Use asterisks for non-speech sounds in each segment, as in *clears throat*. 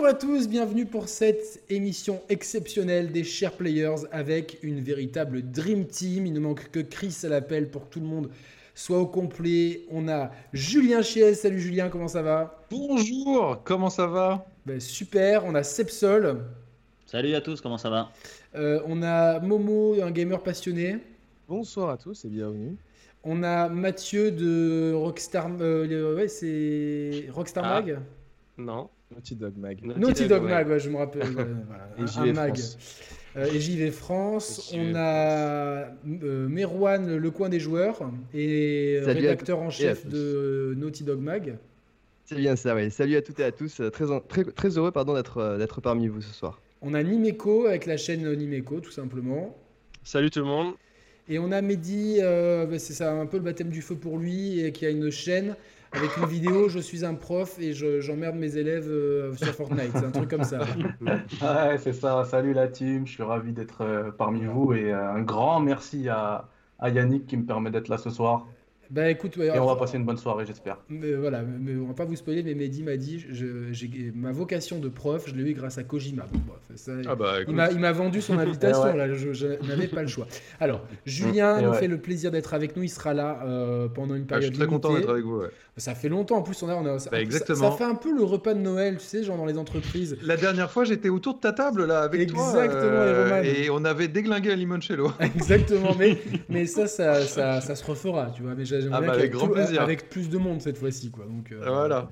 Bonjour à tous, bienvenue pour cette émission exceptionnelle des Share Players avec une véritable Dream Team. Il ne manque que Chris à l'appel pour que tout le monde soit au complet. On a Julien Chies. Salut Julien, comment ça va? Bonjour, comment ça va? Ben, Super, on a Sepsol. Salut à tous, comment ça va? Euh, On a Momo, un gamer passionné. Bonsoir à tous et bienvenue. On a Mathieu de Rockstar, euh, ouais, c'est Rockstar ah. Mag. Non, Naughty Dog Mag. Naughty, Dog, Mag, ouais, je me rappelle. *laughs* et JV Mag. Euh, et JV France. on a euh, Merwan, le coin des joueurs, et rédacteur en chef de Naughty Dog Mag. C'est bien ça, oui. Salut à toutes et à tous. Très, très, très heureux pardon, d'être, d'être parmi vous ce soir. On a Nimeco avec la chaîne Nimeco, tout simplement. Salut tout le monde. Et on a Mehdi, euh, bah, c'est ça un peu le baptême du feu pour lui, et qui a une chaîne avec une vidéo Je suis un prof et j'emmerde mes élèves euh, sur Fortnite. C'est un truc comme ça. *laughs* ouais, c'est ça. Salut la team, je suis ravi d'être euh, parmi vous et un grand merci à, à Yannick qui me permet d'être là ce soir. Bah écoute, et on va passer une bonne soirée, j'espère. Mais voilà, mais on va pas vous spoiler, mais Mehdi m'a dit, j'ai ma vocation de prof, je l'ai eu grâce à Kojima. ah bah, il m'a vendu son *laughs* invitation là, je, n'avais pas le choix. Alors, Julien nous fait le plaisir d'être avec nous, il sera là euh, pendant une période. Ah, je suis très content d'être avec vous. Ça fait longtemps, en plus on a, on a ça, bah, ça, fait un peu le repas de Noël, tu sais, genre dans les entreprises. La dernière fois, j'étais autour de ta table là avec toi. Exactement, euh, et on avait déglingué à limoncello. *laughs* Exactement, mais *laughs* mais ça, ça, ça, ça se refera, tu vois. Mais j'aimerais ah bah. Avec plus de monde cette fois-ci, quoi. Donc, euh, voilà.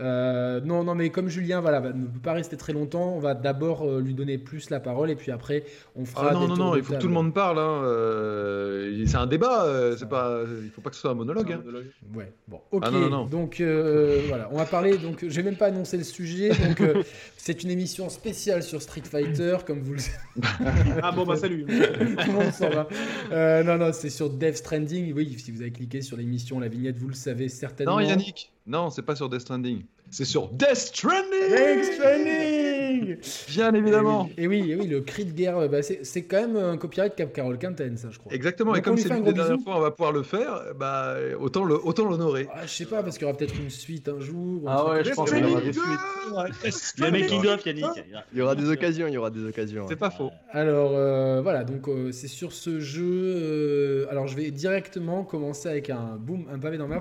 Euh, non, non, mais comme Julien voilà, ne peut pas rester très longtemps, on va d'abord euh, lui donner plus la parole et puis après on fera. Ah non, non, non, il faut que tout le monde parle. Hein. Euh, c'est un débat, c'est pas, il faut pas que ce soit un monologue. Hein. Ouais, bon, ok. Ah, donc voilà, on va parler. Donc, j'ai même pas annoncé le sujet. Donc, *laughs* c'est une émission spéciale sur Street Fighter, comme vous le savez. *laughs* ah bon, bah salut. *laughs* non, non, c'est sur Death Stranding. Oui, si vous avez cliqué sur l'émission, la vignette, vous le savez certainement. Non, Yannick. Non, c'est pas sur Death Stranding. C'est sur Death Stranding Death Stranding Bien évidemment Et oui, et oui, le cri de guerre, bah, c'est quand même un copyright Cap Carol Quinten, ça, je crois. Exactement, et comme c'est une des dernières fois on va pouvoir le faire, bah, autant l'honorer. Ah, je sais pas, parce qu'il y aura peut-être une suite un jour. Ah ouais, je pense qu'il y aura des suites. Il y a making of, Yannick. Il y aura des occasions, il y aura des occasions. C'est pas faux. Alors, euh, voilà, donc euh, c'est sur ce jeu. Euh, alors, je vais directement commencer avec un boom, un pavé dans le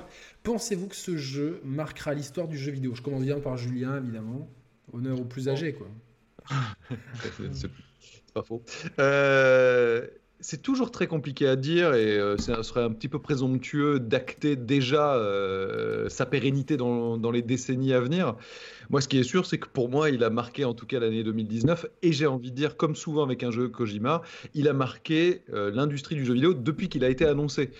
Pensez-vous que ce jeu marquera l'histoire du jeu vidéo? Je commence bien par Julien, évidemment. Honneur aux plus âgés, quoi. *laughs* c'est pas faux. Euh, c'est toujours très compliqué à dire et euh, ce serait un petit peu présomptueux d'acter déjà euh, sa pérennité dans, les décennies à venir. Moi, ce qui est sûr, c'est que pour moi, il a marqué en tout cas l'année 2019 et j'ai envie de dire, comme souvent avec un jeu Kojima, il a marqué euh, l'industrie du jeu vidéo depuis qu'il a été annoncé.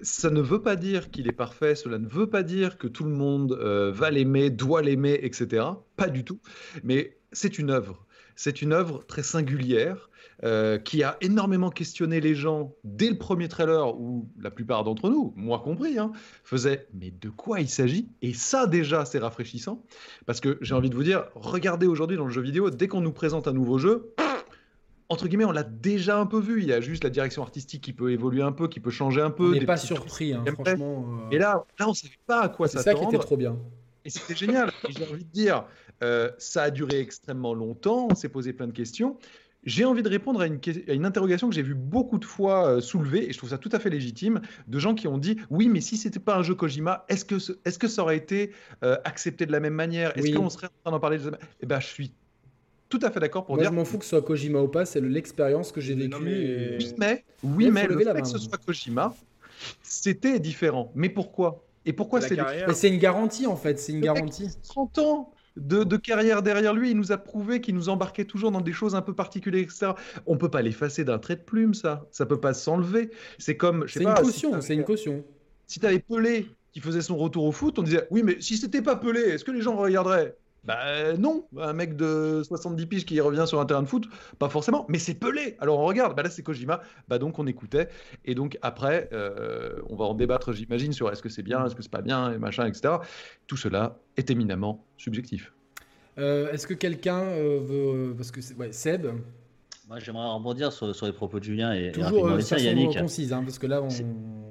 Ça ne veut pas dire qu'il est parfait, cela ne veut pas dire que tout le monde va l'aimer, doit l'aimer, etc. Pas du tout. Mais c'est une œuvre. C'est une œuvre très singulière euh, qui a énormément questionné les gens dès le premier trailer, où la plupart d'entre nous, moi compris, hein, faisaient mais de quoi il s'agit? Et ça déjà, c'est rafraîchissant, parce que j'ai envie de vous dire, regardez aujourd'hui dans le jeu vidéo, dès qu'on nous présente un nouveau jeu, entre guillemets, on l'a déjà un peu vu. Il y a juste la direction artistique qui peut évoluer un peu, qui peut changer un peu. On n'est pas surpris, hein, franchement. Euh. Et là, là, on ne savait pas à quoi s'attendre. C'est ça qui était trop bien. Et c'était génial. j'ai envie de dire, euh, ça a duré extrêmement longtemps. On s'est posé plein de questions. J'ai envie de répondre à une, une interrogation que j'ai vu beaucoup de fois euh, soulevée, et je trouve ça tout à fait légitime, de gens qui ont dit Oui, mais si c'était pas un jeu Kojima, est-ce que, est que ça aurait été euh, accepté de la même manière? Est-ce qu'on serait en train d'en parler de Eh ben, je suis tout à fait d'accord pour dire. Je m'en fous que ce soit Kojima ou pas, c'est l'expérience que j'ai vécue. Mais... Oui, mais, oui, mais le fait que ce soit Kojima, c'était différent. Mais pourquoi? Et pourquoi c'est C'est une garantie en fait, c'est une garantie. 30 ans de, carrière derrière lui. Il nous a prouvé qu'il nous embarquait toujours dans des choses un peu particulières, etc. On peut pas l'effacer d'un trait de plume, ça. Ça peut pas s'enlever. C'est comme, C'est une caution. c'est une caution. Si tu avais Pelé qui faisait son retour au foot, on disait oui, mais si c'était pas Pelé, est-ce que les gens regarderaient? Bah non, un mec de 70 piges qui revient sur un terrain de foot, pas forcément, mais c'est Pelé. Alors on regarde, bah là c'est Kojima, bah donc on écoutait. Et donc après, euh, on va en débattre, j'imagine, sur est-ce que c'est bien, est-ce que c'est pas bien, et machin, etc. Tout cela est éminemment subjectif. Euh, est-ce que quelqu'un euh, veut. Parce que Seb Moi, j'aimerais rebondir sur, les propos de Julien et, Toujours euh, ça, Yannick. concise, hein, parce que là, on.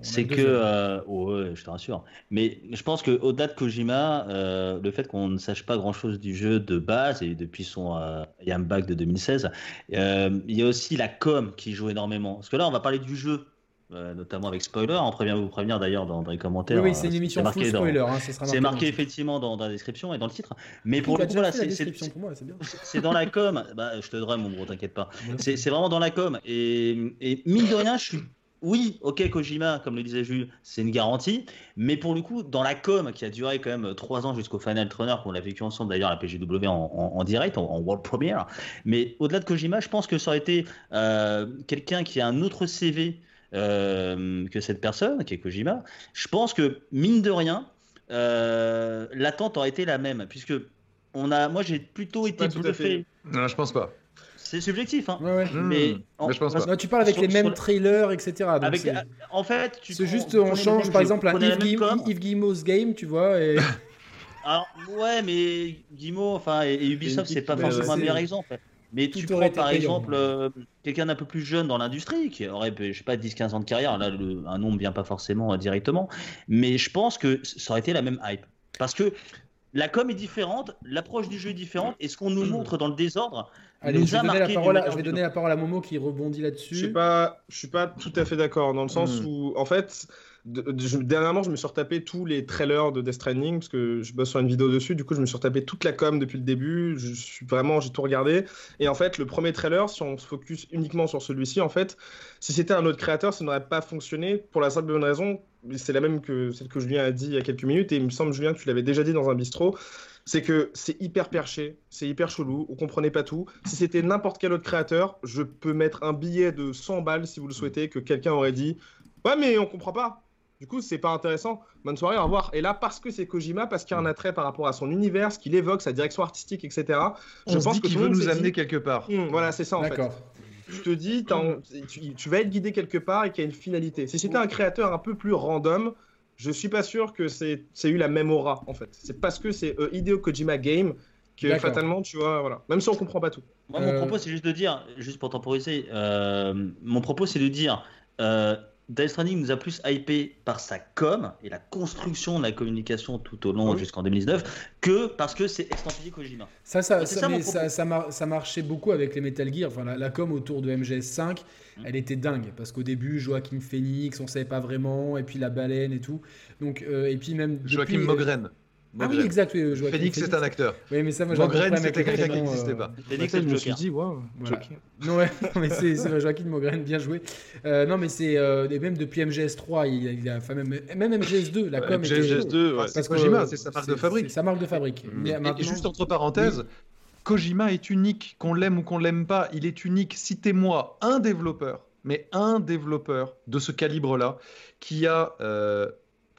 C'est que, euh, ouais, je te rassure. Mais je pense que au-delà de Kojima, euh, le fait qu'on ne sache pas grand-chose du jeu de base et depuis son euh, Yam-Back de 2016, il y a aussi la com qui joue énormément. Parce que là, on va parler du jeu euh, notamment avec spoiler. On prévient vous prévenir d'ailleurs dans, les commentaires. Oui, c'est une émission full spoiler. Hein, c'est marqué effectivement dans, la description et dans le titre. Mais pour le coup, voilà, c'est dans la com. Bah, je te donnerai mon gros, t'inquiète pas. C'est vraiment dans la com. Et, et mine de rien, je suis oui, ok, Kojima, comme le disait Jules, c'est une garantie, mais pour le coup, dans la com qui a duré quand même trois ans jusqu'au Final Trainer, qu'on a vécu ensemble d'ailleurs à la PGW en, direct, en, world premiere, mais au-delà de Kojima, je pense que ça aurait été euh, quelqu'un qui a un autre CV euh, que cette personne, qui est Kojima, je pense que, mine de rien, euh, l'attente aurait été la même, puisque on a, moi j'ai plutôt été bluffé. Non, je pense pas. C'est subjectif, hein. Hmm. Mais, je pense pas. tu parles avec les mêmes trailers, etc. avec, en fait, c'est juste, on change par exemple un Yves, Guillemot's game, tu vois. Et... *laughs* Alors, ouais, mais Guillemot, enfin, et, Ubisoft, c'est pas forcément un meilleur exemple. Mais tu prends par exemple euh, quelqu'un d'un peu plus jeune dans l'industrie, qui aurait, je sais pas, 10-15 ans de carrière, là un nom ne vient pas forcément euh, directement, mais je pense que ça aurait été la même hype. Parce que la com est différente, l'approche du jeu est différente, et ce qu'on nous montre dans le désordre Allez, nous je, vais donner la parole à, je vais donner la parole à Momo qui rebondit là-dessus. Je suis pas, je suis pas tout à fait d'accord dans le sens hmm. où, en fait, dernièrement, je me suis retapé tous les trailers de Death Stranding parce que je bosse sur une vidéo dessus. Du coup, je me suis retapé toute la com depuis le début. Je suis vraiment, j'ai tout regardé. Et en fait, le premier trailer, si on se focus uniquement sur celui-ci, en fait, si c'était un autre créateur, ça n'aurait pas fonctionné pour la simple bonne raison. C'est la même que celle que Julien a dit il y a quelques minutes. Et il me semble, Julien, que tu l'avais déjà dit dans un bistrot. C'est que c'est hyper perché, c'est hyper chelou, on comprenait pas tout. Si c'était n'importe quel autre créateur, je peux mettre un billet de 100 balles si vous le souhaitez, que quelqu'un aurait dit Ouais, mais on comprend pas. Du coup, c'est pas intéressant. Bonne soirée, au revoir. Et là, parce que c'est Kojima, parce qu'il y a un attrait par rapport à son univers, ce qu'il évoque, sa direction artistique, etc. je pense qu'il veut nous amener quelque part. Hmm, voilà, c'est ça en fait. Je te dis, tu, vas être guidé quelque part et qu'il y a une finalité. Si c'était un créateur un peu plus random, je suis pas sûr que c'est eu la même aura en fait. C'est parce que c'est euh, Hideo Kojima Game que fatalement, tu vois, voilà. Même si on comprend pas tout. Moi, mon euh, propos, c'est juste de dire, juste pour temporiser, euh, mon propos, c'est de dire. Death Stranding nous a plus hypé par sa com et la construction de la communication tout au long jusqu'en 2019 que parce que c'est estampillé Kojima. Ça, ça, ça, ça, marchait beaucoup avec les Metal Gear. Enfin, la, com autour de MGS5, mmh. elle était dingue parce qu'au début, Joaquin Phoenix, on savait pas vraiment, et puis la baleine et tout. Donc, euh, et puis même Joaquin Mogren. Ah oui, exact. Oui, Phoenix, c'est un acteur. Oui, mais ça, moi, Mogren, c'était quelqu'un qui n'existait euh, pas. Phoenix, c'est le Je me suis dit, waouh, Non, ouais, *laughs* mais c'est Joaquin Mogren, bien joué. Euh, non, mais c'est euh, même depuis MGS3, il, il a, enfin, même, même MGS2, la com. MGS2, ouais. c'est Kojima, c'est sa marque de fabrique. C'est sa marque de fabrique. Et, juste entre parenthèses, Kojima est unique, qu'on l'aime ou qu'on l'aime pas, il est unique. Citez-moi un développeur, mais un développeur de ce calibre-là, qui a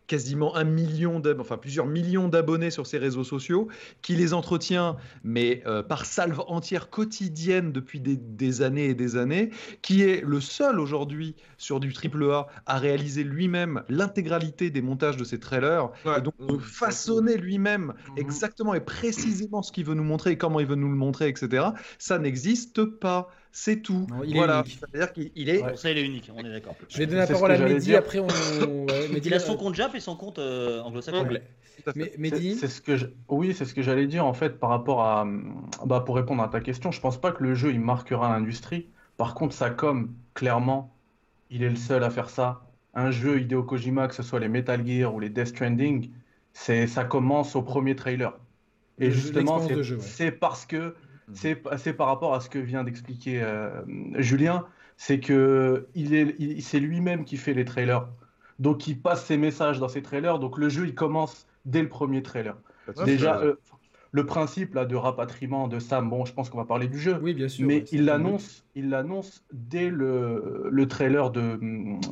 quasiment un million, enfin plusieurs millions d'abonnés sur ses réseaux sociaux, qui les entretient, mais euh, par salve entière quotidienne depuis des, années et des années, qui est le seul aujourd'hui sur du AAA à réaliser lui-même l'intégralité des montages de ses trailers, et donc de façonner lui-même mhm. exactement et précisément ce qu'il veut nous montrer et comment il veut nous le montrer, etc. Ça n'existe pas. C'est tout. il voilà. est C'est-à-dire qu'il est. Ça, il est unique, on est d'accord. Je vais donner la parole à Mehdi, après on. *laughs* il a son compte Jap et son compte euh, anglo-saxon. C'est ce que je... Oui, c'est ce que j'allais dire en fait par rapport à. Bah, pour répondre à ta question, je pense pas que le jeu il marquera l'industrie. Par contre, ça comme clairement, il est le seul à faire ça. Un jeu Hideo Kojima, que ce soit les Metal Gear ou les Death Stranding, c'est ça commence au premier trailer. Et justement, c'est parce que c'est par rapport à ce que vient d'expliquer euh, Julien, c'est que il est, c'est lui-même qui fait les trailers. Donc il passe ses messages dans ses trailers. Donc le jeu il commence dès le premier trailer. Déjà euh, le principe là de rapatriement de Sam, bon je pense qu'on va parler du jeu. Oui bien sûr. Mais il l'annonce, il l'annonce dès le, le trailer de,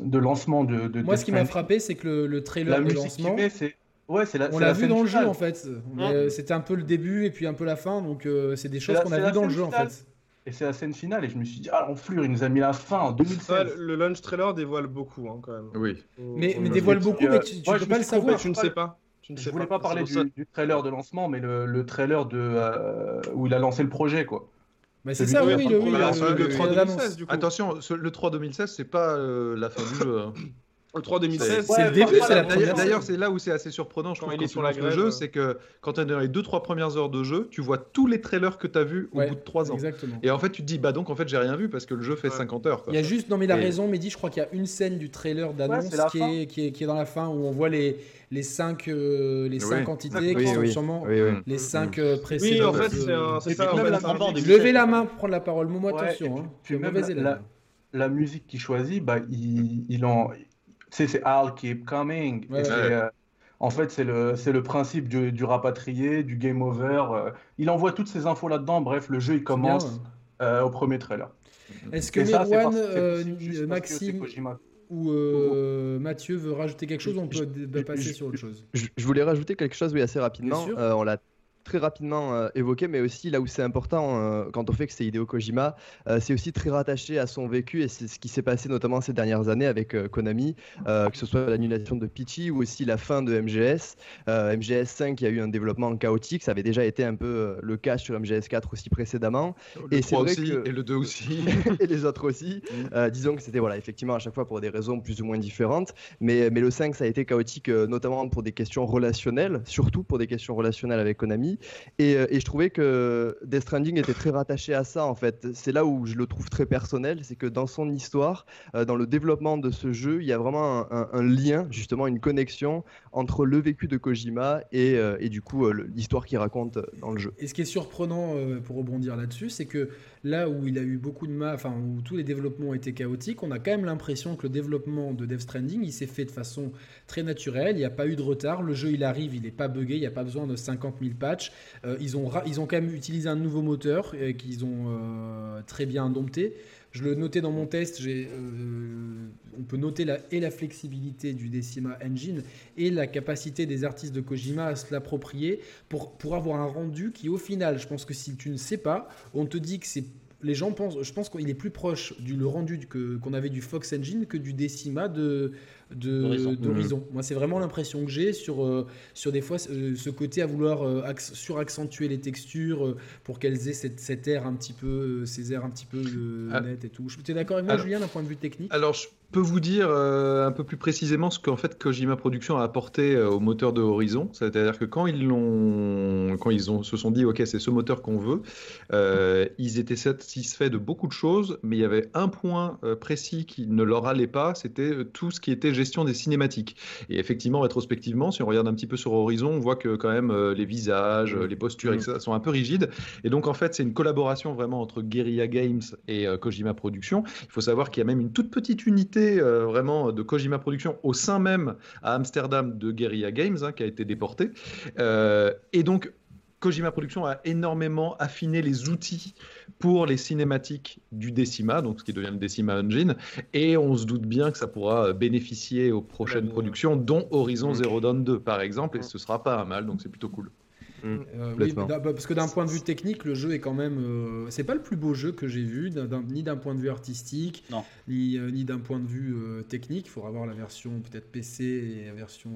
de lancement de. de Moi ce qui m'a frappé c'est que le, le trailer de lancement. c'est Ouais, c'est la, on l'a vu dans le jeu en fait. Euh, c'était un peu le début et puis un peu la fin, donc euh, c'est des choses qu'on a vu dans le jeu en fait. Et c'est la scène finale et je me suis dit ah l'enflure il nous a mis la fin en 2016. le launch trailer dévoile beaucoup hein, quand même. Oui. Mais, mais dévoile beaucoup, mais tu, peux pas le savoir. Tu ne sais pas. Je ne voulais pas, parler du, trailer de lancement, mais le, trailer de, euh, où il a lancé le projet quoi. Mais c'est ça, oui, le, oui, le, 3 2016. Du coup. Attention, le 3 2016, c'est pas la fin du jeu. Hein. Le 3 2016, c'est le début, c'est la première. D'ailleurs, c'est là où c'est assez surprenant, je quand trouve, quand sur la le jeu, c'est que quand tu es dans les 2-3 premières heures de jeu, tu vois tous les trailers que tu as vus au bout de 3 ans. Exactement. Et en fait, tu te dis, bah donc en fait, j'ai rien vu parce que le jeu fait 50 heures. Il y a juste, non mais il a raison, Mehdi, je crois qu'il y a une scène du trailer d'annonce qui, est, qui, est, qui, est, dans la fin où on voit les, les 5 euh, les cinq entités qui sont sûrement les 5 euh, précédentes. Oui, en fait, c'est ça. Levez la main pour prendre la parole. Moi, attention. Hein. Puis même la musique qu'il choisit, bah, il en c'est I'll keep coming. Euh, en fait, c'est le, le principe du, du, rapatrié, du game over. Euh, il envoie toutes ces infos là-dedans. Bref, le jeu, il commence euh, au premier trailer. Est-ce que Merwan, Maxime ou Mathieu veut rajouter quelque chose On peut passer sur autre chose. Je, voulais rajouter quelque chose, oui, assez rapidement. on l'a très rapidement euh, évoqué, mais aussi là où c'est important euh, quand on fait que c'est Hideo Kojima, euh, c'est aussi très rattaché à son vécu et c'est ce qui s'est passé notamment ces dernières années avec Konami, que ce soit l'annulation de Peachy ou aussi la fin de MGS. MGS 5 qui a eu un développement chaotique, ça avait déjà été un peu le cas sur MGS 4 aussi précédemment. Le et c'est vrai aussi, que... et le 2 aussi. *laughs* et les autres aussi. *laughs* Mm. disons que c'était voilà, effectivement à chaque fois pour des raisons plus ou moins différentes, mais, mais le 5 ça a été chaotique notamment pour des questions relationnelles, surtout pour des questions relationnelles avec Konami. Euh, et, je trouvais que Death Stranding était très rattaché à ça, en fait. C'est là où je le trouve très personnel, c'est que dans son histoire, euh, dans le développement de ce jeu, il y a vraiment un, lien, justement, une connexion entre le vécu de Kojima et, euh, et du coup l'histoire qu'il raconte dans le jeu. Et ce qui est surprenant, pour rebondir là-dessus, c'est que là où il a eu beaucoup de mal, où tous les développements ont été chaotiques, on a quand même l'impression que le développement de Death Stranding, il s'est fait de façon très naturelle, il n'y a pas eu de retard, le jeu il arrive, il n'est pas buggé, il n'y a pas besoin de 50 000 patchs, euh, ils, ont ils ont quand même utilisé un nouveau moteur euh, qu'ils ont euh, très bien dompté. Je le notais dans mon test, on peut noter la, et la flexibilité du Decima Engine et la capacité des artistes de Kojima à se l'approprier pour, avoir un rendu qui, au final, je pense que si tu ne sais pas, on te dit que c'est les gens pensent, je pense qu'il est plus proche du rendu qu'on avait du Fox Engine que du Decima de, d'horizon. Moi, c'est vraiment l'impression que j'ai sur, euh, sur des fois euh, ce côté à vouloir euh, suraccentuer les textures pour qu'elles aient cette, cet air un petit peu, ces airs un petit peu ah. net et tout. Tu es d'accord avec moi, Julien, d'un point de vue technique? Alors, je peux vous dire un peu plus précisément ce qu'en fait Kojima Productions a apporté au moteur de Horizon. C'est-à-dire que quand ils l'ont, quand ils ont, se sont dit, ok, c'est ce moteur qu'on veut, ils étaient satisfaits de beaucoup de choses, mais il y avait un point précis qui ne leur allait pas, c'était tout ce qui était gestion des cinématiques. Et effectivement, rétrospectivement, si on regarde un petit peu sur Horizon, on voit que quand même euh, les visages, les postures, mm. etc., sont un peu rigides. Et donc, en fait, c'est une collaboration vraiment entre Guerrilla Games et euh, Kojima Productions. Il faut savoir qu'il y a même une toute petite unité euh, vraiment de Kojima Productions au sein même à Amsterdam de Guerrilla Games hein, qui a été déportée. et donc, Kojima Productions a énormément affiné les outils pour les cinématiques du Decima, donc ce qui devient le Decima Engine, et on se doute bien que ça pourra bénéficier aux prochaines productions, dont Horizon. Zero Dawn 2 par exemple, et ce sera pas un mal, donc c'est plutôt cool. Mm. Euh, oui, bah, parce que d'un point de vue technique, le jeu est quand même. Euh, c'est pas le plus beau jeu que j'ai vu, ni d'un point de vue artistique, ni, euh, ni d'un point de vue technique. Il faudra voir la version peut-être PC et la version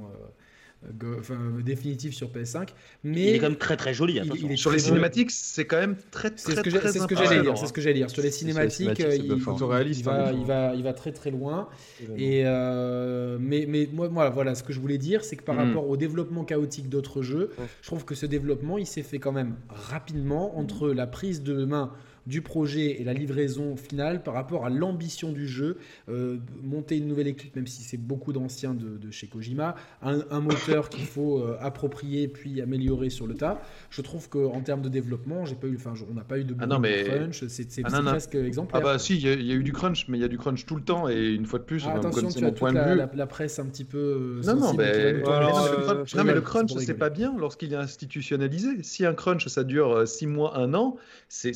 enfin, définitif sur PS5. Mais il est quand même très très joli. sur les cinématiques, c'est quand même très très. C'est ce que j'allais dire. C'est ce que j'allais dire. Sur les cinématiques, il, va, il, va, il va très très loin. Et euh, mais mais moi, moi voilà, ce que je voulais dire, c'est que par mm. rapport au développement chaotique d'autres jeux, je trouve que ce développement, il s'est fait quand même rapidement entre la prise de main du projet et la livraison finale par rapport à l'ambition du jeu. Euh, monter une nouvelle équipe, même si c'est beaucoup d'anciens de, chez Kojima, un, moteur qu'il faut euh, approprier puis améliorer sur le tas. Je trouve qu'en termes de développement, j'ai pas eu, enfin, on n'a pas eu de, ah non, mais... crunch. C'est ah presque exemplaire. Ah bah si, il y, a eu du crunch, mais il y a du crunch tout le temps et une fois de plus, ah, attention, tu as point de vue. La, presse un petit peu. Euh, non, non, mais, non, mais le crunch, c'est pas bien lorsqu'il est institutionnalisé. Si un crunch, ça dure 6 mois, 1 an, c'est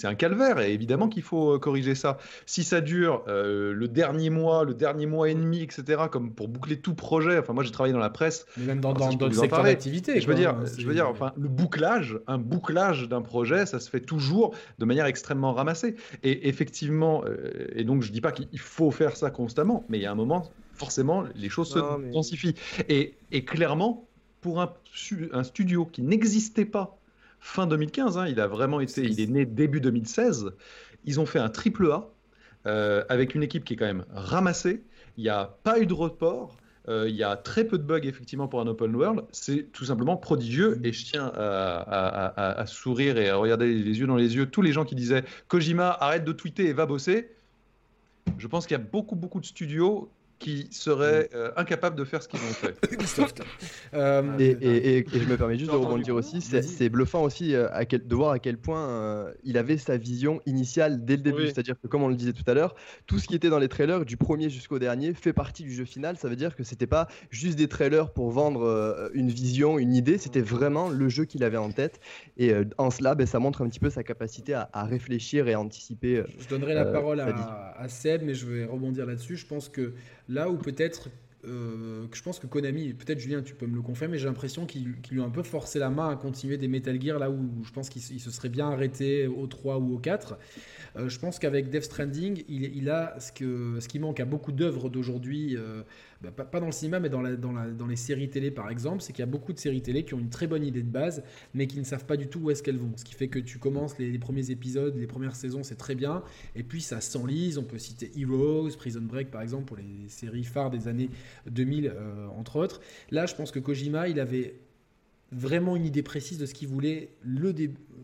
c'est un calvaire et évidemment qu'il faut euh, corriger ça. Si ça dure euh, le dernier mois, le dernier mois et demi, etc., comme pour boucler tout projet, enfin moi j'ai travaillé dans la presse. Mais même dans, dans d'autres secteurs d'activité. Je veux dire, je veux dire, enfin le bouclage, un bouclage d'un projet, ça se fait toujours de manière extrêmement ramassée. Et effectivement, euh, et donc je dis pas qu'il faut faire ça constamment, mais il y a un moment, forcément, les choses se intensifient. Et, et clairement, pour un, un studio qui n'existait pas fin 2015. Hein. il a vraiment été, il est né début 2016. Ils ont fait un triple A euh, avec une équipe qui est quand même ramassée. Il n'y a pas eu de report. Euh, il y a très peu de bugs effectivement pour un open world. C'est tout simplement prodigieux et je tiens à, sourire et à regarder les yeux dans les yeux tous les gens qui disaient Kojima arrête de tweeter et va bosser. Je pense qu'il y a beaucoup beaucoup de studios qui seraient mm. euh, incapables de faire ce qu'ils ont fait. *laughs* Euh, et, je me permets juste de rebondir aussi, c'est bluffant aussi euh, à quel, de voir à quel point il avait sa vision initiale dès le début. C'est-à-dire que, comme on le disait tout à l'heure, tout ce qui était dans les trailers, du premier jusqu'au dernier, fait partie du jeu final. Ça veut dire que c'était pas juste des trailers pour vendre une vision, une idée, c'était vraiment le jeu qu'il avait en tête. Et en cela, ben, ça montre un petit peu sa capacité à, réfléchir et à anticiper. je donnerai la parole à, à Seb, mais je vais rebondir là-dessus. Je pense que Là où peut-être euh, je pense que Konami, peut-être Julien, tu peux me le confirmer, j'ai l'impression qu'ils lui ont un peu forcé la main à continuer des Metal Gear là où je pense qu'il se serait bien arrêté au 3 ou au 4. Euh, je pense qu'avec Death Stranding, il, a ce, ce qui manque à beaucoup d'œuvres d'aujourd'hui. Euh, bah, pas, dans le cinéma, mais dans, les séries télé par exemple, c'est qu'il y a beaucoup de séries télé qui ont une très bonne idée de base, mais qui ne savent pas du tout où est-ce qu'elles vont. Ce qui fait que tu commences les, premiers épisodes, les premières saisons, c'est très bien, et puis ça s'enlise. On peut citer Heroes, Prison Break par exemple, pour les séries phares des années 2000, euh, entre autres. Là, je pense que Kojima, il avait vraiment une idée précise de ce qu'il voulait, le,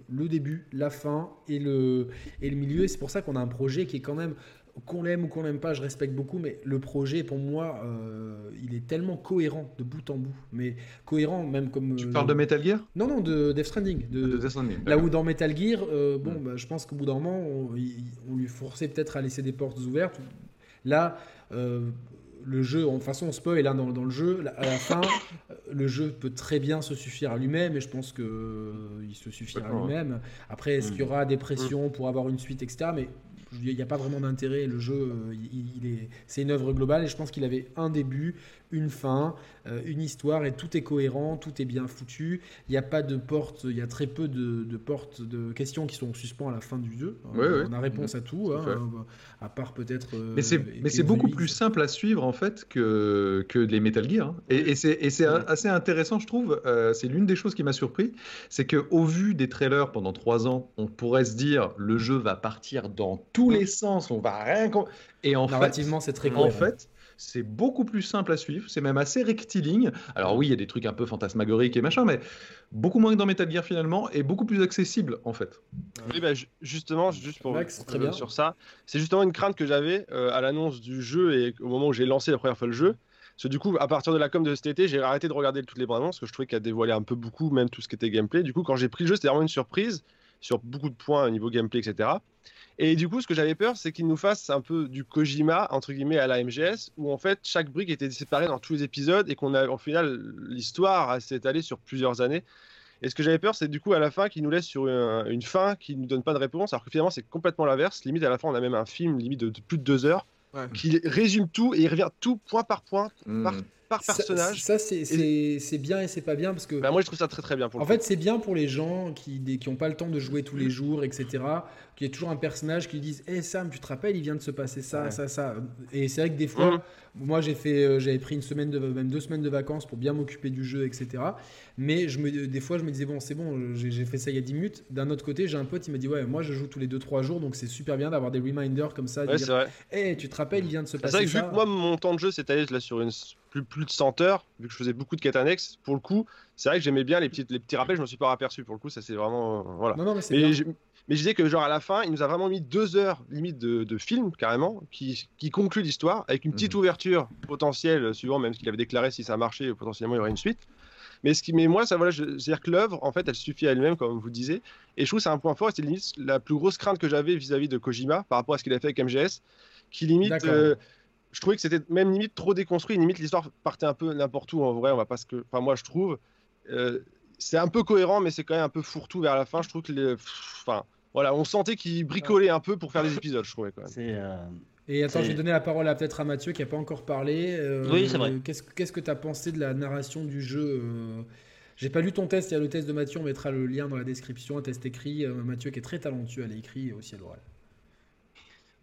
le, début, la fin et le, et le milieu. Et c'est pour ça qu'on a un projet qui est quand même qu'on l'aime ou qu'on l'aime pas, je respecte beaucoup, mais le projet, pour moi, euh, il est tellement cohérent de bout en bout. Mais cohérent, même comme. Tu parles de Metal Gear? Non, non, de Death Stranding. De, Death Stranding. Là où dans Metal Gear, euh, bon, bah, je pense qu'au bout d'un moment, on, lui forçait peut-être à laisser des portes ouvertes. Là, euh, le jeu, en toute façon, on spoil là dans, dans, le jeu, à la fin, le jeu peut très bien se suffire à lui-même, et je pense qu'il il se suffira à lui-même. Après, est-ce qu'il y aura des pressions pour avoir une suite, etc. Mais il n'y a pas vraiment d'intérêt. Le jeu, euh, c'est une œuvre globale et je pense qu'il avait un début, une fin, euh, une histoire et tout est cohérent, tout est bien foutu. Il n'y a pas de porte, il y a très peu de, portes, de questions qui sont en suspens à la fin du jeu. on a réponse à tout, hein, à part peut-être. Euh, mais c'est, mais c'est beaucoup plus simple à suivre en fait que, que les Metal Gear. Hein. Et, c'est, et c'est assez intéressant, je trouve. Euh, c'est l'une des choses qui m'a surpris, c'est que au vu des trailers pendant trois ans, on pourrait se dire le jeu va partir dans tous les sens, on va rien. Et en Narrativement, c'est très En fait, c'est beaucoup plus simple à suivre, c'est même assez rectiligne. Alors oui, il y a des trucs un peu fantasmagoriques et machin, mais beaucoup moins que dans Metal Gear finalement, et beaucoup plus accessible en fait. Oui, bah, justement, juste pour très bien. sur ça, c'est justement une crainte que j'avais euh, à l'annonce du jeu et au moment où j'ai lancé la première fois le jeu. Parce que du coup, à partir de la com de cet été, j'ai arrêté de regarder toutes les bandes annonces, parce que je trouvais qu'elle dévoilait un peu beaucoup, même tout ce qui était gameplay. Du coup, quand j'ai pris le jeu, c'était vraiment une surprise sur beaucoup de points au niveau gameplay, etc. Et du coup, ce que j'avais peur, c'est qu'il nous fasse un peu du Kojima, entre guillemets, à la MGS, où en fait, chaque brique était séparée dans tous les épisodes et qu'on a, au final, l'histoire s'est étalée sur plusieurs années. Et ce que j'avais peur, c'est du coup, à la fin, qu'il nous laisse sur une, fin qui ne nous donne pas de réponse, alors que finalement, c'est complètement l'inverse. Limite, à la fin, on a même un film, limite, de, plus de deux heures, qui résume tout et il revient tout point par point, par, hmm par personnage. Ça, c'est bien et c'est pas bien parce que. Bah, moi, je trouve ça très très bien. Pour en fait, c'est bien pour les gens qui n'ont pas le temps de jouer tous les jours, etc. Qu'il y ait toujours un personnage qui disent Hé Sam, tu te rappelles, il vient de se passer ça, ça, ça. Et c'est vrai que des fois, mhm. moi, j'ai fait, euh, j'avais pris une semaine, de, même deux semaines de vacances pour bien m'occuper du jeu, etc. Mais je me, des fois, je me disais Bon, c'est bon, j'ai fait ça il y a 10 minutes. D'un autre côté, j'ai un pote, il m'a dit Ouais, moi, je joue tous les 2-3 jours, donc c'est super bien d'avoir des reminders comme ça. Ouais, dire, hey, tu te rappelles, il vient de se passer ça. C'est vrai que vu que moi, mon temps de jeu s'est allé là sur une plus, de 100 heures, vu que je faisais beaucoup de quêtes annexes. Pour le coup, c'est vrai que j'aimais bien les, petites, les petits rappels, je me suis pas aperçu. Pour le coup, ça c'est vraiment. Euh, voilà. mais, mais, je, disais que, genre, à la fin, il nous a vraiment mis deux heures limite de, film, carrément, qui, qui conclut l'histoire, avec une petite mhm. ouverture potentielle, suivant même ce qu'il avait déclaré, si ça marchait, potentiellement il y aurait une suite. Mais, ce qui, mais moi, ça, voilà, c'est-à-dire que l'œuvre, en fait, elle suffit à elle-même, comme vous disiez. Et je trouve que c'est un point fort, c'est limite la plus grosse crainte que j'avais vis-à-vis de Kojima par rapport à ce qu'il a fait avec MGS, qui limite je trouvais que c'était même limite trop déconstruit. Limite, l'histoire partait un peu n'importe où en vrai. On va pas ce que. Enfin, moi, je trouve. Euh, c'est un peu cohérent, mais c'est quand même un peu fourre-tout vers la fin. Je trouve que les. Enfin, voilà, on sentait qu'il bricolait un peu pour faire des épisodes, je trouvais quand même. Euh, Et attends, je vais donner la parole à peut-être à Mathieu qui n'a pas encore parlé. Euh, oui, c'est vrai. Qu'est-ce que tu as pensé de la narration du jeu J'ai pas lu ton test, il y a le test de Mathieu, on mettra le lien dans la description, un test écrit. Mathieu qui est très talentueux à l'écrit et aussi à l'oral.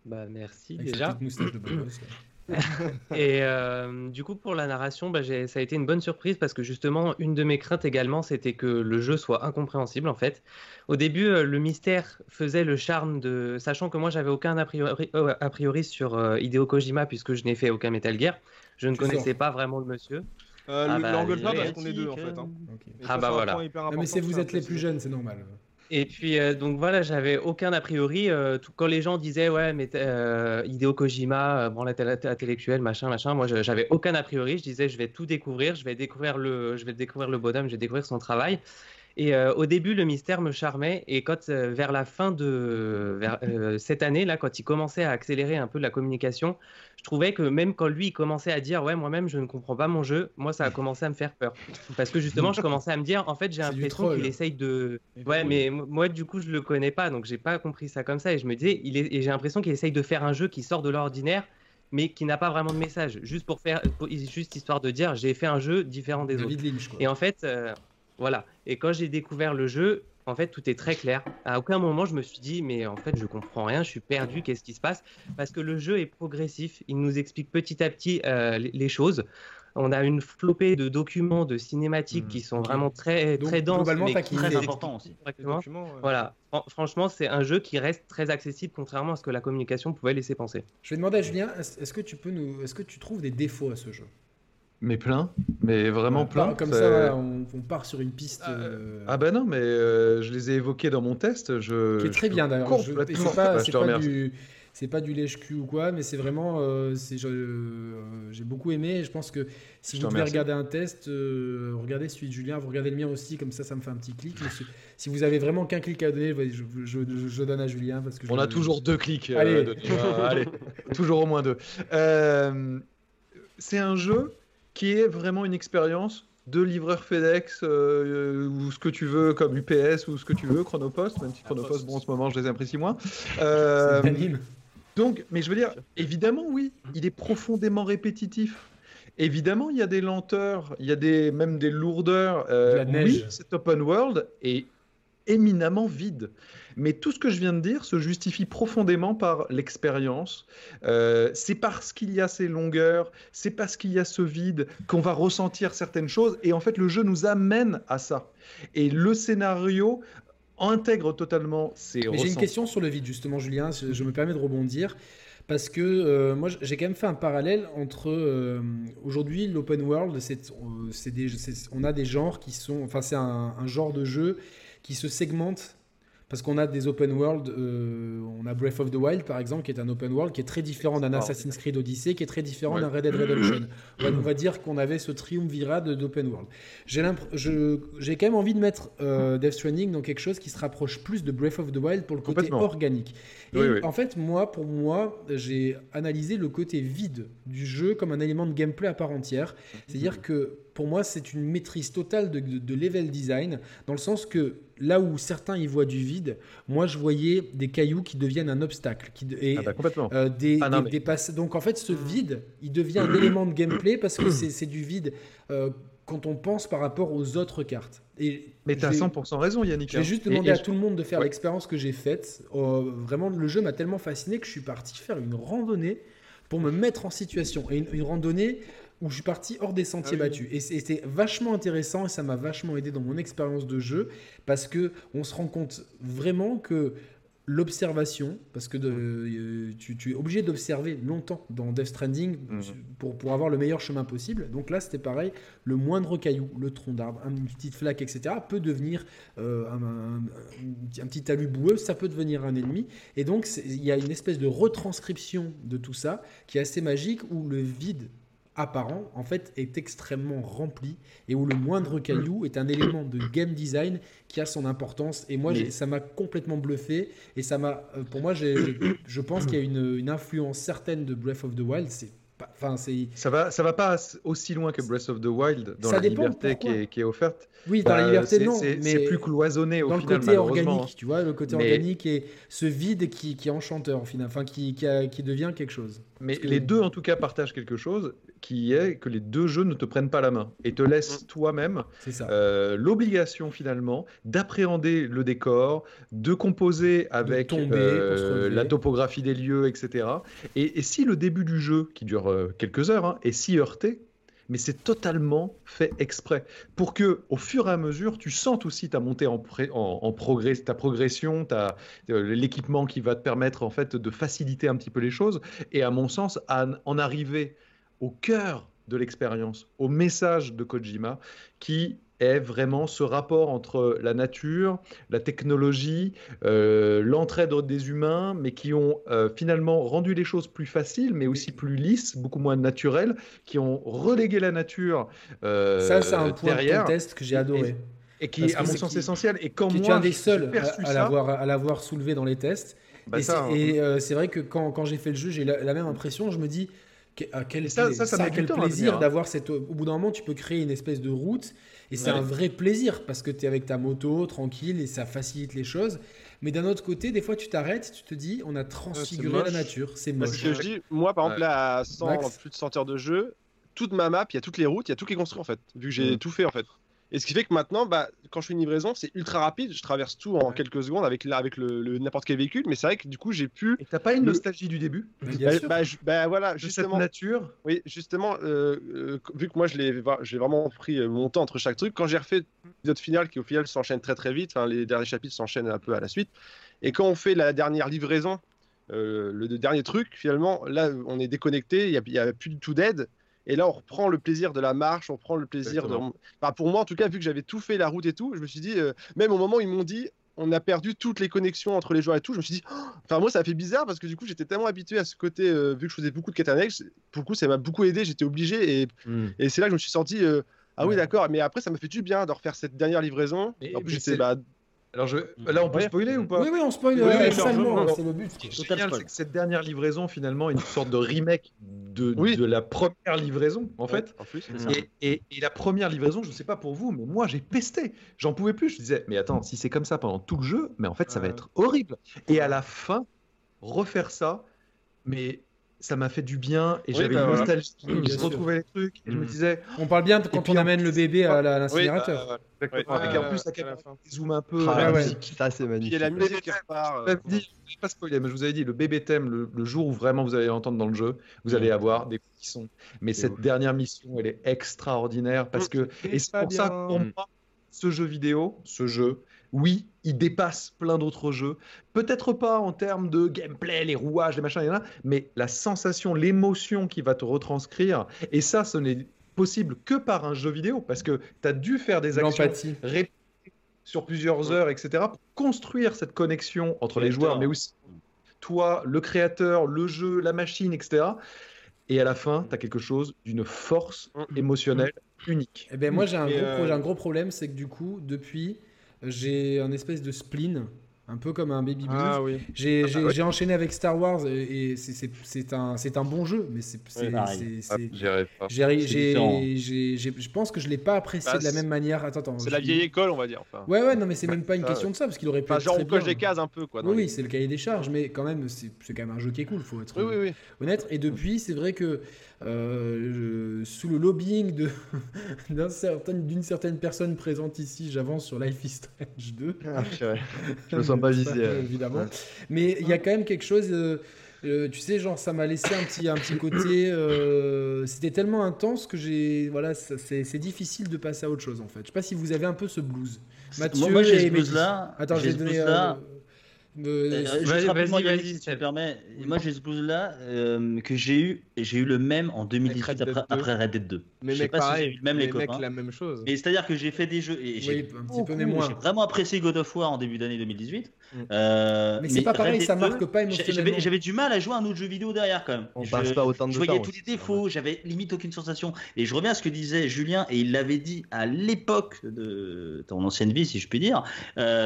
Bah merci déjà. moustache de *clears throat* *laughs* et euh, du coup, pour la narration, bah, ça a été une bonne surprise parce que justement, une de mes craintes également, c'était que le jeu soit incompréhensible en fait. Au début, euh, le mystère faisait le charme de. Sachant que moi, j'avais aucun a priori, euh, a priori sur Hideo Kojima puisque je n'ai fait aucun Metal Gear. Je ne connaissais pas vraiment le monsieur. ah bah, l'engueule pas parce qu'on est deux en fait. Hein. Ah bah voilà. mais si vous êtes les plus jeunes, c'est normal. Et puis, euh, donc voilà, j'avais aucun a priori. Euh, quand les gens disaient, ouais, mais euh, Hideo Kojima, bon, intellectuel, machin, machin, moi, j'avais aucun a priori. Je disais, je vais tout découvrir, je vais découvrir le, je vais découvrir le bonhomme, je vais découvrir son travail. Et euh, au début, le mystère me charmait. Et quand, euh, vers la fin de euh, cette année, là, quand il commençait à accélérer un peu la communication, je trouvais que même quand lui il commençait à dire Ouais, moi-même, je ne comprends pas mon jeu, moi, ça a *laughs* commencé à me faire peur. Parce que justement, je commençais à me dire En fait, j'ai l'impression qu'il essaye de. Ouais, mais moi, du coup, je le connais pas, donc j'ai pas compris ça comme ça. Et je me disais il est... Et j'ai l'impression qu'il essaye de faire un jeu qui sort de l'ordinaire mais qui n'a pas vraiment de message, juste pour faire, juste histoire de dire j'ai fait un jeu différent des autres. Et en fait, voilà. Et quand j'ai découvert le jeu, en fait, tout est très clair. À aucun moment, je me suis dit, mais en fait, je comprends rien, je suis perdu, qu'est-ce qui se passe? Parce que le jeu est progressif, il nous explique petit à petit euh, les choses. On a une flopée de documents, de cinématiques qui sont vraiment très, très denses, mais très importants aussi. Voilà. Franchement, c'est un jeu qui reste très accessible, contrairement à ce que la communication pouvait laisser penser. Je vais demander à Julien, est-ce que tu peux nous, est-ce que tu trouves des défauts à ce jeu? Mais plein, mais vraiment plein. comme ça, on, part sur une piste. Ah, euh, ah ben non, mais euh, je les ai évoqués dans mon test. Je, qui est très bien d'ailleurs. C'est pas, *laughs* bah, pas, du, c'est pas du lèche-cul ou quoi, mais c'est vraiment, euh, j'ai beaucoup aimé. Et je pense que si vous devez regarder un test, regardez celui de Julien, vous regardez le mien aussi, comme ça, ça me fait un petit clic. si, vous avez vraiment qu'un clic à donner, je, je, donne à Julien parce que on a toujours deux clics. Allez, *laughs* allez toujours au moins deux. c'est un jeu qui est vraiment une expérience de livreur FedEx euh, ou ce que tu veux comme UPS ou ce que tu veux Chronopost même si Chronopost bon en ce moment je les apprécie moins. Euh, donc mais je veux dire évidemment oui il est profondément répétitif. Évidemment il y a des lenteurs il y a des même des lourdeurs. Euh, oui cet open world est éminemment vide mais tout ce que je viens de dire se justifie profondément par l'expérience. Euh, c'est parce qu'il y a ces longueurs, c'est parce qu'il y a ce vide qu'on va ressentir certaines choses. Et en fait, le jeu nous amène à ça. Et le scénario intègre totalement ces J'ai une question sur le vide, justement, Julien. Je, me permets de rebondir. Parce que euh, moi, j'ai quand même fait un parallèle entre euh, aujourd'hui l'open world, c'est, on a des genres qui sont, enfin c'est un, un, genre de jeu qui se segmente parce qu'on a des open world, euh, on a Breath of the Wild par exemple, qui est un open world qui est très différent d'un Assassin's Creed Odyssey, qui est très différent d'un Red Dead Redemption. *clears throat* on, va, dire qu'on avait ce triumvirat d'open world. J'ai quand même envie de mettre euh, Death Stranding dans quelque chose qui se rapproche plus de Breath of the Wild pour le côté organique. Et en fait, moi, pour moi, j'ai analysé le côté vide du jeu comme un élément de gameplay à part entière. C'est-à-dire que pour moi, c'est une maîtrise totale de, de, level design, dans le sens que là où certains y voient du vide, moi je voyais des cailloux qui deviennent un obstacle. Qui, et, ah bah complètement. Euh, des, ah Donc en fait, ce vide, il devient un élément de gameplay parce que c'est du vide euh, quand on pense par rapport aux autres cartes. Et Mais tu as 100% raison, Yannick. Je vais hein. juste demander à tout le monde de faire l'expérience que j'ai faite. Oh, vraiment, le jeu m'a tellement fasciné que je suis parti faire une randonnée pour me mettre en situation. Et une randonnée où je suis parti hors des sentiers ah battus. Et c'était vachement intéressant et ça m'a vachement aidé dans mon expérience de jeu parce que on se rend compte vraiment que l'observation, parce que euh, tu, es obligé d'observer longtemps dans Death Stranding mhm. pour, pour avoir le meilleur chemin possible. Donc là, c'était pareil, le moindre caillou, le tronc d'arbre, une petite flaque, etc., peut devenir euh, un, un, petit talus boueux, ça peut devenir un ennemi. Et donc, il y a une espèce de retranscription de tout ça qui est assez magique, où le vide apparent, en fait, est extrêmement rempli et où le moindre caillou est un élément de game design qui a son importance. Et moi, ça m'a complètement bluffé. Et ça m'a, euh, pour moi, je pense qu'il y a une, une, influence certaine de Breath of the Wild. C'est Enfin, ça va, ça va pas aussi loin que Breath of the Wild dans la liberté qui est, qui est, offerte. Oui, dans la bah, liberté non, mais c'est plus cloisonné au dans le côté organique, tu vois, le côté organique et ce vide qui, qui est enchanteur, au final, enfin qui, qui, qui devient quelque chose. Mais les deux en tout cas partagent quelque chose qui est que les deux jeux ne te prennent pas la main et te laissent mm. toi-même euh, l'obligation finalement d'appréhender le décor, de composer avec euh, la topographie des lieux, etc. Et, si le début du jeu, qui dure euh, quelques heures, hein, est si heurté, mais c'est totalement fait exprès pour que, au fur et à mesure, tu sentes aussi ta montée en, en, progrès, ta progression, ta, l'équipement qui va te permettre en fait de faciliter un petit peu les choses. Et à mon sens, à en arriver au cœur de l'expérience, au message de Kojima, qui est vraiment ce rapport entre la nature, la technologie, euh, l'entraide des humains, mais qui ont euh, finalement rendu les choses plus faciles, mais aussi plus lisses, beaucoup moins naturelles, qui ont relégué la nature euh, Ça, c'est un point de test que j'ai adoré. Et, qui est, à mon sens, essentiel. Et quand moi, tu es un des seuls à, l'avoir soulevé dans les tests. Bah et hein. c'est vrai que quand, quand j'ai fait le jeu, j'ai la, même impression. Je me dis, à quel, ça, ça, quel plaisir d'avoir cette. Au bout d'un moment, tu peux créer une espèce de route et c'est un vrai plaisir parce que tu es avec ta moto tranquille et ça facilite les choses. Mais d'un autre côté, des fois, tu t'arrêtes, tu te dis, on a transfiguré la nature, c'est moche. que je dis, moi, par exemple, là, à 100, plus de 100 heures de jeu, toute ma map, il y a toutes les routes, il y a tout qui est construit en fait, vu que j'ai mm. tout fait en fait. Et ce qui fait que maintenant, bah, quand je fais une livraison, c'est ultra rapide. Je traverse tout en quelques secondes avec, avec le, n'importe quel véhicule. Mais c'est vrai que du coup, j'ai pu. Et t'as pas une nostalgie du début? Bah, bah, bah, voilà, justement. Cette nature. Oui, justement, euh, euh, vu que moi, je l'ai, j'ai vraiment pris euh, mon temps entre chaque truc. Quand j'ai refait l'épisode final, qui au final s'enchaîne très très vite, les derniers chapitres s'enchaînent un peu à la suite. Et quand on fait la dernière livraison, le, dernier truc, finalement, là, on est déconnecté, il n'y a, a, plus du tout d'aide. Et là, on reprend le plaisir de la marche, on prend le plaisir de. pour moi, en tout cas, vu que j'avais tout fait la route et tout, je me suis dit, euh, même au moment où ils m'ont dit, on a perdu toutes les connexions entre les joueurs et tout, je me suis dit, oh enfin, moi, ça a fait bizarre parce que du coup, j'étais tellement habitué à ce côté, euh, vu que je faisais beaucoup de quêtes annexes, pour le coup, ça m'a beaucoup aidé, j'étais obligé et, hmm. et c'est là que je me suis senti. Euh, ah oui, d'accord, mais après, ça m'a fait du bien de refaire cette dernière livraison. en plus, j'étais bah, alors je... là, on peut spoiler ou pas Oui, oui, on spoil oui, salement, c'est le but. Ce qui est génial, c'est que cette dernière livraison, finalement, est une sorte de remake de, de la première livraison, en fait. En plus, et, et, la première livraison, je ne sais pas pour vous, mais moi, j'ai pesté. J'en pouvais plus. Je disais, mais attends, si c'est comme ça pendant tout le jeu, mais en fait, ça va être horrible. Et à la fin, refaire ça, mais ça m'a fait du bien et j'avais bah une nostalgie. je retrouvais les trucs et je me mm. disais. On parle bien quand on amène le bébé à l'incinérateur. Oui, bah, et en plus, la caméra zoom un peu. Ah, la musique, ça c'est magnifique. Et la musique qui repart. Euh, je ne pas spoiler, mais je vous avais dit, le bébé thème, le, jour où vraiment vous allez l'entendre dans le jeu, vous allez mm. avoir des qui sont. Mais cette dernière mission, elle est extraordinaire parce mm. que. Et c'est pour ça que pour moi, ce jeu vidéo, ce jeu, oui, il dépasse plein d'autres jeux. Peut-être pas en termes de gameplay, les rouages, les machins, mais la sensation, l'émotion qui va te retranscrire. Et ça, ce n'est possible que par un jeu vidéo, parce que tu as dû faire des actions répétées sur plusieurs heures, etc., pour construire cette connexion entre les joueurs, mais aussi toi, le créateur, le jeu, la machine, etc. Et à la fin, tu as quelque chose d'une force mm. émotionnelle unique. Eh ben moi, j'ai un, euh, un, gros problème, c'est que du coup, depuis j'ai un espèce de spleen un peu comme un Baby Blues. Ah, oui. J'ai ah, bah enchaîné avec Star Wars et, c'est un, un bon jeu, mais c'est. Je pense que je l'ai pas apprécié bah, de la même manière. Attends, attends. C'est la vieille école, on va dire. Enfin. Ouais, ouais, non, mais c'est même pas une question de ça, parce qu'il aurait pu. Enfin, genre, on coche des cases un peu, quoi. Oui, c'est le cahier des charges, mais quand même, c'est quand même un jeu qui est cool, faut être honnête. Et depuis, c'est vrai que euh, sous le lobbying *laughs* d'une certain, certaine personne présente ici, j'avance sur Life is Strange 2. Ah, *laughs* je me pas ici. Évidemment. Mais il y a quand même quelque chose. Euh, euh, tu sais, genre, ça m'a laissé un petit, un petit côté. C'était tellement intense que j'ai. Voilà, c'est difficile de passer à autre chose en fait. Je sais pas si vous avez un peu ce blues. Mathieu moi, j'ai ce blues là. Attends, j'ai donné. Euh, vas-y, vas-y, si tu me permets. Moi, j'ai ce blues là euh, que j'ai eu, j'ai eu le même en 2018 après, après, Red Dead 2. Mais je sais pas si j'ai eu le même les, copains. la même chose. Mais c'est-à-dire que j'ai fait des jeux et j'ai vraiment apprécié God of War en début d'année 2018. Mm. Euh, mais c'est pas pareil, ça marque pas émotionnellement. J'avais du mal à jouer un autre jeu vidéo derrière quand même. On je, passe pas autant de Je voyais tous les défauts, j'avais limite aucune sensation. Et je reviens à ce que disait Julien et il l'avait dit à l'époque de ton ancienne vie, si je puis dire,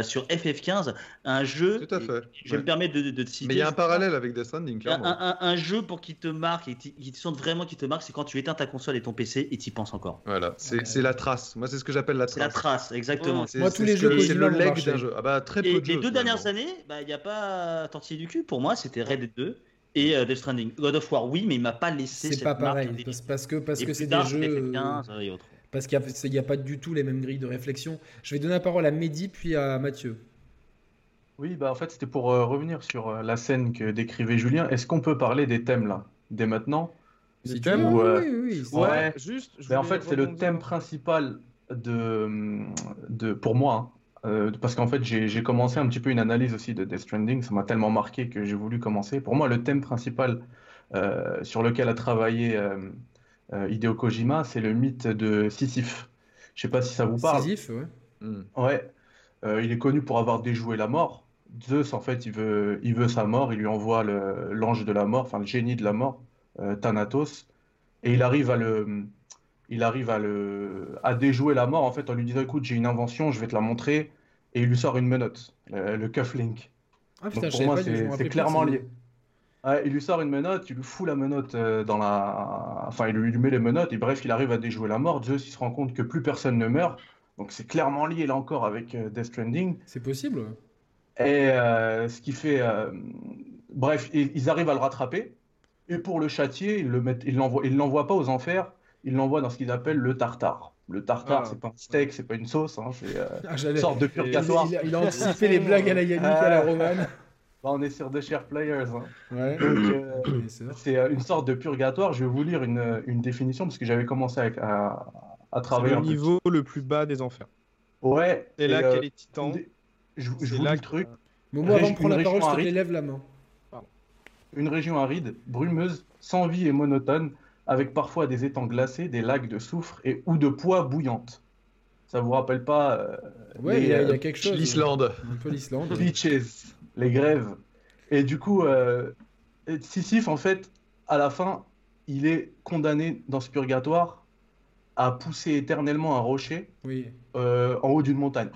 sur FF15, un jeu. Tout à fait je me permets de, de, citer. Mais il y a un parallèle avec Death Stranding, clairement. Un, jeu pour qu'il te marque et qui te sente vraiment qui te marque, c'est quand tu éteins ta console et ton PC et tu y penses encore. Voilà, c'est la trace. Moi, c'est ce que j'appelle la trace. C'est la trace, exactement. Moi, tous les jeux, c'est le leg d'un jeu. Ah bah, très peu et de les deux dernières années, il bah, n'y a pas tortillé du cul. Pour moi, c'était Red Dead 2 et Death Stranding. God of War, oui, mais il m'a pas laissé. C'est pas pareil, parce que parce que c'est des jeux. Parce qu'il n'y a, a, pas du tout les mêmes grilles de réflexion. Je vais donner la parole à Mehdi puis à Mathieu. Oui, bah en fait, c'était pour revenir sur la scène que décrivait Julien. Est-ce qu'on peut parler des thèmes là, dès maintenant Des thèmes Oui, oui, oui. Ouais, juste. en fait, c'est le thème principal de, de pour moi. Hein. Euh, parce qu'en fait, j'ai commencé un petit peu une analyse aussi de Death Stranding. Ça m'a tellement marqué que j'ai voulu commencer. Pour moi, le thème principal euh, sur lequel a travaillé euh, Hideo Kojima, c'est le mythe de Sisyphe. Je sais pas si ça vous parle. Sisyphe, ouais. Hmm. Ouais. il est connu pour avoir déjoué la mort. Zeus, en fait, il veut, il veut sa mort. Il lui envoie l'ange de la mort, enfin le génie de la mort, Thanatos. Et il arrive à le, il arrive à, le, à déjouer la mort en fait en lui disant écoute j'ai une invention je vais te la montrer. Et il lui sort une menotte le, cufflink ah, putain, pour moi c'est clairement lié. Il lui sort une menotte il lui fout la menotte euh, dans la enfin il lui, met les menottes et bref il arrive à déjouer la mort. Zeus il se rend compte que plus personne ne meurt. Donc c'est clairement lié là encore avec euh, Death Stranding. C'est possible et euh, ce qui fait bref ils arrivent à le rattraper et pour le châtier ils le mettent ils l'envoient pas aux enfers il l'envoie dans ce qu'ils appellent le tartare. Le tartare, ah. c'est pas un steak, c'est pas une sauce, hein, c'est euh, ah, une sorte de purgatoire. Il, a, anticipé les blagues à la Yannick, à la romane. *laughs* Bah, on est sur The Share Players. Hein. Euh, c'est euh, une sorte de purgatoire. Je vais vous lire une, une définition parce que j'avais commencé à, à, travailler. C'est le niveau le plus bas des enfers. Ouais. Et là, quel est Titan Je, je vous lis le truc. Mais moi, avant de prendre la parole, je te lève la main. Une région aride, brumeuse, sans vie et monotone, avec parfois des étangs glacés, des lacs de soufre et ou de poix bouillantes. Ça vous rappelle pas euh, Ouais, il y, a euh, quelque chose. L'Islande. Un peu l'Islande. Beaches, les grèves. Et du coup, euh, Sisyphe, en fait, à la fin, il est condamné dans ce purgatoire à pousser éternellement un rocher oui. en haut d'une montagne,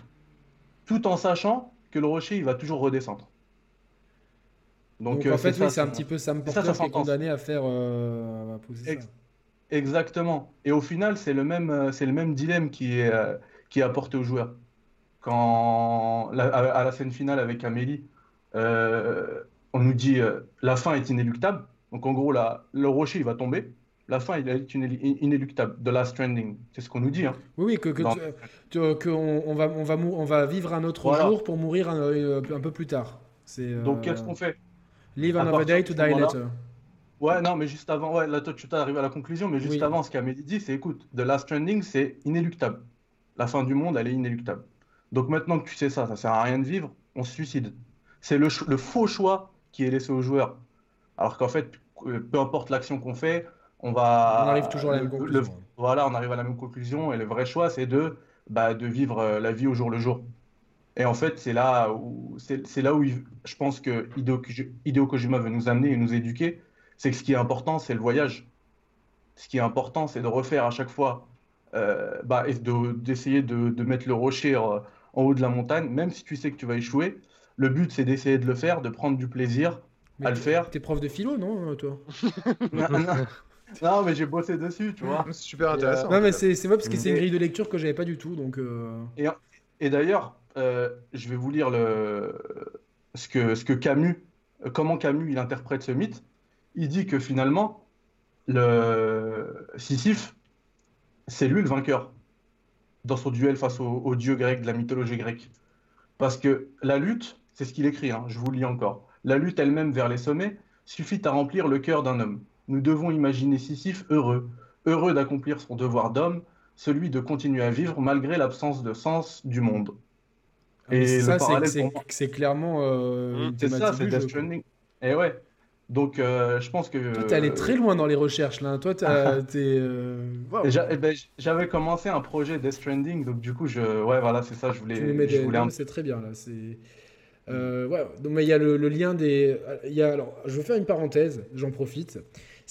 tout en sachant que le rocher, il va toujours redescendre. Donc, en fait, oui, c'est un petit peu Sam Porter qui est condamné à faire à pousser ça. Exactement. Et au final, c'est le même, euh, c'est le même dilemme qui est, euh, qui est apporté aux joueurs. Quand, à, la scène finale avec Amélie, euh, on nous dit la fin est inéluctable. Donc en gros, la, le rocher il va tomber. La fin il est inéluctable. The Last Stranding, c'est ce qu'on nous dit. Hein. Oui, oui, que, que, on, va, on, va on va vivre un autre jour pour mourir un, un peu plus tard. Donc qu'est-ce qu'on fait? Live another day to die later. Ouais, non, mais juste avant, ouais, là, toi, tu t'es arrivé à la conclusion, mais juste avant, ce qu'Amélie dit, c'est écoute, The Last Stranding, c'est inéluctable. La fin du monde, elle est inéluctable. Donc maintenant que tu sais ça, ça sert à rien de vivre, on se suicide. C'est le, le, faux choix qui est laissé aux joueurs. Alors qu'en fait, peu importe l'action qu'on fait, on va. On arrive toujours à la même conclusion. voilà, on arrive à la même conclusion, et le vrai choix, c'est de, bah, de vivre euh, la vie au jour le jour. Et en fait, c'est là où, c'est là où je pense que Hideo Kojima veut nous amener et nous éduquer c'est que ce qui est important, c'est le voyage. Ce qui est important, c'est de refaire à chaque fois, euh, bah, d'essayer de, de, mettre le rocher euh, en haut de la montagne, même si tu sais que tu vas échouer. Le but, c'est d'essayer de le faire, de prendre du plaisir à le faire. T'es prof de philo, non, toi? *laughs* Non, *laughs* mais j'ai bossé dessus, tu vois. C'est super intéressant. non, mais c'est moi parce que c'est une grille de lecture que j'avais pas du tout, donc. Euh. Et, et d'ailleurs, je vais vous lire le ce que ce que Camus, comment Camus il interprète ce mythe il dit que finalement, le Sisyphe, c'est lui le vainqueur dans son duel face au, dieu grec de la mythologie grecque. Parce que la lutte, c'est ce qu'il écrit, hein, je vous lis encore, la lutte elle-même vers les sommets suffit à remplir le cœur d'un homme. Nous devons imaginer Sisyphe heureux, heureux d'accomplir son devoir d'homme, celui de continuer à vivre malgré l'absence de sens du monde. Ah, Et ça, c'est clairement euh, C'est ça, c'est Death Stranding. Et ouais. Donc, euh, je pense que. Toi, t'es allé très loin dans les recherches, là. Toi, *laughs* t'es. Euh, eh ben, j'avais commencé un projet Death Stranding, donc du coup, je. Ouais, voilà, c'est ça, je voulais. Je voulais C'est très bien, là. C'est. Euh, ouais, donc, mais il y a le, lien des. Il y a, alors, je veux faire une parenthèse, j'en profite.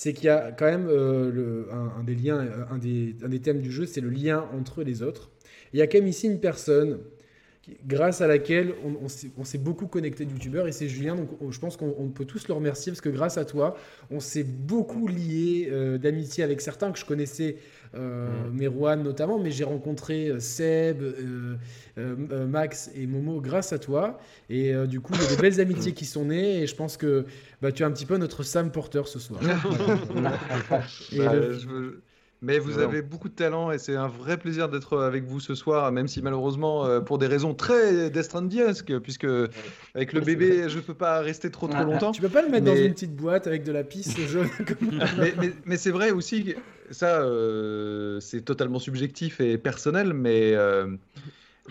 C'est qu'il y a quand même le, un, des liens, un des, un des thèmes du jeu, c'est le lien entre les autres. Il y a quand même ici une personne grâce à laquelle on, s'est beaucoup connecté de youtubeurs. Et c'est Julien donc je pense qu'on peut tous le remercier parce que grâce à toi on s'est beaucoup lié euh, d'amitié avec certains que je connaissais euh, mmh. notamment mais j'ai rencontré euh, Seb euh, Max et Momo grâce à toi. Et du coup il y a des belles amitiés qui sont nées et je pense que bah, tu es un petit peu notre Sam Porter ce soir. *laughs* Et bah, mais vous avez beaucoup de talent et c'est un vrai plaisir d'être avec vous ce soir, même si malheureusement, euh, pour des raisons très Destrandiesques, puisque avec le bébé, je peux pas rester trop trop longtemps. Tu peux pas le mettre dans une petite boîte avec de la pisse *laughs* jaune *laughs* mais, mais, c'est vrai aussi, ça, euh, c'est totalement subjectif et personnel, mais euh,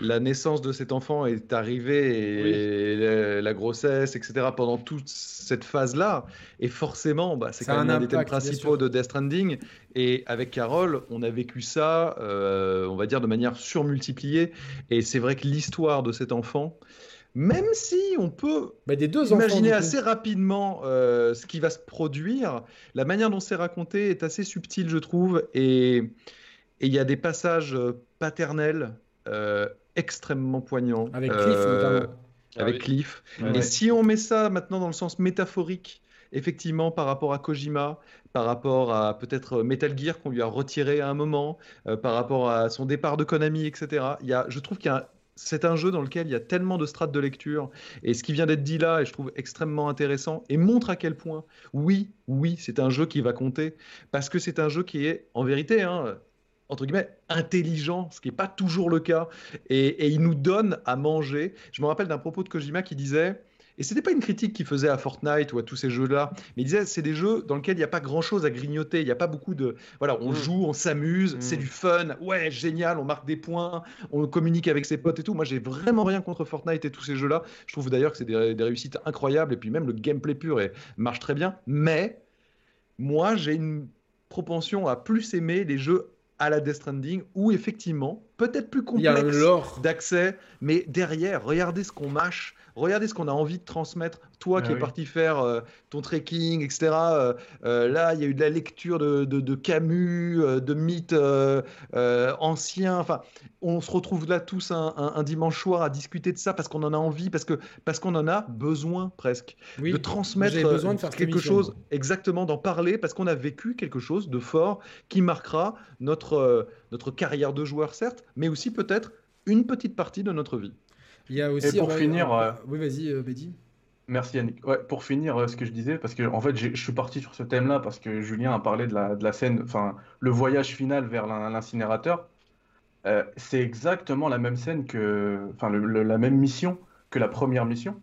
la naissance de cet enfant est arrivée et la, grossesse, etc., pendant toute cette phase-là. Et forcément, bah, c'est quand même un, des thèmes principaux de Death Stranding. Et avec Carole, on a vécu ça, euh, on va dire, de manière surmultipliée. Et c'est vrai que l'histoire de cet enfant, même si on peut bah, des deux imaginer assez rapidement euh, ce qui va se produire, la manière dont c'est raconté est assez subtile, je trouve. Et il y a des passages euh, paternels extrêmement poignant. Avec Cliff, euh, notamment. Avec ah Cliff. et si on met ça maintenant dans le sens métaphorique, effectivement, par rapport à Kojima, par rapport à peut-être Metal Gear qu'on lui a retiré à un moment, euh, par rapport à son départ de Konami, etc. Il y a, je trouve qu'il y a c'est un jeu dans lequel il y a tellement de strates de lecture et ce qui vient d'être dit là, et je trouve extrêmement intéressant et montre à quel point, oui, oui, c'est un jeu qui va compter parce que c'est un jeu qui est, en vérité, hein, entre guillemets, intelligent, ce qui n'est pas toujours le cas. Et, il nous donne à manger. Je me rappelle d'un propos de Kojima qui disait, et ce n'était pas une critique qu'il faisait à Fortnite ou à tous ces jeux-là, mais il disait c'est des jeux dans lesquels il n'y a pas grand-chose à grignoter, il n'y a pas beaucoup de... Voilà, on mm. joue, on s'amuse, mm. c'est du fun, ouais, génial, on marque des points, on communique avec ses potes et tout. Moi, j'ai vraiment rien contre Fortnite et tous ces jeux-là. Je trouve d'ailleurs que c'est des, des, réussites incroyables, et puis même le gameplay pur et marche très bien. Mais moi, j'ai une propension à plus aimer les jeux à la Death Stranding, où effectivement, peut-être plus complexe d'accès, mais derrière, regardez ce qu'on mâche, regardez ce qu'on a envie de transmettre. Toi qui es parti faire euh, ton trekking, etc. Euh, euh, là, il y a eu de la lecture de, de, Camus, de mythes anciens. Enfin, on se retrouve là tous un, dimanche soir à discuter de ça parce qu'on en a envie, parce que parce qu'on en a besoin presque de transmettre besoin de faire quelque chose, exactement, d'en parler parce qu'on a vécu quelque chose de fort qui marquera notre notre carrière de joueur certes, mais aussi peut-être une petite partie de notre vie. Il y a aussi. pour finir. Euh, oui, vas-y, euh, Bédi. Merci Yannick. Ouais, pour finir, euh, ce que je disais, parce que en fait, je suis parti sur ce thème-là parce que Julien a parlé de la, de la scène, enfin, le voyage final vers l'incinérateur. c'est exactement la même scène que, enfin, la même mission que la première mission,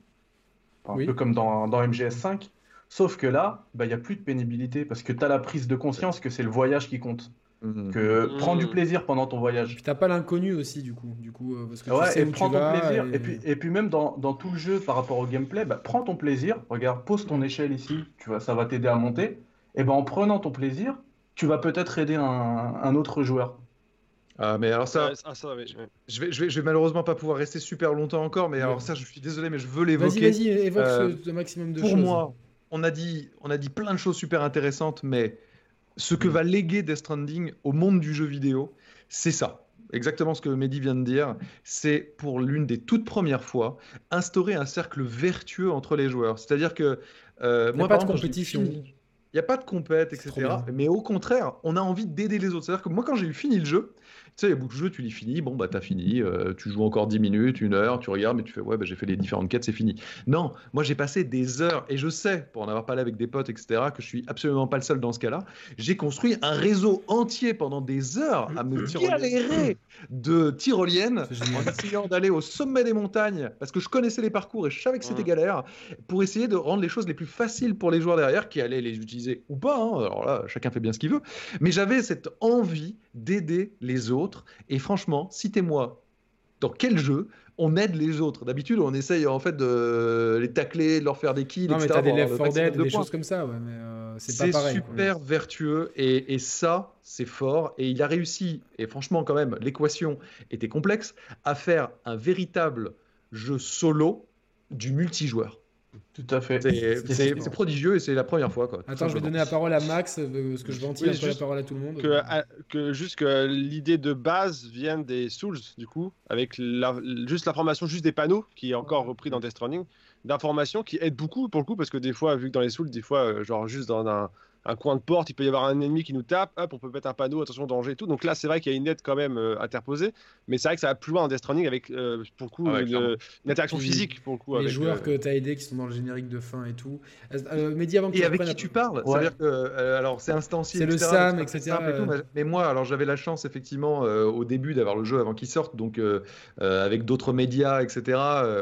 un peu comme dans, dans MGS5. Sauf que là, bah, il n'y a plus de pénibilité parce que tu as la prise de conscience que c'est le voyage qui compte. Mhm. Que prends du plaisir pendant ton voyage. Puis t'as pas l'inconnu aussi du coup, du coup euh, parce que ouais, et prends ton plaisir. Et... puis et puis même dans, dans, tout le jeu par rapport au gameplay, bah, prends ton plaisir. Regarde, pose ton échelle ici, tu vois, ça va t'aider à monter. Et ben en prenant ton plaisir, tu vas peut-être aider un, un, autre joueur. Ah mais alors ça, je, vais, je, vais, je vais malheureusement pas pouvoir rester super longtemps encore, mais alors ça je suis désolé, mais je veux l'évoquer. Vas-y, vas-y, évoque euh, ce, maximum de pour choses. Pour moi, on a dit, on a dit plein de choses super intéressantes, mais ce que va léguer Death Stranding au monde du jeu vidéo, c'est ça. Exactement ce que Mehdi vient de dire. C'est pour l'une des toutes premières fois instaurer un cercle vertueux entre les joueurs. C'est-à-dire que euh, moi, pas de compétition. Il n'y a pas de compète, etc. Mais au contraire, on a envie d'aider les autres. C'est-à-dire que moi, quand j'ai eu fini le jeu, sais, il y a beaucoup de jeux, tu les finis, bon, bah, t'as fini, euh, tu joues encore 10 minutes, une heure, tu regardes, mais tu fais, ouais, bah, j'ai fait les différentes quêtes, c'est fini. Non, moi, j'ai passé des heures, et je sais, pour en avoir parlé avec des potes, etc., que je suis absolument pas le seul dans ce cas-là. J'ai construit un réseau entier pendant des heures à me galérer de tyroliennes en essayant d'aller au sommet des montagnes, parce que je connaissais les parcours et je savais que c'était galère, pour essayer de rendre les choses les plus faciles pour les joueurs derrière, qui allaient les utiliser ou pas. Hein. Alors là, chacun fait bien ce qu'il veut. Mais j'avais cette envie d'aider les autres. Et franchement, citez-moi dans quel jeu on aide les autres. D'habitude, on essaye en fait de les tacler, de leur faire des kills, non, mais t'as des Left 4 Dead, des choses comme ça, ouais, euh, c'est super vertueux et, et ça, c'est fort. Et il a réussi, et franchement, quand même, l'équation était complexe, à faire un véritable jeu solo du multijoueur. Tout à fait. C'est prodigieux et c'est la première fois. Quoi, Attends, je vais donner la parole à Max, euh, parce que je ventile peu la parole à tout le monde. Que, que juste que l'idée de base vient des Souls, du coup, avec la, juste l'information juste des panneaux, qui est encore repris dans Death Stranding, d'informations qui aident beaucoup pour le coup, parce que des fois, vu que dans les Souls, des fois, euh, genre juste dans un un coin de porte, il peut y avoir un ennemi qui nous tape, hop, on peut mettre un panneau, attention, danger et tout. Donc là, c'est vrai qu'il y a une aide quand même euh, interposée, mais c'est vrai que ça va plus loin en Death Stranding avec, euh, pour le coup, ah une, interaction physique. Pour le coup, les joueurs euh, que tu as aidés qui sont dans le générique de fin et tout. Mehdi, avant que et avec qui tu parles? C'est-à-dire que, alors, c'est instancié. C'est le SAM, etc. mais moi, alors, j'avais la chance, effectivement, au début d'avoir le jeu avant qu'il sorte, donc avec d'autres médias, etc.,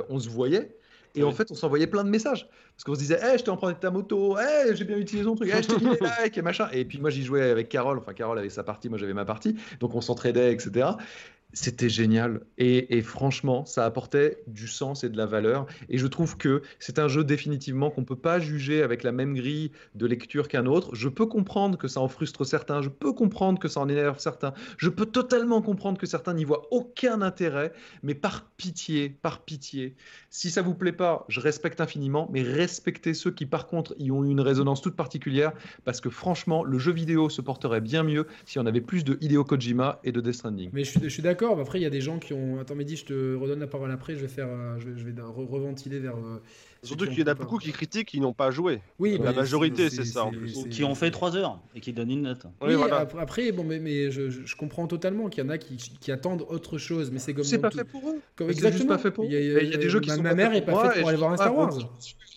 on se voyait. Et en fait, on s'envoyait plein de messages. Parce qu'on se disait, hey, je t'ai emprunté ta moto, hey, j'ai bien utilisé ton truc, hey, je t'ai mis *laughs* les likes et machin. Et puis moi, j'y jouais avec Carole. Enfin, Carole avait sa partie, moi j'avais ma partie. Donc on s'entraidait, etc c'était génial. Et, franchement, ça apportait du sens et de la valeur. Et je trouve que c'est un jeu définitivement qu'on ne peut pas juger avec la même grille de lecture qu'un autre. Je peux comprendre que ça en frustre certains, je peux comprendre que ça en énerve certains, je peux totalement comprendre que certains n'y voient aucun intérêt, mais par pitié, par pitié, si ça vous plaît pas, je respecte infiniment, mais respectez ceux qui par contre y ont eu une résonance toute particulière, parce que franchement, le jeu vidéo se porterait bien mieux si on avait plus de Hideo Kojima et de Death Stranding. Mais je suis d'accord après, il y a des gens qui ont. Attends, Mehdi, je te redonne la parole après. Je vais faire, euh, je vais, reventiler vers. Surtout qu'il y en a beaucoup qui critiquent, qui n'ont pas joué. Oui, la majorité, c'est ça. qui ont fait 3 heures et qui donnent une note. Oui, voilà. après, bon, mais, mais je, comprends totalement qu'il y en a qui, qui, attendent autre chose, mais c'est comme. C'est pas fait pour eux. Comme, exactement. pas fait pour eux. Il y a, des jeux qui ma, sont. Ma mère est pas faite pour aller voir un Star Wars.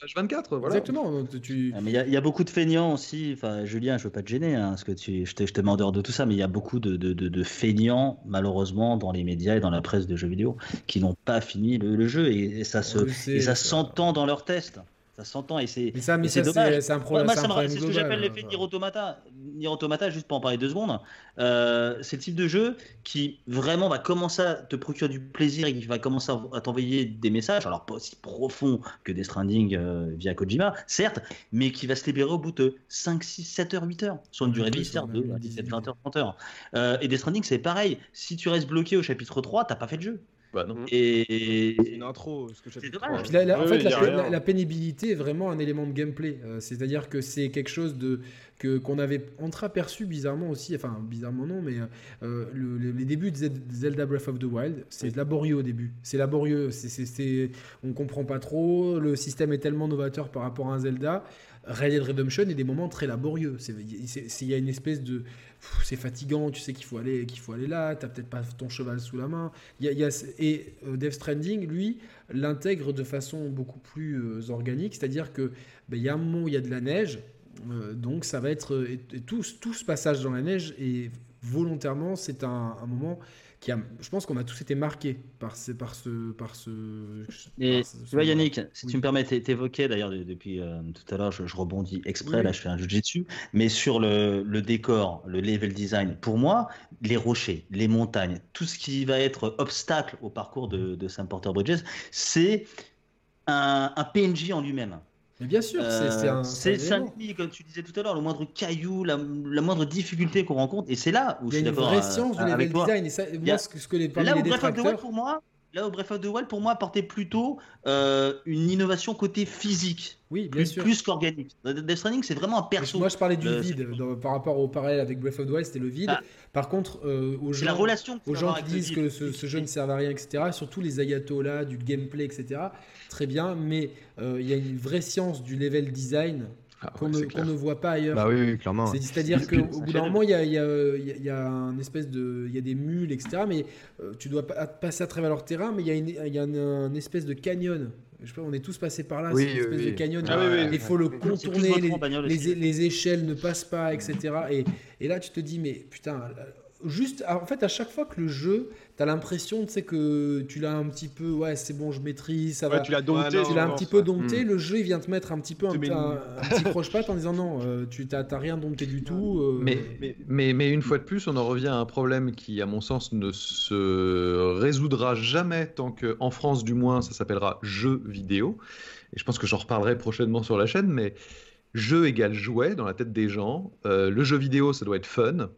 H24, voilà. Exactement. Tu... Ah, mais il y, a beaucoup de feignants aussi. Enfin, Julien, je veux pas te gêner, hein, parce que tu, je, te, mets en dehors de tout ça, mais il y a beaucoup de, de, de, feignants, malheureusement, dans les médias et dans la presse de jeux vidéo, qui n'ont pas fini le, jeu et, ça se, et ça s'entend dans tests ça s'entend et c'est dommage. C'est un problème. Moi, c'est ce que j'appelle l'effet Nier Automata. Nier Automata, juste pour en parler deux secondes, euh, c'est le type de jeu qui vraiment va commencer à te procurer du plaisir et qui va commencer à t'envoyer des messages, alors pas aussi profonds que des Stranding euh, via Kojima, certes, mais qui va se libérer au bout de 5, 6, 7 heures, 8 heures, sur une durée de vie, certes, de 17, 20 heures, 30 heures. Euh, et des Stranding, c'est pareil. Si tu restes bloqué au chapitre 3, t'as pas fait de jeu. Bah non. Et c'est une intro. C'est dommage. en fait, la, pénibilité est vraiment un élément de gameplay. Euh, c'est-à-dire que c'est quelque chose de que qu'on avait entreaperçu bizarrement aussi. Enfin, bizarrement non, mais euh, les débuts de Zelda Breath of the Wild, c'est laborieux au début. C'est laborieux. C'est, on comprend pas trop. Le système est tellement novateur par rapport à un Zelda. Red Dead Redemption est des moments très laborieux. Il y a une espèce de c'est fatigant, tu sais qu'il faut aller, qu'il faut aller là, t'as peut-être pas ton cheval sous la main. y a, et euh, Death Stranding, lui, l'intègre de façon beaucoup plus euh, organique, c'est-à-dire que ben, y a un moment où il y a de la neige, euh, donc ça va être tout, tout, ce passage dans la neige et volontairement c'est un moment je pense qu'on a tous été marqués par ce, par ce, par ce. Et tu vois, Yannick, si tu me permets, t'évoquer d'ailleurs depuis euh, tout à l'heure, je, rebondis exprès, là je fais un dessus, mais sur le, le, décor, le level design, pour moi, les rochers, les montagnes, tout ce qui va être obstacle au parcours de, de Sam Porter Bridges, c'est un, un PNJ en lui-même. Mais bien sûr, c'est un. C'est un comme tu disais tout à l'heure, le moindre caillou, la, moindre difficulté qu'on rencontre, et c'est là où il y a une vraie science du level design. Et ça, moi, ce que, les Là où Breath of the Wild, pour moi, là où Breath of the Wild, pour moi, apportait plutôt euh, une innovation côté physique. Oui, bien plus, sûr. Plus qu'organique. Death Stranding, c'est vraiment un perso. Moi, je parlais du vide par rapport au parallèle avec Breath of the Wild, c'était le vide. Ah. Par contre, euh, aux gens, la relation aux gens qui disent que ce, ce, jeu ne sert à rien, etc., surtout les ayatollahs, du gameplay, etc., très bien, mais euh, il y a une vraie science du level design ah qu'on ne, voit pas ailleurs. Bah oui, clairement. C'est-à-dire qu'au bout d'un moment, il y a, y, a, y a, un espèce de, il y a des mules, etc. Mais euh, tu dois passer à travers leur terrain, mais il y a, une, y a un, espèce de canyon. Je sais on est tous passés par là, oui, une espèce de canyon. Ah il faut le contourner, les, les, échelles ne passent pas, etc. Et, et là, tu te dis, mais putain, juste, en fait, à chaque fois que le jeu, tu as l'impression tu sais, que tu l'as un petit peu, ouais, c'est bon, je maîtrise, ça va. Tu l'as dompté. tu l'as un petit peu dompté, hmm. le jeu, il vient te mettre un petit peu un, petit croche-patte en disant non, euh, tu n'as rien dompté du tout. Euh. Mais, mais, mais, une fois de plus, on en revient à un problème qui, à mon sens, ne se résoudra jamais tant qu'en France, du moins, ça s'appellera jeu vidéo. Et je pense que j'en reparlerai prochainement sur la chaîne, mais jeu égale jouet dans la tête des gens. Euh, le jeu vidéo, ça doit être fun.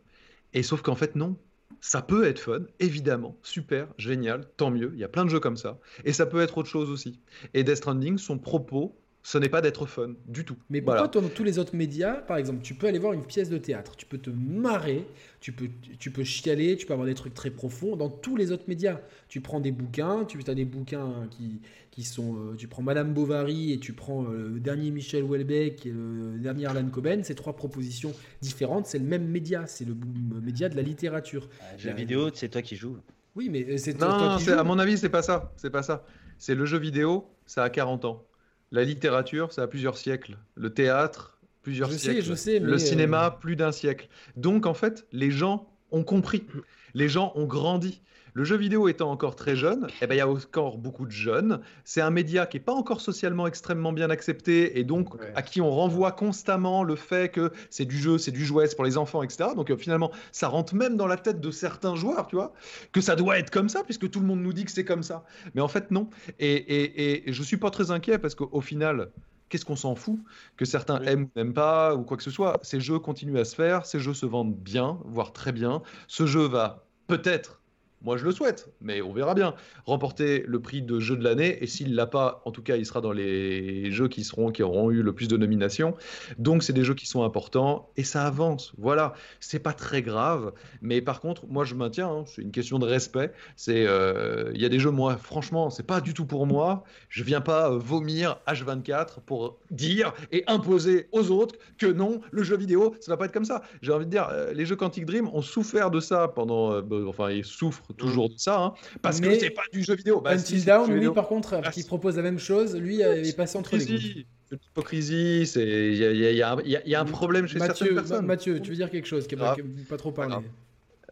Et sauf qu'en fait, non. Ça peut être fun, évidemment, super, génial, tant mieux. Il y a plein de jeux comme ça. Et ça peut être autre chose aussi. Et Death Stranding, son propos ce n'est pas d'être fun du tout. Mais pourquoi dans tous les autres médias, par exemple, tu peux aller voir une pièce de théâtre, tu peux te marrer, tu peux, tu peux chialer, tu peux avoir des trucs très profonds dans tous les autres médias. Tu prends des bouquins, tu as des bouquins qui, qui sont. Euh, tu prends Madame Bovary et tu prends euh, le dernier Michel Houellebecq et le dernier Alan Coben, c'est trois propositions différentes, c'est le même média, c'est le média de la littérature. Ah, jeu vidéo, c'est toi qui joues. Oui, mais euh, c'est toi, qui joues. à mon avis, c'est pas ça. C'est pas ça. C'est le jeu vidéo, ça a 40 ans. La littérature, ça a plusieurs siècles. Le théâtre, plusieurs siècles. je sais, le cinéma, plus d'un siècle. Donc, en fait, les gens ont compris. Les gens ont grandi. Le jeu vidéo étant encore très jeune, eh ben, il y a encore beaucoup de jeunes. C'est un média qui n'est pas encore socialement extrêmement bien accepté et donc à qui on renvoie constamment le fait que c'est du jeu, c'est du jouet, c'est pour les enfants, etc. Donc euh, finalement, ça rentre même dans la tête de certains joueurs, tu vois, que ça doit être comme ça puisque tout le monde nous dit que c'est comme ça. Mais en fait, non. Et, et, et je suis pas très inquiet parce qu'au final, qu'est-ce qu'on s'en fout que certains aiment ou n'aiment pas ou quoi que ce soit. Ces jeux continuent à se faire, ces jeux se vendent bien, voire très bien. Ce jeu va peut-être moi, je le souhaite, mais on verra bien. Remporter le prix de jeu de l'année, et s'il l'a pas, en tout cas, il sera dans les jeux qui seront, qui auront eu le plus de nominations. Donc, c'est des jeux qui sont importants et ça avance. Voilà, c'est pas très grave, mais par contre, moi, je maintiens. Hein, c'est une question de respect. Euh, il y a des jeux, moi, franchement, c'est pas du tout pour moi. Je viens pas euh, vomir H24 pour dire et imposer aux autres que non, le jeu vidéo, ça va pas être comme ça. J'ai envie de dire, euh, les jeux Quantic Dream ont souffert de ça pendant, enfin, ils souffrent toujours de ça, hein, parce que c'est pas du jeu vidéo. Bah, Until Down, lui, par contre, ah, qui propose la même chose, lui, il est passé entre les gouttes. L'hypocrisie, il y, a un problème chez Mathieu, certaines personnes. Mathieu, tu veux dire quelque chose qui n'a pas, trop parlé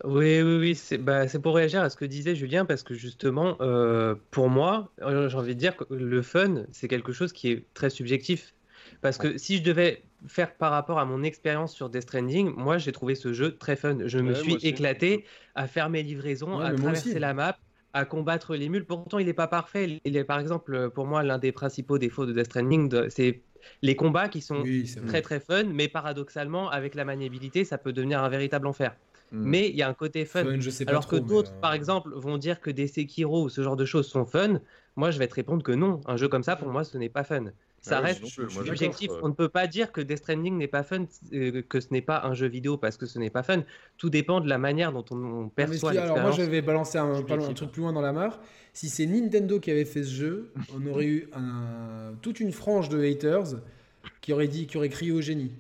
oui, oui, oui, c'est bah, pour réagir à ce que disait Julien, parce que justement, euh, pour moi, euh, j'ai envie de dire que le fun, c'est quelque chose qui est très subjectif. Parce que si je devais faire par rapport à mon expérience sur Death Stranding, moi j'ai trouvé ce jeu très fun. Je me suis éclaté à faire mes livraisons, à traverser la map, à combattre les mules. Pourtant, il n'est pas parfait. Il est par exemple pour moi l'un des principaux défauts de Death Stranding, c'est les combats qui sont très très fun, mais paradoxalement avec la maniabilité, ça peut devenir un véritable enfer. Hmm. Mais il y a un côté fun. Alors que d'autres, par euh, exemple, vont dire que des Sekiro ou ce genre de choses sont fun. Moi, je vais te répondre que non. Un jeu comme ça, pour moi, ce n'est pas fun. Ça ah reste subjectif. On ne peut pas dire que Death Stranding n'est pas fun, euh, que ce n'est pas un jeu vidéo parce que ce n'est pas fun. Tout dépend de la manière dont on, perçoit l'expérience. Alors moi, je vais balancer un, un, truc plus loin dans la mare. Si c'est Nintendo qui avait fait ce jeu, on aurait eu un, toute une frange de haters qui aurait dit, qui aurait crié au génie.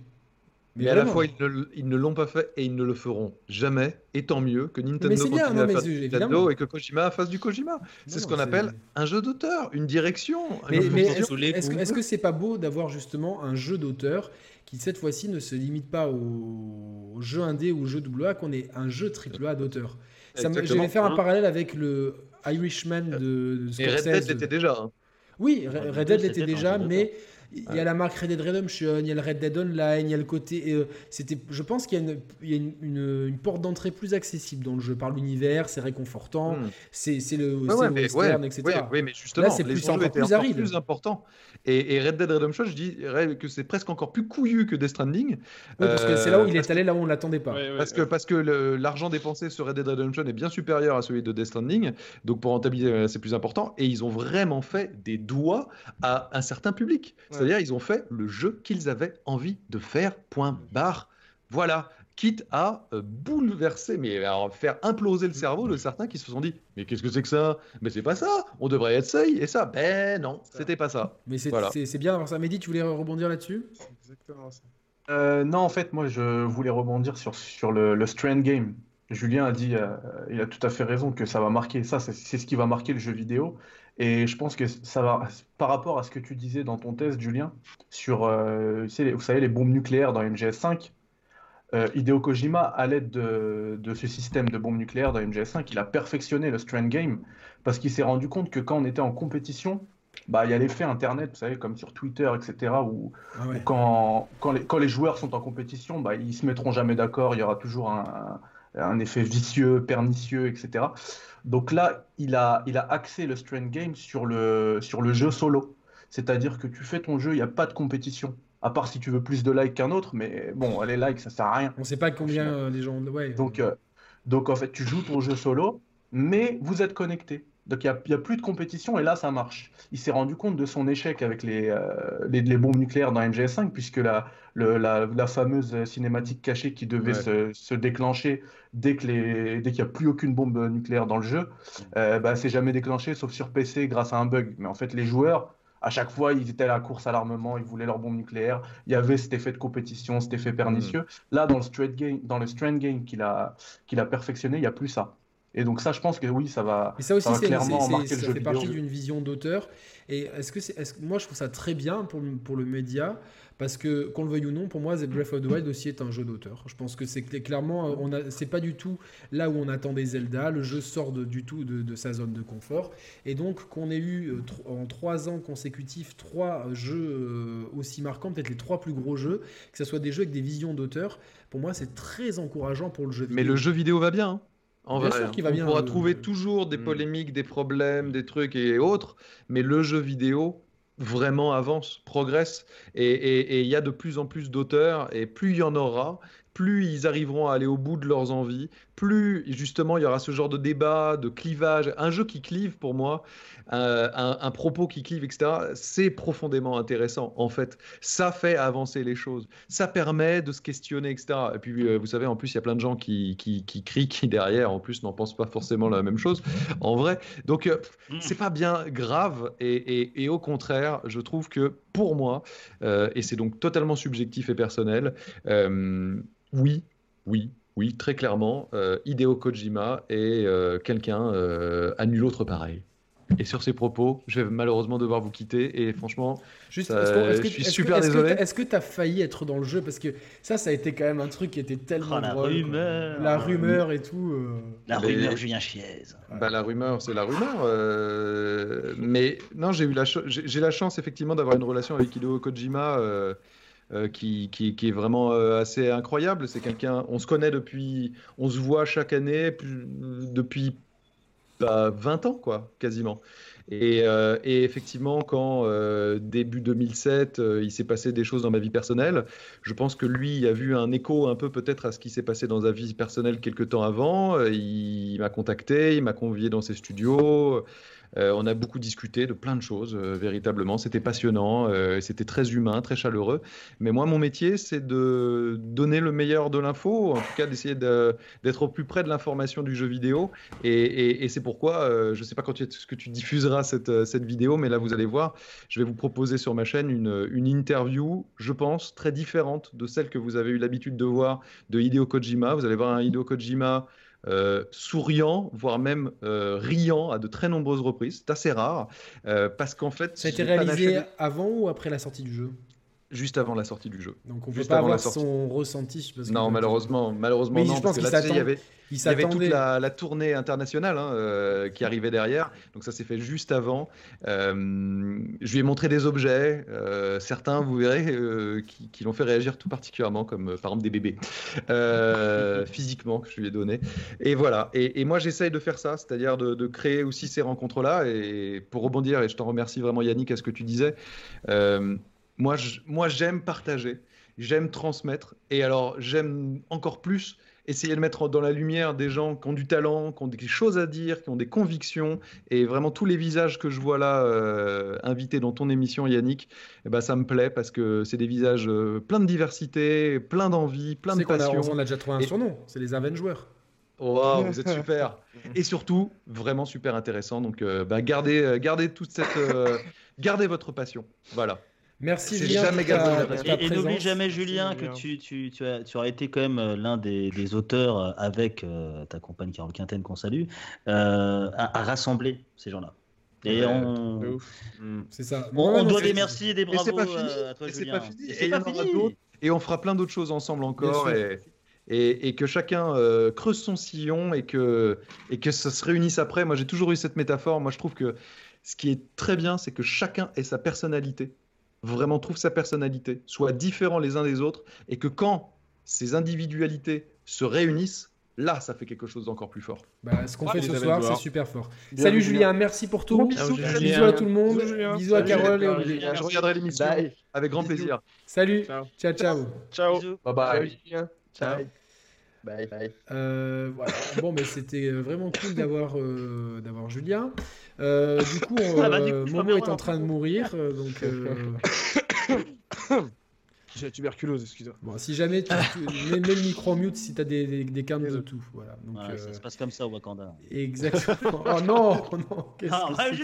Mais, à la fois, ils ne, l'ont pas fait et ils ne le feront jamais. Et tant mieux que Nintendo continue à faire du Nintendo et que Kojima fasse du Kojima. C'est ce qu'on appelle un jeu d'auteur, une direction. Mais, est-ce que c'est pas beau d'avoir justement un jeu d'auteur qui cette fois-ci ne se limite pas au, jeu indé ou au jeu AA, qu'on ait un jeu AAA d'auteur? Je vais faire un parallèle avec le Irishman de, de Scorsese. Et Red Dead l'était déjà. Hein. Oui, Red Dead l'était déjà, mais il y a la marque Red Dead Redemption, il y a le Red Dead Online, il y a le côté. Euh, c'était, je pense qu'il y a, une, il y a une, une, porte d'entrée plus accessible dans le jeu par l'univers, c'est réconfortant, hmm. c'est, c'est le, ouais, western, etc. Oui, mais justement, Là, c'est plus, encore plus aride. plus important. Et, et, Red Dead Redemption, je dirais que c'est presque encore plus couillu que Death Stranding. Oui, parce que c'est là où il est allé, là où on ne l'attendait pas. parce, que, parce que l'argent dépensé sur Red Dead Redemption est bien supérieur à celui de Death Stranding, donc pour rentabiliser, euh, c'est plus important. Et ils ont vraiment fait des doigts à un certain public. C'est-à-dire, ils ont fait le jeu qu'ils avaient envie de faire, point barre. Voilà, quitte à euh, bouleverser, mais à faire imploser le cerveau de certains qui se sont dit Mais qu'est-ce que c'est que ça? Mais c'est pas ça, on devrait être ça et ça. Ben non, c'était pas ça. Mais c'est voilà. bien d'avoir ça. Mehdi, tu voulais rebondir là-dessus? Exactement ça. Euh, non, en fait, moi je voulais rebondir sur, sur le, le Strand Game. Julien a dit, euh, il a tout à fait raison que ça va marquer, ça c'est ce qui va marquer le jeu vidéo. Et je pense que ça va, par rapport à ce que tu disais dans ton test, Julien, sur, euh, vous savez, les bombes nucléaires dans MGS5, euh, Hideo Kojima, à l'aide de, ce système de bombes nucléaires dans MGS5, il a perfectionné le Strand Game parce qu'il s'est rendu compte que quand on était en compétition, bah, il y a l'effet Internet, vous savez, comme sur Twitter, etc., où, ah quand, quand, les, quand, les, joueurs sont en compétition, bah, ils se mettront jamais d'accord, il y aura toujours un, un effet vicieux, pernicieux, etc. Donc là, il a, il a axé le Strand Game sur le, sur le jeu solo. C'est-à-dire que tu fais ton jeu, il n'y a pas de compétition. À part si tu veux plus de likes qu'un autre, mais bon, les likes, ça sert à rien. On ne sait pas combien euh, les gens. Ouais. Donc, euh, donc en fait, tu joues ton jeu solo mais vous êtes connecté. Donc il n'y a, plus de compétition et là ça marche. Il s'est rendu compte de son échec avec les, euh, les, bombes nucléaires dans MGS5 puisque la, la, fameuse cinématique cachée qui devait se, déclencher dès qu'il n'y a plus aucune bombe nucléaire dans le jeu, euh, bah, c'est jamais déclenché sauf sur PC grâce à un bug. Mais en fait les joueurs, à chaque fois, ils étaient à la course à l'armement, ils voulaient leur bombe nucléaire. Il y avait cet effet de compétition, cet effet pernicieux. Mm. Là, dans le straight game, dans le strength game qu'il a, qu'il a perfectionné, il n'y a plus ça. Et donc ça, je pense que oui, ça va, ça aussi, clairement marquer le jeu fait partie d'une vision d'auteur. Et est-ce que c'est, est moi, je trouve ça très bien pour, pour le média, parce que qu'on le veuille ou non, pour moi, The Breath of the Wild aussi est un jeu d'auteur. Je pense que c'est clairement, on a, c'est pas du tout là où on attendait Zelda. Le jeu sort du tout de, sa zone de confort, et donc qu'on ait eu euh, en trois ans consécutifs trois jeux euh, aussi marquants, peut-être les trois plus gros jeux, que ce soit des jeux avec des visions d'auteur. Pour moi, c'est très encourageant pour le jeu vidéo. Mais le jeu vidéo va bien. Hein. En vrai, hein. on pourra trouver toujours des mm. polémiques, des problèmes, des trucs et autres, mais le jeu vidéo vraiment avance, progresse, et il y a de plus en plus d'auteurs, et plus il y en aura, plus ils arriveront à aller au bout de leurs envies, plus justement il y aura ce genre de débat, de clivage. Un jeu qui clive pour moi, euh, un, propos qui clive, etc., c'est profondément intéressant en fait. Ça fait avancer les choses. Ça permet de se questionner, etc. Et puis euh, vous savez, en plus, il y a plein de gens qui, qui, crient, qui derrière, en plus, n'en pensent pas forcément la même chose en vrai. Donc, euh, c'est pas bien grave. Et, et, au contraire, je trouve que pour moi, et c'est donc totalement subjectif et personnel, oui, oui, oui, très clairement, euh, Hideo Kojima est euh, quelqu'un euh, à nul autre pareil. Et sur ces propos, je vais malheureusement devoir vous quitter. Et franchement, Juste, je suis super désolé. Est-ce que tu as failli être dans le jeu? Parce que ça, ça a été quand même un truc qui était tellement. Oh, la rumeur La rumeur et tout. La rumeur Julien Chiez. Bah, la rumeur, c'est la rumeur. mais non, j'ai eu la, j'ai la chance effectivement d'avoir une relation avec Hideo Kojima euh, qui, qui, est vraiment euh, assez incroyable. C'est quelqu'un, on se connaît depuis, on se voit chaque année depuis 20 bah, ans, quoi, quasiment. Et, euh, et effectivement, quand début 2007, il s'est passé des choses dans ma vie personnelle, je pense que lui a vu un écho un peu peut-être à ce qui s'est passé dans sa vie personnelle quelques temps avant. Il m'a contacté, il m'a convié dans ses studios. Euh, on a beaucoup discuté de plein de choses, euh, véritablement. C'était passionnant, euh, c'était très humain, très chaleureux. Mais moi, mon métier, c'est de donner le meilleur de l'info, en tout cas d'essayer d'être au plus près de l'information du jeu vidéo. Et, c'est pourquoi, je ne sais pas quand tu diffuseras cette, vidéo, mais là, vous allez voir, je vais vous proposer sur ma chaîne une, une interview, je pense, très différente de celle que vous avez eu l'habitude de voir de Hideo Kojima. Vous allez voir un Hideo Kojima euh, souriant, voire même euh, riant à de très nombreuses reprises. C'est assez rare, euh, parce qu'en fait... Ça a été réalisé avant ou après la sortie du jeu? Juste avant la sortie du jeu. Donc on peut pas avoir son ressenti. non, malheureusement, malheureusement non. Je pense parce que là, il y avait, il, y avait toute la, tournée internationale hein, euh, qui arrivait derrière. Donc ça s'est fait juste avant. Euh, je lui ai montré des objets, euh, certains, vous verrez, qui, l'ont fait réagir tout particulièrement, comme par exemple des bébés, *laughs* physiquement que je lui ai donné. Et voilà. Et, moi, j'essaye de faire ça, c'est-à-dire de, de, créer aussi ces rencontres-là. Et pour rebondir, et je t'en remercie vraiment Yannick à ce que tu disais. Moi, moi, j'aime partager, j'aime transmettre, et alors j'aime encore plus essayer de mettre dans la lumière des gens qui ont du talent, qui ont des choses à dire, qui ont des convictions, et vraiment tous les visages que je vois là euh, invités dans ton émission, Yannick, eh ben, ça me plaît parce que c'est des visages euh, plein de diversité, plein d'envie, plein de passion. On a, déjà trouvé un surnom, c'est les Avengers. Wow, vous êtes super. Et surtout, vraiment super intéressant. Donc, euh, bah, gardez, gardez toute cette, gardez votre passion. Voilà. Merci Julien. Jamais et, et n'oublie jamais Julien que tu, tu, tu, as, tu, été quand même euh, l'un des, des, auteurs euh, avec euh, ta compagne Carole Quinten qu'on salue euh, à, à, rassembler ces gens-là. Et on... Mm. C'est ça. On, on doit des merci et des bravos pas fini. à toi Julien. Pas fini. Et, pas fini. et, on fera plein d'autres choses ensemble encore. Et, et, et, que chacun euh, creuse son sillon et que, et que ça se réunisse après. Moi, j'ai toujours eu cette métaphore. Moi, je trouve que ce qui est très bien, c'est que chacun ait sa personnalité vraiment trouve sa personnalité, soit différents les uns des autres, et que quand ces individualités se réunissent, là, ça fait quelque chose d'encore plus fort. Bah, ce qu'on fait ce soir, c'est super fort. Salut Julien, merci pour tout. Bisous, à tout le monde. Bisous, à Carole et Olivier. Je regarderai l'émission avec grand plaisir. Salut. Ciao, ciao. Ciao. Bye bye. Ciao. Bye bye. voilà. Bon, mais c'était vraiment cool d'avoir d'avoir Julien. Du coup, *laughs* ah bah, Momo est en train de mourir, donc. *laughs* J'ai la tuberculose, excuse-moi. Bon, si jamais tu, *laughs* mets, le micro mute si tu as des, des, des de tout. Voilà. Donc, Ça euh, se passe comme ça au Wakanda. Exactement. *laughs* oh non, oh non. Ah, ouais,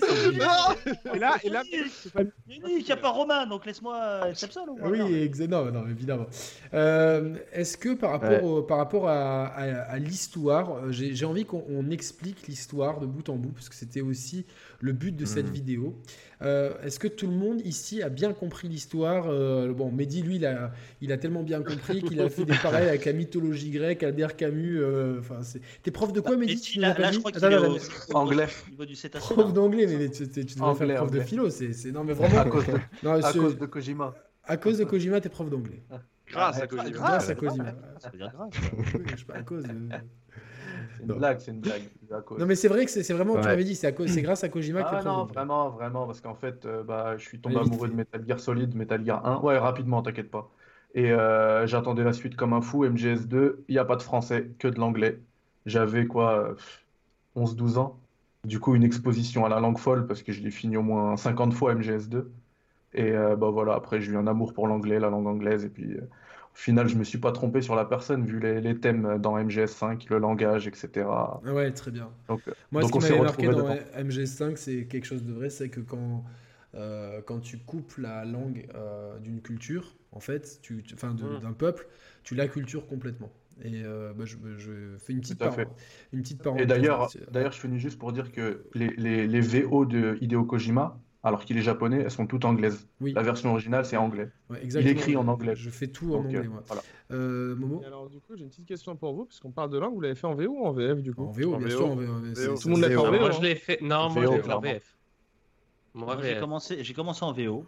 et là, et là, il n'y a pas Roman, donc laisse-moi être seul. Oui, exactement. Non, évidemment. Euh, Est-ce que par rapport, par rapport à, à, l'histoire, euh, j'ai envie qu'on explique l'histoire de bout en bout, parce que c'était aussi le but de cette hmm. vidéo. Euh, est-ce que tout le monde ici a bien compris l'histoire euh, Bon, Mehdi, lui, il a, il a tellement bien compris qu'il a fait des parallèles avec la mythologie grecque, Albert Camus. Euh, enfin, T'es prof de quoi, Mehdi tu là, là, je crois qu'il est au... anglais. niveau du prof d'anglais, mais tu, tu, devrais faire prof de philo. C'est non, mais vraiment. À cause de, non, à cause de Kojima. À cause de Kojima, t'es prof d'anglais. Grâce à Kojima. Grâce à Kojima. Ça veut dire grâce. Je sais pas, à cause de... C'est une blague, c'est une blague. Non, mais c'est vrai que c'est vraiment, tu m'avais dit, c'est grâce à Kojima ah, que Non, vraiment, vraiment, parce qu'en fait, euh, bah, je suis tombé amoureux de Metal Gear Solid, Metal Gear 1. Ouais, rapidement, t'inquiète pas. Et euh, j'attendais la suite comme un fou. MGS2, il n'y a pas de français, que de l'anglais. J'avais quoi, 11-12 ans. Du coup, une exposition à la langue folle, parce que je l'ai fini au moins 50 fois MGS2. Et euh, bah voilà, après, j'ai eu un amour pour l'anglais, la langue anglaise, et puis au final, je me suis pas trompé sur la personne vu les, thèmes dans MGS5, le langage, etc. Ouais, très bien. Donc, Moi, ce qui m'avait marqué dans MGS5, c'est quelque chose de vrai, c'est que quand, euh, quand tu coupes la langue euh, d'une culture, en fait, tu, enfin hmm. d'un peuple, tu la culture complètement. Et euh, bah, je, fais une petite, part, une petite parenthèse. Et d'ailleurs, d'ailleurs, je finis juste pour dire que les, les, les VO de Hideo Kojima, alors qu'il est japonais, elles sont toutes anglaises. La version originale, c'est anglais. il écrit en anglais. Je fais tout en anglais, moi. Euh, Momo Alors, du coup, j'ai une petite question pour vous, puisqu'on parle de langue. Vous l'avez fait en VO ou en VF, du coup En VO, bien sûr. En VO. Tout le monde l'a fait en VO. Moi, je l'ai fait. Non, moi, je l'ai fait en VF. Moi, j'ai commencé, j'ai commencé en VO.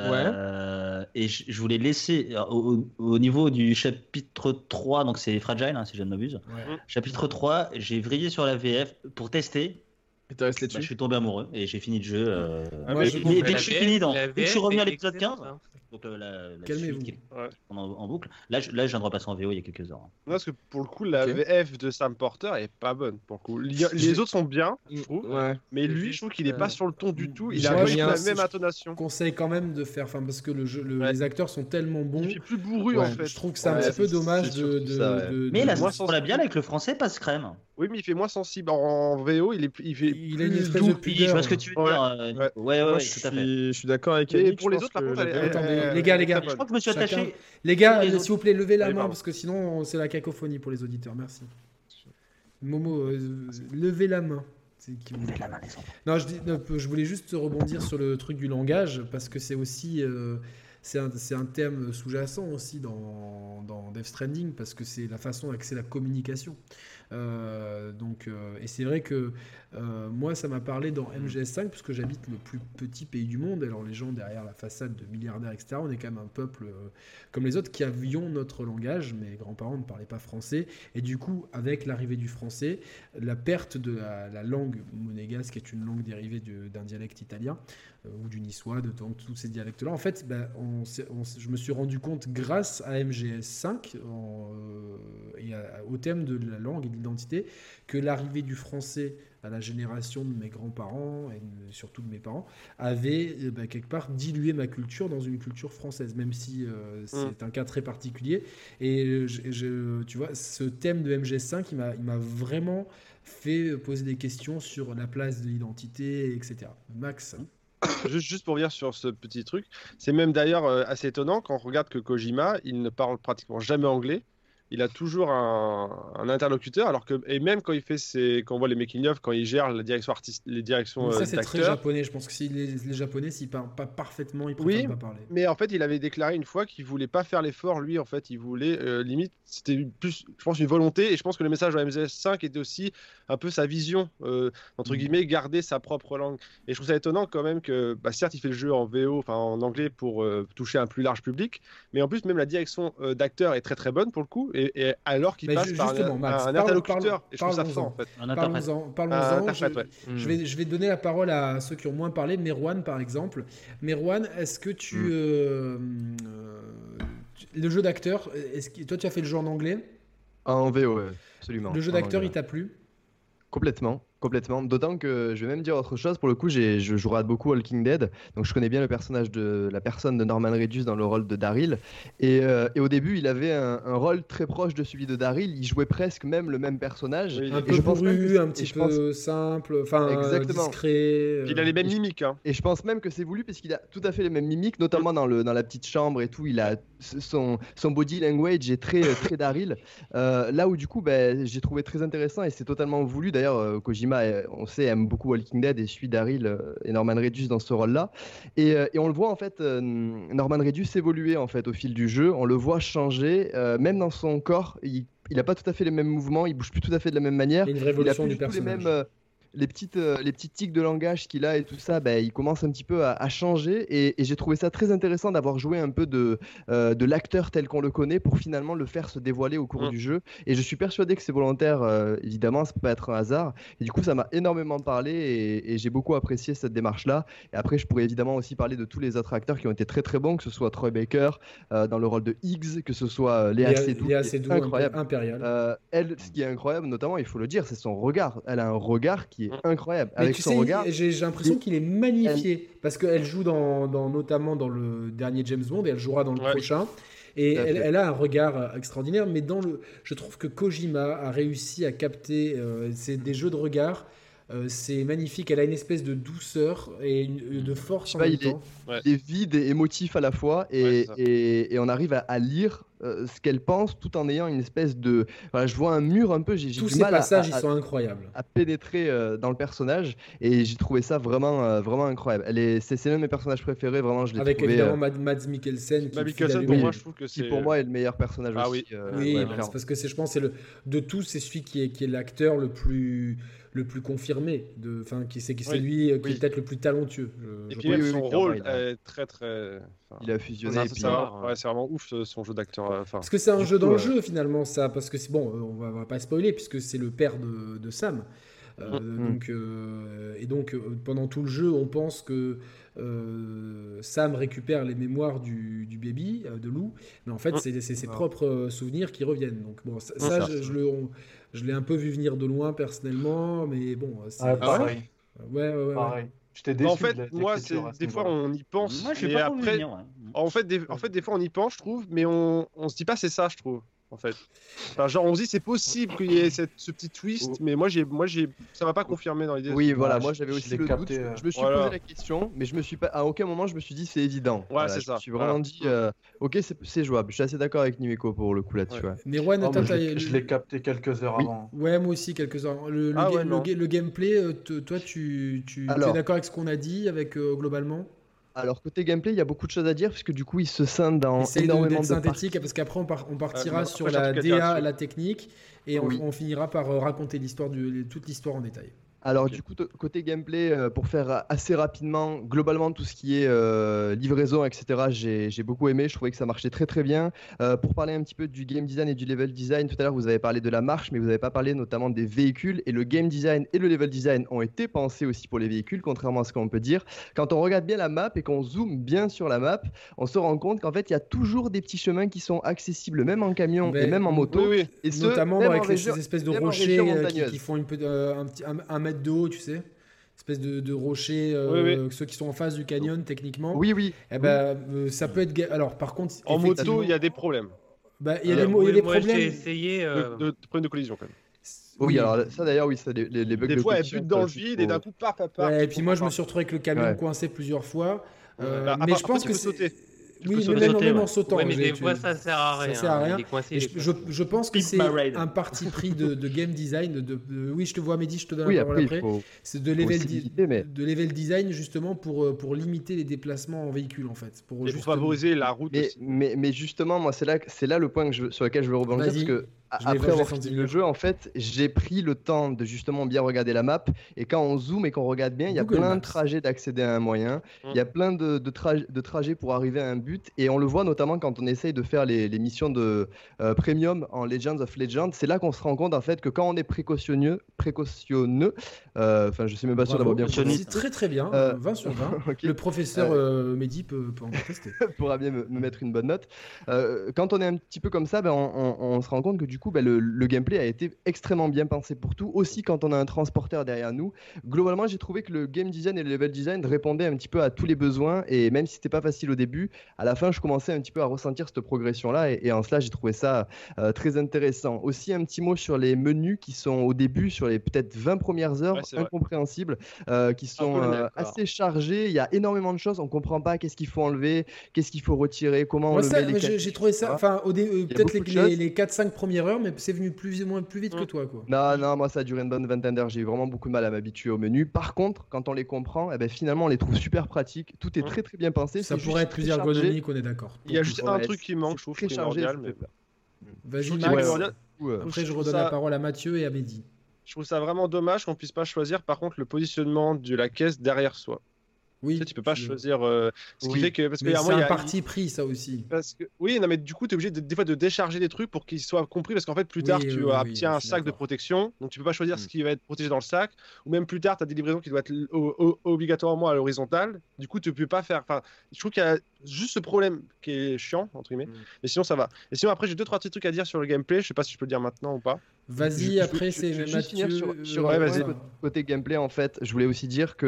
Euh, et je, voulais laisser euh, au, niveau du chapitre 3, donc c'est Fragile, hein, si je ne m'abuse. Chapitre 3, j'ai vrillé sur la VF pour tester bah, je suis tombé amoureux et j'ai fini le jeu. Euh... Ah, mais, dès que je suis fini dans, dès que je suis revenu à l'épisode 15, hein. Donc euh, la, la suite qui... ouais. en, en, boucle. Là, je, là, je viens de repasser en VO il y a quelques heures. Non, parce que pour le coup, la VF de Sam Porter est pas bonne. Pour le coup, les autres sont bien, je trouve. Ouais. Mais lui, je trouve qu'il est pas sur le ton du tout. Il a pas la même intonation. Conseille quand même de faire, enfin, parce que le jeu, les acteurs sont tellement bons. Il fait plus bourru en fait. Je trouve que c'est un petit peu dommage de. Mais la la bien avec le français passe crème. Oui, mais il fait moins sensible. En VO, il est il fait il a une espèce de pudeur. Je vois ce que tu veux dire. Euh, ouais, ouais, ouais, tout à fait. Je suis d'accord avec Et pour les autres, par contre, les gars, les gars, je crois que je me suis attaché. Les gars, s'il vous plaît, levez la main parce que sinon, c'est la cacophonie pour les auditeurs. Merci. Momo, euh, levez la main. Qui... La main non, je, dis, je voulais juste rebondir sur le truc du langage parce que c'est aussi euh, c'est un, un, thème sous-jacent aussi dans, dans Death Stranding parce que c'est la façon d'accéder à la communication. Euh, donc, euh, et c'est vrai que euh, moi, ça m'a parlé dans MGS5, puisque j'habite le plus petit pays du monde. Alors, les gens derrière la façade de milliardaires, etc., on est quand même un peuple comme les autres qui avions notre langage. Mes grands-parents ne parlaient pas français. Et du coup, avec l'arrivée du français, la perte de la, langue monégasque, qui est une langue dérivée d'un dialecte italien, ou du niçois, de, tous ces dialectes-là, en fait, on, je me suis rendu compte grâce à MGS5 et au thème de la langue et de que l'arrivée du français à la génération de mes grands-parents et surtout de mes parents avait euh, bah, quelque part dilué ma culture dans une culture française, même si euh, c'est mm. un cas très particulier. Et je, tu vois, ce thème de MGS5, il m'a vraiment fait poser des questions sur la place de l'identité, etc. Max *coughs* Juste, juste, pour venir sur ce petit truc, c'est même d'ailleurs euh, assez étonnant quand on regarde que Kojima, il ne parle pratiquement jamais anglais il a toujours un, interlocuteur, alors que et même quand il fait ses, quand on voit les making of, quand il gère la direction artiste, les directions ça c'est très japonais. Je pense que si les, les japonais, s'ils parlent pas parfaitement, ils préfèrent pas parler. Mais en fait, il avait déclaré une fois qu'il voulait pas faire l'effort. Lui, en fait, il voulait euh, limite, c'était plus, je pense, une volonté. Et je pense que le message de MGS5 était aussi un peu sa vision, euh, entre mm. guillemets, garder sa propre langue. Et je trouve ça étonnant quand même que, bah, certes, il fait le jeu en VO, enfin en anglais pour euh, toucher un plus large public, mais en plus même la direction d'acteur est très très bonne pour le coup. Et et, alors qu'il passe par un, interlocuteur. et je trouve ça fort en fait. Parlons-en. Parlons je, vais, je vais donner la parole à ceux qui ont moins parlé. Merwan par exemple. Merwan, est-ce que tu. Hmm. Euh, euh, le jeu d'acteur, que toi tu as fait le jeu en anglais? En VO, absolument. Le jeu d'acteur, il t'a plu? Complètement. Complètement. D'autant que je vais même dire autre chose. Pour le coup, je joue beaucoup Walking Dead, donc je connais bien le personnage de la personne de Norman Reedus dans le rôle de Daryl. Et, euh, et au début, il avait un, rôle très proche de celui de Daryl. Il jouait presque même le même personnage. un peu je pense un petit peu simple, enfin discret. Euh. Il a les mêmes mimiques. Hein. Et je pense même que c'est voulu parce qu'il a tout à fait les mêmes mimiques, notamment dans, le, dans la petite chambre et tout. Il a son, son body language est très très Daryl. Euh, là où du coup, ben, j'ai trouvé très intéressant et c'est totalement voulu. D'ailleurs, Kojima on sait, aime beaucoup Walking Dead et suit Daryl euh, et Norman Reedus dans ce rôle-là. Et, euh, on le voit en fait, euh, Norman Reedus évoluer en fait au fil du jeu. On le voit changer, même dans son corps. Il n'a pas tout à fait les mêmes mouvements, il bouge plus tout à fait de la même manière. Il y a une révolution du personnage les petites, euh, les petites tics de langage qu'il a et tout ça, ben, il commence un petit peu à, changer. Et, j'ai trouvé ça très intéressant d'avoir joué un peu de, euh, de l'acteur tel qu'on le connaît pour finalement le faire se dévoiler au cours mm. du jeu. Et je suis persuadé que c'est volontaire, euh, évidemment, ça peut pas être un hasard. Et du coup, ça m'a énormément parlé et, j'ai beaucoup apprécié cette démarche-là. Et après, je pourrais évidemment aussi parler de tous les autres acteurs qui ont été très très bons, que ce soit Troy Baker dans le rôle de Higgs, que ce soit Léa, Seydoux, Léa Seydoux incroyable. impérial. elle, ce qui est incroyable, notamment, il faut le dire, c'est son regard. Elle a un regard qui est incroyable. avec son regard. J'ai l'impression qu'il est magnifié parce qu'elle joue dans, notamment dans le dernier James Bond et elle jouera dans le prochain. Et elle, a un regard extraordinaire, mais dans le, je trouve que Kojima a réussi à capter euh, c'est des jeux de regard. Euh, c'est magnifique. Elle a une espèce de douceur et de force en même temps. il est vide et émotif à la fois, et, et, on arrive à lire euh, ce qu'elle pense tout en ayant une espèce de. Voilà, je vois un mur un peu. J'ai Tous ces passages, ils sont incroyables. À pénétrer euh, dans le personnage et j'ai trouvé ça vraiment, euh, vraiment incroyable. Elle est, c'est, l'un de mes personnages préférés. Vraiment, je l'ai Avec trouvé. évidemment Mads Mikkelsen. Qui Mikkelsen, pour moi, je trouve que c'est. Qui pour moi est le meilleur personnage ah, aussi. Oui, oui parce que c'est, je pense, c'est le de tous, c'est celui qui est, qui est l'acteur le plus le plus confirmé, de, enfin, qui c'est c'est lui qui est peut-être le plus talentueux. et puis même son rôle est très très. Il a fusionné. C'est vraiment ouf son jeu d'acteur. Parce que c'est un jeu dans le jeu finalement ça, parce que c'est bon, euh, on va, va pas spoiler puisque c'est le père de, Sam. Euh, mm. donc, euh, et donc pendant tout le jeu, on pense que Sam récupère les mémoires du, du baby, de Lou, mais en fait, mm. c'est ses propres souvenirs qui reviennent. Donc, bon, ça, je, le, je l'ai un peu vu venir de loin personnellement, mais bon. c'est ah, pareil. Ouais, ouais, ouais. Pareil. Bah, en fait, moi, des fois, on y pense. Moi, je pas après, en, fait, des, en fait, des fois, on y pense, je trouve, mais on, on se dit pas c'est ça, je trouve en fait. genre, on se dit c'est possible qu'il y ait cette, ce petit twist, mais moi, j'ai, moi, j'ai, ça m'a pas confirmé dans l'idée. Oui, voilà, moi j'avais aussi le doute. Euh. Je me suis posé la question, mais je me suis pas, à aucun moment je me suis dit c'est évident. Ouais, c'est ça. Je me suis vraiment dit, euh, ok, c'est jouable. Je suis assez d'accord avec Nimeko pour le coup là-dessus. Mais ouais, je l'ai capté quelques heures avant. Ouais, moi aussi quelques heures. Le, le, ah le, gameplay, euh, toi, tu, tu es d'accord avec ce qu'on a dit, avec globalement? Alors côté gameplay, il y a beaucoup de choses à dire puisque du coup il se scinde dans énormément de synthétique parce qu'après on, on, partira euh, sur la DA, la technique et on, on, finira par euh, raconter l'histoire toute l'histoire en détail. Alors du coup, côté gameplay, euh, pour faire assez rapidement, globalement tout ce qui est euh, livraison, etc., j'ai beaucoup aimé, je trouvais que ça marchait très très bien. Euh, pour parler un petit peu du game design et du level design, tout à l'heure vous avez parlé de la marche, mais vous n'avez pas parlé notamment des véhicules, et le game design et le level design ont été pensés aussi pour les véhicules, contrairement à ce qu'on peut dire. Quand on regarde bien la map et qu'on zoome bien sur la map, on se rend compte qu'en fait il y a toujours des petits chemins qui sont accessibles, même en camion et même en moto. Et notamment avec ces espèces de rochers qui, font une, un, un, un de haut, tu sais espèce de, de rochers, euh, ceux qui sont en face du canyon techniquement. Oui, oui. Eh ben, euh, ça peut être. Alors, par contre, en moto, il y a des problèmes. Bah, il y a des, il y a des problèmes. J'ai essayé. Euh... De, de, problèmes de collision quand même. Oui, alors ça d'ailleurs, oui, ça, les, les bugs Des fois, elle bute dans le vide et d'un coup, paf, et puis moi, je me suis retrouvé avec le camion coincé plusieurs fois. Euh, bah, mais je pense que sauter oui, mais même, en sautant. mais des fois, ça sert à rien. Ça sert à rien. je, pense que c'est un parti pris de, game design. De, oui, je te vois, Mehdi, je te donne la parole après. C'est de level, de level design, justement, pour, euh, pour limiter les déplacements en véhicule, en fait. Pour, favoriser la route. Mais, mais, justement, moi, c'est là, là le point que sur lequel je veux rebondir. Parce que après avoir fini le jeu, en fait, j'ai pris le temps de justement bien regarder la map. Et quand on zoome et qu'on regarde bien, il y a plein de trajets d'accéder à un moyen. Mm. Il y a plein de, de, de, trajets pour arriver à un but. Et on le voit notamment quand on essaye de faire les, les missions de euh, premium en Legends of Legends. C'est là qu'on se rend compte en fait que quand on est précautionneux, précautionneux, euh, enfin, je sais même pas sûr d'avoir bien C'est très très bien, 20 euh, sur 20. *laughs* Le professeur Mehdi peut, peut, en tester. *laughs* pourra bien me, mettre une bonne note. quand on est un petit peu comme ça, ben, on, on, on, se rend compte que du coup, bah, le, gameplay a été extrêmement bien pensé pour tout, aussi quand on a un transporteur derrière nous. Globalement, j'ai trouvé que le game design et le level design répondaient un petit peu à tous les besoins, et même si c'était pas facile au début, à la fin, je commençais un petit peu à ressentir cette progression-là, et, en cela, j'ai trouvé ça euh, très intéressant. Aussi, un petit mot sur les menus qui sont au début, sur les peut-être 20 premières heures, incompréhensibles, euh, qui sont euh, assez chargés. Il y a énormément de choses, on comprend pas qu'est-ce qu'il faut enlever, qu'est-ce qu'il faut retirer, comment Moi, enlever. J'ai trouvé ça, enfin, peut-être les, les, 4-5 premières heures, mais c'est venu plus ou moins plus vite que toi, quoi. Non, non, moi, ça a duré une bonne vingtaine d'heures. J'ai eu vraiment beaucoup de mal à m'habituer au menu. Par contre, quand on les comprend, eh ben, finalement, on les trouve super pratiques. Tout est très très bien pensé. Ça pourrait être plus ergonomique, on est d'accord. Il y a juste un truc qui manque, je trouve, très chargé. Vas-y, Max. Après, je redonne la parole à Mathieu et à Mehdi. Je trouve ça vraiment dommage qu'on puisse pas choisir, par contre, le positionnement de la caisse derrière soi. Oui. Tu, sais, tu peux pas choisir. Euh, ce qui fait que. Parce que c'est un parti pris, ça aussi. Parce que, oui, non, mais du coup, tu es obligé de, des fois de décharger des trucs pour qu'ils soient compris. Parce qu'en fait, plus tard, tu obtiens un sac de protection. Donc, tu peux pas choisir ce mm. qui va être protégé dans le sac. Ou même plus tard, tu as des livraisons qui doivent être obligatoirement à l'horizontale. Du coup, tu peux pas faire. Enfin, je trouve qu'il y a juste ce problème qui est chiant, entre guillemets. Mm. Mais sinon, ça va. Et sinon, après, j'ai deux, trois petits trucs à dire sur le gameplay. Je sais pas si je peux le dire maintenant ou pas. Vas-y, après c'est Mathieu. Sur, sur ouais, côté, côté gameplay, en fait, je voulais aussi dire que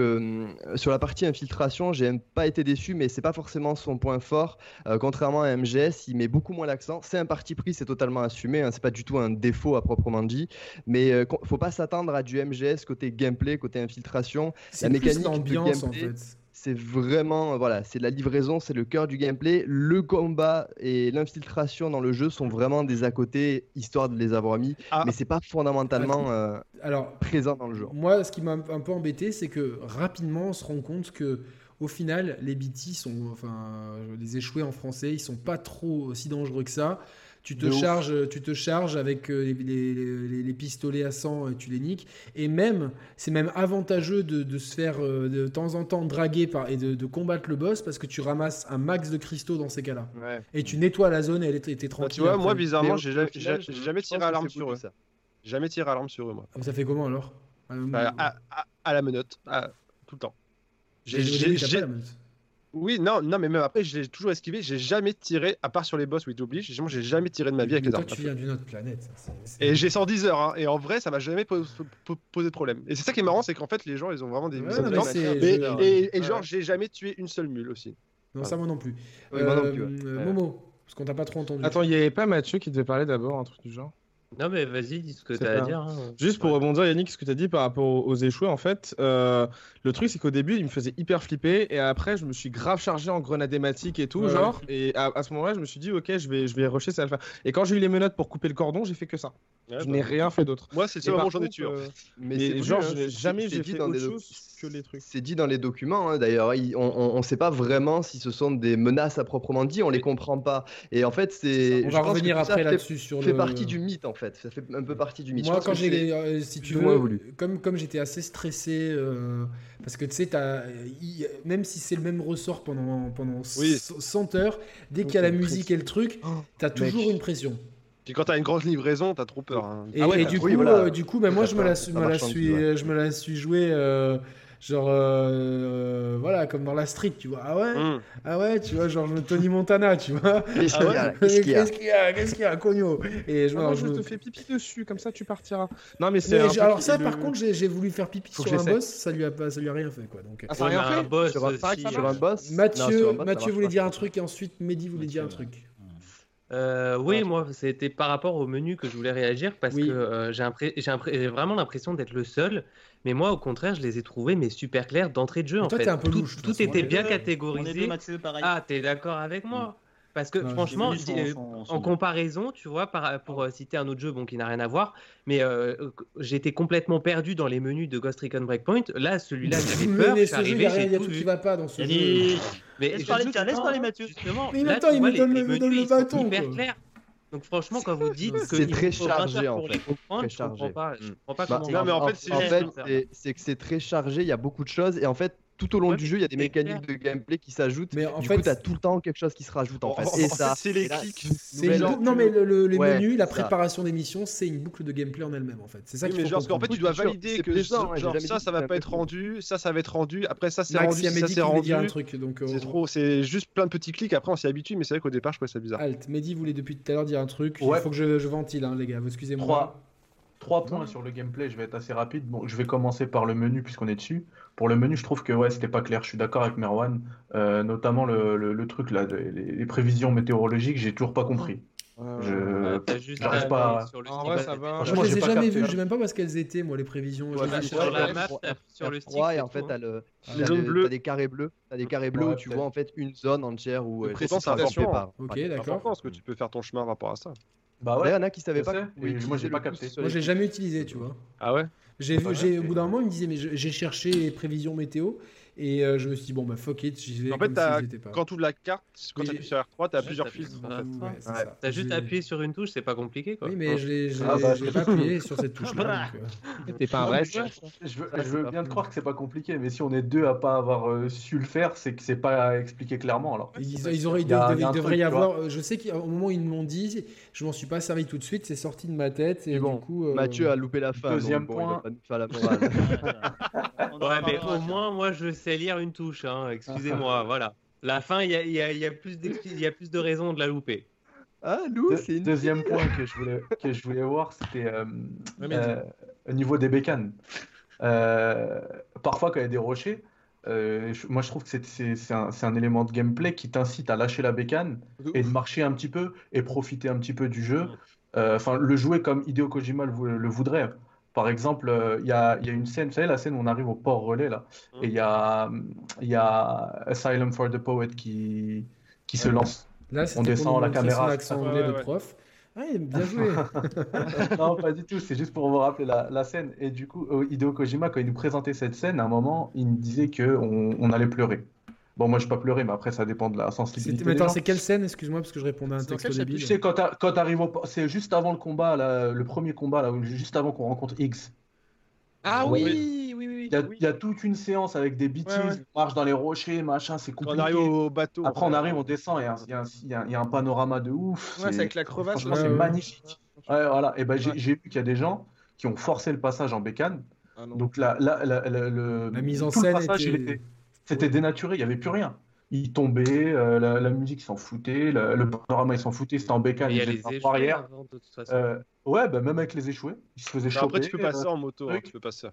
euh, sur la partie infiltration, j'ai pas été déçu, mais c'est pas forcément son point fort. Euh, contrairement à MGS, il met beaucoup moins l'accent. C'est un parti pris, c'est totalement assumé. Hein, c'est pas du tout un défaut à proprement dit. Mais euh, faut pas s'attendre à du MGS côté gameplay, côté infiltration. La mécanique d'ambiance en fait c'est vraiment voilà, c'est la livraison, c'est le cœur du gameplay. Le combat et l'infiltration dans le jeu sont vraiment des à côté, histoire de les avoir mis, ah. mais c'est pas fondamentalement euh, Alors, présent dans le jeu. Moi, ce qui m'a un peu embêté, c'est que rapidement, on se rend compte que au final, les BT sont, enfin, les échoués en français, ils sont pas trop aussi dangereux que ça. Tu te, charges, tu te charges avec euh, les, pistolets à sang et tu les niques. Et même, c'est même avantageux de, se faire euh, de temps en temps draguer par, et de, combattre le boss parce que tu ramasses un max de cristaux dans ces cas-là. Et tu nettoies la zone et elle était bah, tranquille. tu vois, moi, bizarrement, j'ai jamais, tiré à l'arme sur eux. Jamais tiré à l'arme sur eux, moi. Ça fait comment alors? Bah, à, la menotte, tout le temps. J'ai oui, non, non, mais même après, je l'ai toujours esquivé. J'ai jamais tiré, à part sur les boss où il t'oblige, j'ai jamais tiré de ma vie avec les armes. tu viens d'une autre planète. Et j'ai 110 heures, hein, et en vrai, ça m'a jamais posé de problème. Et c'est ça qui est marrant, c'est qu'en fait, les gens, ils ont vraiment des. et, genre, j'ai jamais tué une seule mule aussi. Non, ça, moi non plus. Euh, Momo, parce qu'on t'a pas trop entendu. Attends, il y avait pas Mathieu qui devait parler d'abord, un truc du genre? Non, mais vas-y, dis ce que tu as à dire. Hein. Juste pour rebondir, Yannick, ce que tu as dit par rapport aux, échoués, en fait, euh, le truc, c'est qu'au début, il me faisait hyper flipper, et après, je me suis grave chargé en grenadématique et tout, genre, et à, ce moment-là, je me suis dit, ok, je vais, je vais rusher, ça va le faire. Et quand j'ai eu les menottes pour couper le cordon, j'ai fait que ça. je bah, n'ai rien fait d'autre. Moi, c'est le j'en ai tué. Mais, genre, hein, jamais j'ai fait dans autre chose que les trucs. C'est dit dans les documents, hein, d'ailleurs. On ne sait pas vraiment si ce sont des menaces à proprement dit, on les comprend pas. Et en fait, c'est. On va revenir après là-dessus sur fait partie du mythe, en fait. Ça fait un peu partie du mythe. Moi, quand j'ai, euh, si tu veux, comme comme j'étais assez stressé, euh, parce que tu sais, même si c'est le même ressort pendant pendant 100 heures, dès qu'il y a la musique et le truc, oh, tu as toujours une pression. Puis quand t'as une grande livraison, t'as trop peur. Hein. Et, ah du, coup, euh, du coup, bah, moi, je me la, suis, je me la suis joué. Genre, euh, voilà, comme dans la street, tu vois. Ah ouais mm. Ah ouais, tu vois, genre Tony Montana, tu vois. Qu'est-ce qu'il y a Qu'est-ce qu'il y a Qu'est-ce qu'il y a, Cogno Et je, ah je, te fais pipi dessus, comme ça tu partiras. Non, mais c'est. Alors, ça, par contre, j'ai voulu faire pipi sur un boss, ça lui, a pas, ça lui a rien fait, quoi. Donc, ah, ça a rien fait un boss, sur, un, boss Mathieu, Mathieu voulait dire un truc et ensuite Mehdi voulait dire un truc. Euh, oui, moi, c'était par rapport au menu que je voulais réagir parce que euh, j'ai vraiment l'impression d'être le seul. Mais moi, au contraire, je les ai trouvés mais super clairs d'entrée de jeu. En fait, tout, était bien catégorisé. ah, t'es d'accord avec moi? Parce que franchement, euh, en, comparaison, tu vois, pour euh, citer un autre jeu bon, qui n'a rien à voir, mais euh, j'étais complètement perdu dans les menus de Ghost Recon Breakpoint. Là, celui-là, j'avais peur. Mais il y a, tout qui va pas dans ce jeu. Mais laisse parler, laisse parler Mathieu. Justement, mais attends, il me donne le bâton. hyper clair. Donc franchement, quand vous dites que c'est très chargé en fait, très chargé. Je comprends pas, je comprends pas bah, comment. Non, mais en fait, c'est que c'est très chargé. Il y a beaucoup de choses et en fait, tout au long du jeu, il y a des mécaniques de gameplay qui s'ajoutent. Mais en du fait, coup, tu as tout le temps quelque chose qui se rajoute en, fait. Et ça, c'est les clics. Non, mais le, les menus, la préparation des missions, c'est une boucle de gameplay en elle-même en fait. C'est ça oui, mais genre, qu'en fait, tu dois valider que genre, ça, ça va pas être rendu, ça, ça va être rendu, après ça, c'est rendu, ça, c'est rendu. un truc, donc. C'est euh, trop, c'est juste plein de petits clics. Après, on s'y habitue, mais c'est vrai qu'au départ, je trouvais ça bizarre. Alt, Mehdi voulait depuis tout à l'heure dire un truc. Il faut que je ventile, hein, les gars. Excusez-moi. Trois points sur le gameplay, je vais être assez rapide. Bon, je vais commencer par le menu puisqu'on est dessus. Pour le menu, je trouve que ouais, c'était pas clair. Je suis d'accord avec Merwan, euh, notamment le, le, truc là, les, prévisions météorologiques, j'ai toujours pas compris. je n'arrive pas. Sur le en vrai, ça va. je les ai jamais vues. Je sais même pas parce qu'elles étaient, moi, les prévisions. sur la map, sur le stick. et en fait, t'as le, les zones bleues. T'as des carrés bleus. T'as des carrés bleus où tu vois en fait une zone entière où. C'est important. Ok, d'accord. Parce que tu peux faire ton chemin par rapport à ça. Bah ouais. Il y en a qui savaient pas. Oui, moi j'ai pas capté. Moi j'ai jamais utilisé, tu vois. Ah ouais? J'ai vu, j'ai au bout d'un moment il me disait mais j'ai cherché les prévisions météo et euh, je me suis dit bon bah fuck it, j'y vais. En fait, pas. quand tu ouvres la carte, quand tu appuies sur R3, tu as plusieurs filtres. Tu as juste appuyé sur une touche, c'est pas compliqué quoi. Oui, mais je l'ai ah bah, pas appuyé sur cette touche là. Euh. T'es pas un vrai. Je veux bien te croire que c'est pas compliqué, mais si on est deux à pas avoir euh, su le faire, c'est que c'est pas expliqué clairement alors. Ils auraient, il devrait y avoir. Je sais qu'au moment où ils m'ont dit, je m'en suis pas servi tout de suite, c'est sorti de ma tête et bon, du coup. Mathieu a loupé la fin. Deuxième point. *laughs* Ouais, mais au moins moi je sais lire une touche, hein. excusez-moi, *laughs* voilà. La fin, il y a, y, y a, plus y a plus de raisons de la louper. Ah, Lou, c'est une... Deuxième point que je voulais, que je voulais voir, c'était euh, euh, au niveau des bécanes. Euh, parfois, quand il y a des rochers, moi je trouve que c'est un, un, élément de gameplay qui t'incite à lâcher la bécane et de marcher un petit peu et profiter un petit peu du jeu. Enfin, le jouer comme Hideo Kojima le, le voudrait. Par exemple, euh, il y, a, une scène, vous savez, la scène où on arrive au port relais, là, mmh. et il y a, y a Asylum for the Poet qui, qui se lance. Là, on descend la caméra. l'accent anglais de prof. Ah, bien joué. *laughs* non, pas du tout. C'est juste pour vous rappeler la, scène. Et du coup, euh, Hideo Kojima, quand il nous présentait cette scène, à un moment, il nous disait qu'on on allait pleurer. Bon, moi, je pas pleurer, mais après, ça dépend de la sensibilité. Mais attends, c'est quelle scène? Excuse-moi, parce que je répondais à un texte débile. Tu sais, quand t'arrives au... C'est juste avant le combat, là, le premier combat, là, juste avant qu'on rencontre X. Ah oui, oui, oui. oui, il, y a, toute une séance avec des bêtises, on marche dans les rochers, machin, c'est compliqué. on arrive au bateau. Après, on arrive, on descend, et il y, a, y, a un panorama de ouf. Ouais, c'est avec la crevasse. Franchement, c'est magnifique. Ouais, voilà. Et ben, j'ai vu qu'il y a des gens qui ont forcé le passage en bécane. Ah Donc, la, la, la, le, la mise en scène c'était dénaturé, il n'y avait plus rien il tombait, euh, la, musique s'en foutait, le panorama il s'en foutait, c'était en bécane, il y a les arrière. Euh, ouais, bah, même avec les échoués, il se faisait choper. Après, tu peux passer en moto, hein, tu peux passer.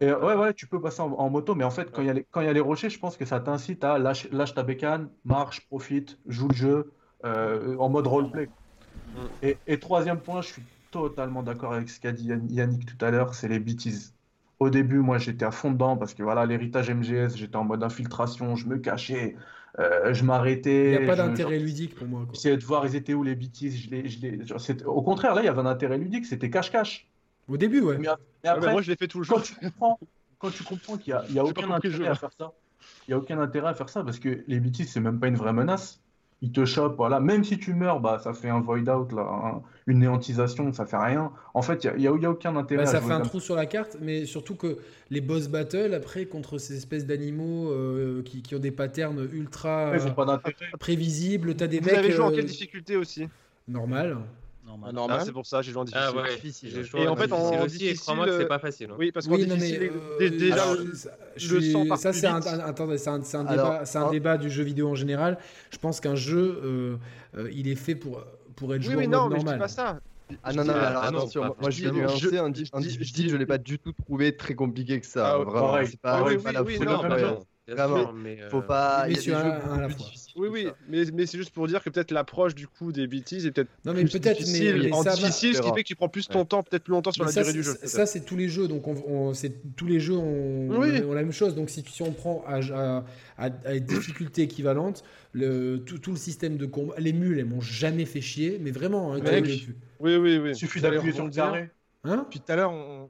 Et, ouais, ouais, tu peux passer en, moto, mais en fait, quand il y, y, a les rochers, je pense que ça t'incite à lâcher lâche ta bécane, marche, profite, joue le jeu euh, en mode roleplay. Mm. Et, et, troisième point, je suis totalement d'accord avec ce qu'a dit Yannick tout à l'heure, c'est les bêtises. Au début, moi, j'étais à fond dedans parce que voilà, l'héritage MGS, j'étais en mode infiltration, je me cachais, euh, je m'arrêtais. Il n'y a pas d'intérêt ludique pour moi. J'essayais de voir, ils étaient où les bêtises. Je les, je les... Au contraire, là, il y avait un intérêt ludique, c'était cache-cache. Au début, ouais. Mais, après, moi, je l'ai fait tout le jour. Quand tu comprends, qu'il n'y a, a aucun intérêt à faire ça, il n'y a aucun intérêt à faire ça parce que les bêtises, c'est même pas une vraie menace il te chope, voilà. Même si tu meurs, bah, ça fait un void out, là, une néantisation, ça fait rien. En fait, il n'y a, a, aucun intérêt. Bah, ça fait un trou sur la carte, mais surtout que les boss battles, après, contre ces espèces d'animaux euh, qui, qui, ont des patterns ultra prévisibles, tu as des Vous mecs. Vous avez joué en quelle euh, difficulté aussi? Normal. Ah, c'est pour ça, j'ai joué en difficile. Ah ouais, difficile. Et en fait, en aussi, difficile, crois-moi que c'est pas facile. Hein. Oui, parce qu'en difficile, euh, déjà, je, sens Ça, c'est un, attendez, c'est un, un, débat, c'est un débat du jeu vidéo en général. Je pense qu'un jeu, euh, euh, il est fait pour, pour être joué oui, en non, mode mais normal. Je dis pas ça. Ah non, non, alors attention, moi je vais nuancer un je dis, je l'ai pas du tout trouvé très compliqué que ça. Ah, Vraiment, c'est pas, la Vraiment, mais faut pas. Il y a des jeux à la fois. Oui, oui, mais, mais c'est juste pour dire que peut-être l'approche du coup des bêtises est peut-être non, mais peut-être difficile, en difficile, ce qui fait que tu prends plus ton temps, peut-être plus longtemps sur la durée du jeu. Ça, c'est tous les jeux, donc on, tous les jeux ont, ont, la même chose. Donc si, si on prend à, à, à, difficulté équivalente, le, tout, tout, le système de combat, les mules, elles m'ont jamais fait chier, mais vraiment. Hein, oui, oui, oui. Il suffit d'appuyer sur le carré. Hein? Puis tout à l'heure, on,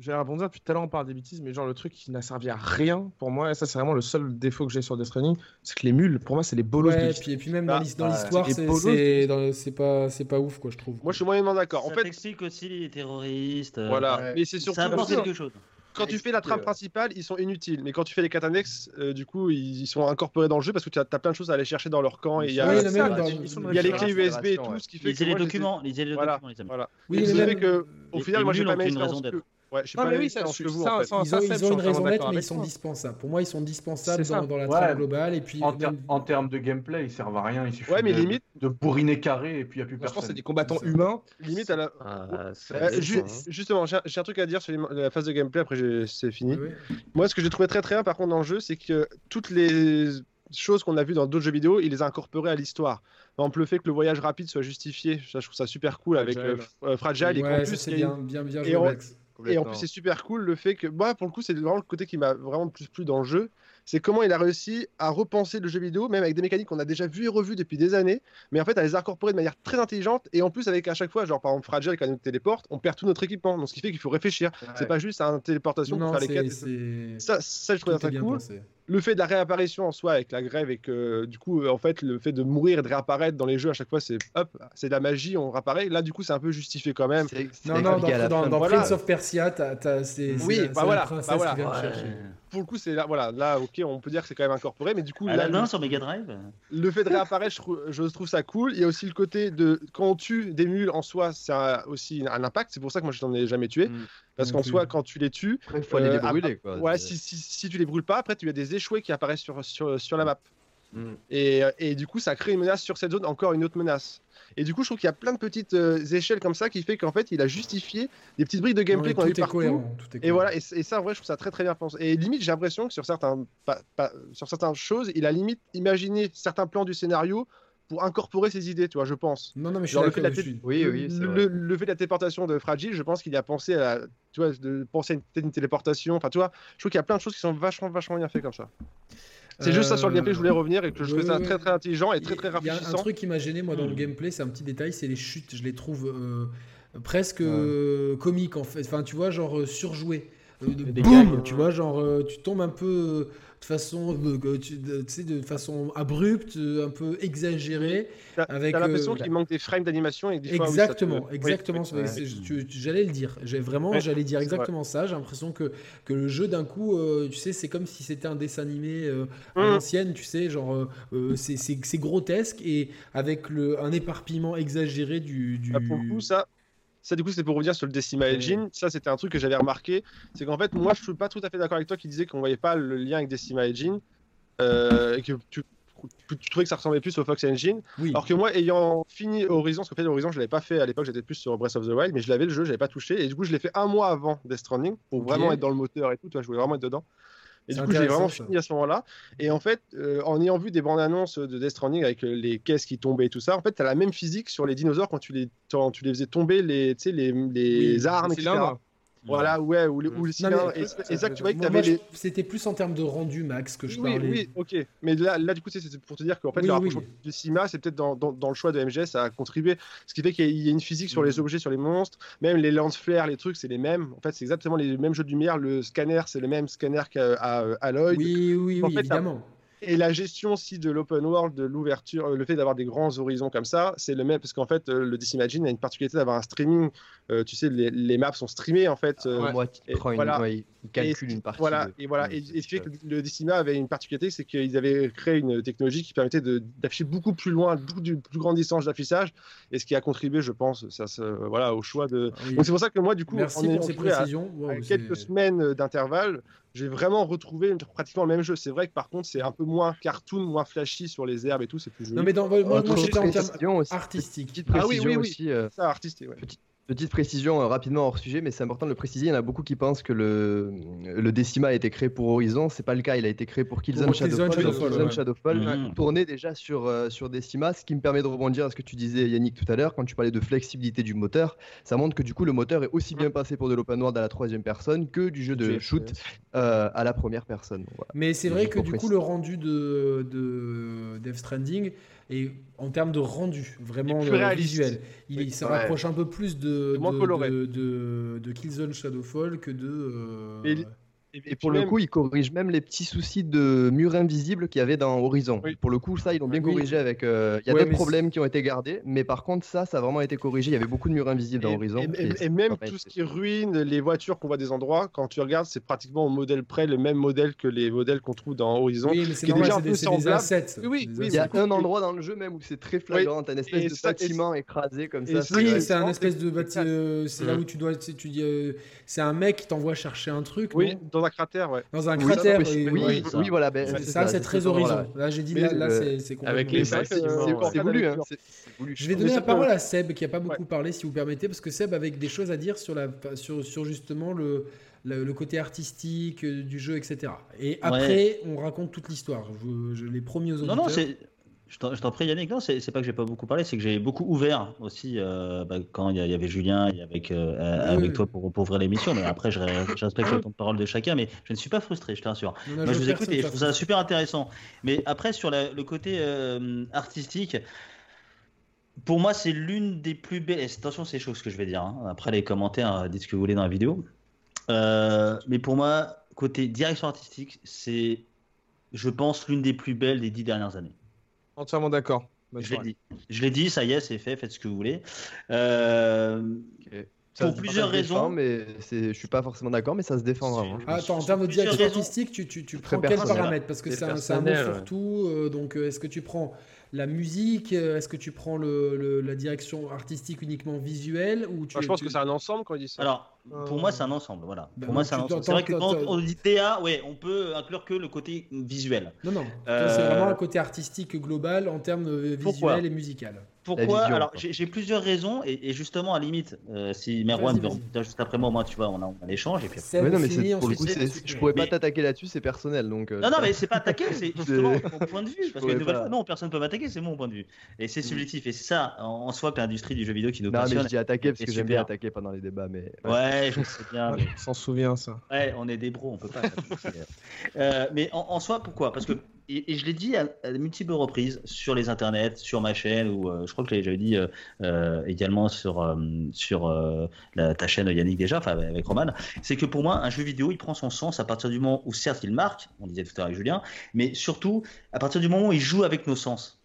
j'ai rebondir, depuis tout à l'heure on parle des bêtises, mais genre le truc qui n'a servi à rien pour moi, et ça c'est vraiment le seul défaut que j'ai sur Death Stranding, c'est que les mules, pour moi c'est les bolos ouais, et puis, même dans bah, l'histoire, c'est pas, pas ouf quoi je trouve. Moi je suis moyennement d'accord. En fait, explique aussi les terroristes. Voilà, mais c'est surtout ça apporte quelque chose. quand tu fais la trame principale, ils sont inutiles. Mais quand tu fais les quêtes annexes, du coup, ils, sont incorporés dans le jeu parce que tu as, plein de choses à aller chercher dans leur camp. Et il y a, les clés USB et tout, ce qui fait lisez les documents, lisez les documents, les amis. Voilà. Oui, mais que, au final, moi, j'ai pas une raison d'être. Ouais, je sais pas, mais oui, ça, vous, ils, ont, ils ont une raison d'être, mais ils sont dispensables. Pour moi, ils sont dispensables dans, dans, la trame globale. Et puis, en, en termes de gameplay, ils servent à rien. Il suffit ouais, mais de, limite, de bourriner carré et puis il n'y a plus personne. Je pense que c'est des combattants humains. Limite à la. Ah, euh, justement, j'ai un truc à dire sur la phase de gameplay. Après, c'est fini. Moi, ce que j'ai trouvé très très bien, par contre, dans le jeu, c'est que toutes les choses qu'on a vues dans d'autres jeux vidéo, il les a incorporées à l'histoire. Par exemple, le fait que le voyage rapide soit justifié, ça, je trouve ça super cool avec Fragile et qu'en plus, Et en plus, c'est super cool le fait que, moi, pour le coup, c'est vraiment le côté qui m'a vraiment plus plu dans le jeu. C'est comment il a réussi à repenser le jeu vidéo, même avec des mécaniques qu'on a déjà vues et revues depuis des années, mais en fait à les incorporer de manière très intelligente. Et en plus, avec à chaque fois, genre par exemple Fragile, quand il nous téléporte, on perd tout notre équipement. Donc ce qui fait qu'il faut réfléchir. C'est pas juste un téléportation pour faire les quêtes. Ça, ça, je trouve ça cool le fait de la réapparition en soi avec la grève et que du coup en fait le fait de mourir et de réapparaître dans les jeux à chaque fois c'est hop c'est de la magie on réapparaît là du coup c'est un peu justifié quand même non non dans, dans, Prince of Persia c'est oui bah voilà, bah voilà. Pour le coup c'est là voilà là ok on peut dire que c'est quand même incorporé mais du coup là, la sur Mega Drive le fait de réapparaître je, trouve ça cool il y a aussi le côté de quand on tue des mules en soi c'est aussi un impact c'est pour ça que moi je t'en ai jamais tué mm. Parce qu'en soi, quand tu les tues, il faut aller les euh, brûler. Quoi. Ouais, si, si, si, tu les brûles pas, après tu as des échoués qui apparaissent sur, sur, sur la map. Mm. Et, et, du coup, ça crée une menace sur cette zone, encore une autre menace. Et du coup, je trouve qu'il y a plein de petites euh, échelles comme ça qui fait qu'en fait, il a justifié des petites briques de gameplay qu'on a vu partout. et voilà, et, et, ça, en vrai, je trouve ça très très bien pensé. Et limite, j'ai l'impression que sur, certains, sur certaines choses, il a limite imaginé certains plans du scénario pour incorporer ses idées, tu vois, je pense. Non, non, mais je suis d'accord. Oui, oui, le, le, fait de la téléportation de Fragile, je pense qu'il a pensé à, tu vois, de penser à une, une téléportation. Enfin, tu vois, je trouve qu'il y a plein de choses qui sont vachement, vachement bien faites comme ça. C'est juste ça sur le gameplay, je voulais revenir et que je trouvais ça très très intelligent et très très rafraîchissant. Il y a un truc qui m'a gêné moi dans le hmm. gameplay, c'est un petit détail, c'est les chutes. Je les trouve euh, presque euh, comiques en fait. Enfin, tu vois, genre euh, surjouées. boum, tu vois, genre tu tombes un peu façon, euh, tu sais, de façon abrupte, un peu exagérée. T'as l'impression euh, qu'il manque des frames d'animation et des Exactement, exactement. J'allais le dire. J'ai vraiment, j'allais dire exactement ça. J'ai l'impression que que le jeu d'un coup, euh, tu sais, c'est comme si c'était un dessin animé à mmh. l'ancienne, tu sais, genre c'est grotesque et avec le un éparpillement exagéré du. du... Bah, pour le coup, ça, ça, du coup, c'est pour revenir sur le Decima Engine. Ça, c'était un truc que j'avais remarqué. C'est qu'en fait, moi, je suis pas tout à fait d'accord avec toi qui disait qu'on voyait pas le lien avec Decima Engine. Euh, et que tu, trouvais que ça ressemblait plus au Fox Engine. Alors que moi, ayant fini Horizon, parce que fait, Horizon, je l'avais pas fait à l'époque, j'étais plus sur Breath of the Wild, mais je l'avais le jeu, je l'avais pas touché. Et du coup, je l'ai fait un mois avant Death Stranding pour vraiment être dans le moteur et tout. Toi, je voulais vraiment être dedans. Et du coup, j'ai vraiment fini à ce moment-là. Et en fait, euh, en ayant vu des bandes annonces de Death Stranding avec euh, les caisses qui tombaient et tout ça, en fait, tu as la même physique sur les dinosaures quand tu les, tu les faisais tomber, les, les, les armes, etc. Voilà, ouais, ou, le, ou le cylindre. et, ça, tu vois que avais les... C'était plus en termes de rendu, Max, que je parlais. Oui, ok. Mais là, là du coup, c'est pour te dire qu'en fait, le rapprochement du Cima, c'est peut-être dans, dans, le choix de MGS à contribuer. Ce qui fait qu'il y a une physique sur les mm. objets, sur les monstres. Même les lance-flares, les trucs, c'est les mêmes. En fait, c'est exactement les mêmes jeux de lumière. Le scanner, c'est le même scanner qu'à à, Lloyd. Oui, oui, oui, évidemment. Et la gestion aussi de l'open world, de l'ouverture, le fait d'avoir des grands horizons comme ça, c'est le même parce qu'en fait, euh, le DC Imagine a une particularité d'avoir un streaming. Euh, tu sais, les, maps sont streamés en fait. Euh, ouais, et, voilà. il calcule une partie. Voilà, et voilà. Et, ce qui fait que le Decima avait une particularité, c'est qu'ils avaient créé une technologie qui permettait d'afficher beaucoup plus loin, beaucoup de plus grande distance d'affichage, et ce qui a contribué, je pense, ça, voilà, au choix de. Ah Donc c'est pour ça que moi, du coup, Merci pour ces précisions. quelques semaines d'intervalle, j'ai vraiment retrouvé pratiquement le même jeu. C'est vrai que par contre, c'est un peu moins cartoon, moins flashy sur les herbes et tout, c'est plus joli. Non, mais dans, moi, moi j'étais en termes artistiques. Ah oui, oui, oui. Aussi, euh, ça, artistique, ouais. Petite précision euh, rapidement hors sujet, mais c'est important de le préciser. Il y en a beaucoup qui pensent que le, le Decima a été créé pour Horizon. C'est pas le cas. Il a été créé pour Killzone Shadowfall. Shadowfall, Shadowfall mmh. tourné déjà sur, euh, sur Decima, ce qui me permet de rebondir à ce que tu disais, Yannick, tout à l'heure, quand tu parlais de flexibilité du moteur. Ça montre que du coup, le moteur est aussi bien passé pour de l'open world à la troisième personne que du jeu de shoot euh, à la première personne. Mais c'est vrai que du coup, le rendu de, de Death Stranding et en termes de rendu, vraiment visuel, il, se rapproche un peu plus de, de, de, de, Killzone Shadowfall que de. Euh, Et, pour le coup, ils corrigent même les petits soucis de mur invisible qu'il y avait dans Horizon. Pour le coup, ça, ils l'ont bien corrigé avec. Euh, il y a des problèmes qui ont été gardés, mais par contre, ça, ça a vraiment été corrigé. Il y avait beaucoup de murs invisibles dans Horizon. Et, même tout ce qui ruine les voitures qu'on voit des endroits, quand tu regardes, c'est pratiquement au modèle près le même modèle que les modèles qu'on trouve dans Horizon. Oui, mais c'est déjà un peu semblable. Oui, oui, il y a un endroit dans le jeu même où c'est très flagrant. T'as une espèce de bâtiment écrasé comme ça. Oui, c'est un espèce de bâtiment. Euh, c'est là où tu dois. Euh, c'est un mec qui t'envoie chercher un truc. Oui, dans un cratère, ouais. Dans un cratère. Oui, oui, voilà. Ben, ça, c'est très horizon. Là, j'ai dit, là, c'est Avec les c'est voulu. Je vais donner la parole à Seb, qui n'a pas beaucoup parlé, si vous permettez, parce que Seb avait des choses à dire sur, la, sur, sur justement le, le, côté artistique euh, du jeu, etc. Et après, on raconte toute l'histoire. Je, je l'ai promis aux auditeurs. Non, non, c'est je t'en prie Yannick, non, c'est pas que j'ai pas beaucoup parlé, c'est que j'ai beaucoup ouvert aussi euh, bah, quand il y, avait Julien et avec, euh, avec toi pour, pour ouvrir l'émission, mais après je, respecte le temps de parole de chacun, mais je ne suis pas frustré, je t'assure. Moi je, vous écoute et je trouve ça super intéressant. Mais après sur le côté euh, artistique, pour moi c'est l'une des plus belles, attention c'est chaud ce que je vais dire, hein. après les commentaires, dites ce que vous voulez dans la vidéo, mais pour moi côté direction artistique, c'est je pense l'une des plus belles des dix dernières années. Entièrement d'accord. Je l'ai dit. Je l'ai dit, ça y est, c'est fait, faites ce que vous voulez. Euh, pour plusieurs raisons. mais je suis pas forcément d'accord, mais ça se défend vraiment. attends, en termes de direction artistique, tu, tu, tu prends quels paramètres Parce que c'est un, mot surtout. Euh, donc, euh, est-ce que tu prends la musique euh, Est-ce que tu prends le, la direction artistique uniquement visuelle ou tu, Je pense que c'est un ensemble quand il dit ça. Alors, pour moi, c'est un ensemble. Voilà. Ben pour moi, c'est un ensemble. C'est vrai que quand on dit DA, ouais, on peut inclure que le côté visuel. Non, non. C'est vraiment un côté artistique global en termes visuels et musical. Pourquoi Alors, j'ai plusieurs raisons, et, justement, à la limite, euh, si Merwan veut juste après moi, moi, tu vois, on a, on l'échange. Et puis après... non, mais pour le coup, je pourrais pas t'attaquer là-dessus, c'est personnel. Donc, euh, non, non, mais c'est pas *laughs* attaquer, c'est justement mon point de vue. Parce que nouvelle fois, non, personne ne peut m'attaquer, c'est mon point de vue. Et c'est mm. subjectif. Et c'est ça, en, soi, que l'industrie du jeu vidéo qui nous passionne. Non, mais je dis attaquer parce que j'aime bien attaquer pendant les débats. Mais... Ouais, je sais bien. On s'en souvient, ça. Ouais, on est des bros, on peut pas. Euh, mais en soi, pourquoi? Parce que et, je l'ai dit à, de multiples reprises sur les internets, sur ma chaîne, ou euh, je crois que j'avais dit euh, euh, également sur, sur la, ta chaîne Yannick déjà, enfin avec Roman, c'est que pour moi, un jeu vidéo, il prend son sens à partir du moment où certes il marque, on disait tout à l'heure avec Julien, mais surtout à partir du moment où il joue avec nos sens.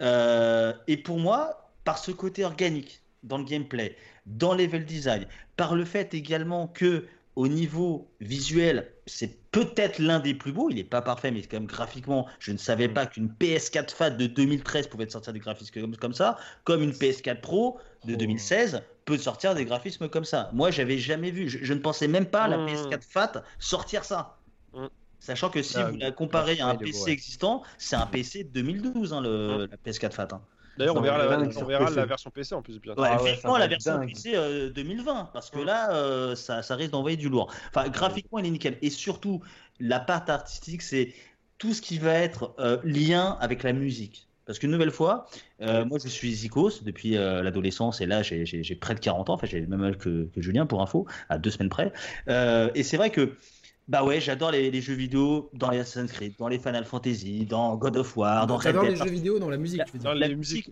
et pour moi, par ce côté organique dans le gameplay, dans level design, par le fait également que au niveau visuel, c'est peut-être l'un des plus beaux. Il n'est pas parfait, mais quand même graphiquement, je ne savais pas qu'une PS4 FAT de 2013 pouvait sortir des graphismes comme, ça, comme une PS4 Pro de 2016 peut sortir des graphismes comme ça. Moi, j'avais jamais vu. Je, ne pensais même pas à la mmh. PS4 FAT sortir ça. Mmh. Sachant que si ah, vous la comparez à un PC existant, c'est un PC de 2012, hein, le, la PS4 FAT. Hein. D'ailleurs, on verra, la, version PC en plus. Ouais, ah la version PC 2020, parce que là, euh, ça, ça, risque d'envoyer du lourd. Enfin, graphiquement, il est nickel. Et surtout, la part artistique, c'est tout ce qui va être euh, lien avec la musique. Parce qu'une nouvelle fois, euh, moi je suis Zikos depuis l'adolescence et là j'ai près de 40 ans, enfin j'ai le même âge que, que, Julien pour info, à deux semaines près. et c'est vrai que bah ouais, j'adore les, jeux vidéo dans les Assassin's Creed, dans les Final Fantasy, dans God of War, dans Red Dead. les jeux vidéo dans la musique, la, tu veux dire. Dans la, musique.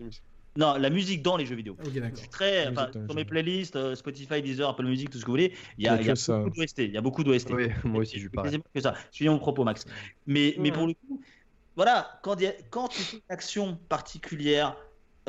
Non, la musique dans les jeux vidéo. Okay, je suis très, enfin, sur mes playlists, euh, Spotify, Deezer, Apple Music, tout ce que vous voulez, il y a, il y a beaucoup d'OST. Il y a beaucoup d'OST. Oui, *laughs* moi aussi, je parle. que ça. Suis mon propos, Max. Mais, mais pour le coup, voilà, quand, quand tu fais une action particulière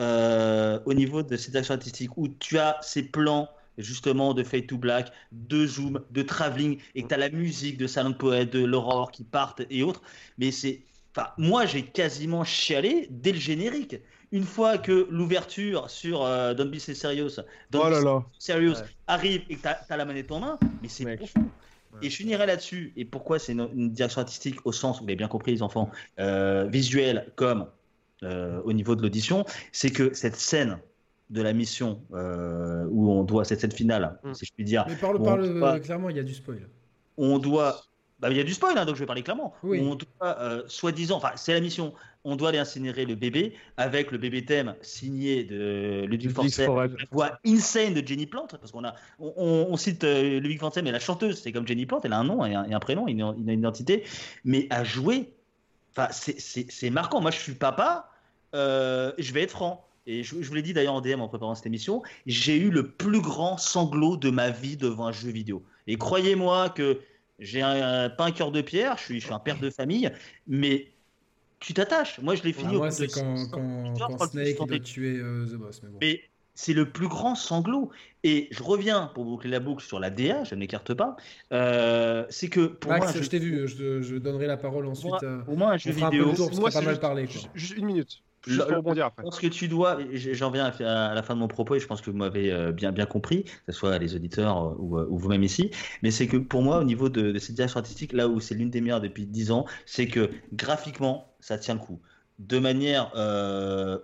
euh, au niveau de cette action artistique où tu as ces plans justement de Fade to Black, de Zoom, de Traveling, et que tu as la musique de Silent Poet, de l'Aurore qui partent et autres. Mais c'est. Enfin, moi, j'ai quasiment chialé dès le générique. Une fois que l'ouverture sur euh, Don't Be So Serious, oh Serious arrive et que tu as, la manette en main, mais c'est profond. Et je finirai là-dessus. Et pourquoi c'est une, direction artistique au sens, vous l'avez bien compris, les enfants, euh, visuel comme euh, au niveau de l'audition, c'est que cette scène de la mission euh, où on doit, c'est cette finale, mm. si je puis dire. Mais parle, parle clairement, il y a du spoil. On doit. Bah, il y a du spoil, hein, donc je vais parler clairement. Oui. On doit, euh, soi-disant, enfin, c'est la mission, on doit aller incinérer le bébé avec le bébé thème signé de Ludwig Forcel, la voix insane de Jenny Plante, parce qu'on a, on, cite euh, Ludwig Forcel, mais la chanteuse, c'est comme Jenny Plante, elle a un nom et un, prénom, une, une, identité, mais à jouer, enfin, c'est marquant. Moi, je suis papa, je vais être franc et je, vous l'ai dit d'ailleurs en DM en préparant cette émission, j'ai eu le plus grand sanglot de ma vie devant un jeu vidéo. Et croyez-moi que j'ai un, pas un cœur de pierre, je suis, je suis un père de famille, mais tu t'attaches. Moi, je l'ai fini. moi, c'est quand, quand, quand Snake doit tuer euh, The Boss. Mais, bon. mais c'est le plus grand sanglot. Et je reviens pour boucler la boucle sur la DA, je ne m'écarte pas. Euh, c'est que pour Max, moi, je, t'ai vu, je, je, donnerai la parole ensuite. Pour moi, un jeu vidéo. moi, pas mal parlé. Juste une minute. Juste pour rebondir après. Je pense que tu dois, j'en viens à la fin de mon propos et je pense que vous m'avez euh, bien, bien compris, que ce soit les auditeurs euh, ou, vous-même ici, mais c'est que pour moi, au niveau de, de cette direction artistique, là où c'est l'une des meilleures depuis 10 ans, c'est que graphiquement, ça tient le coup. De manière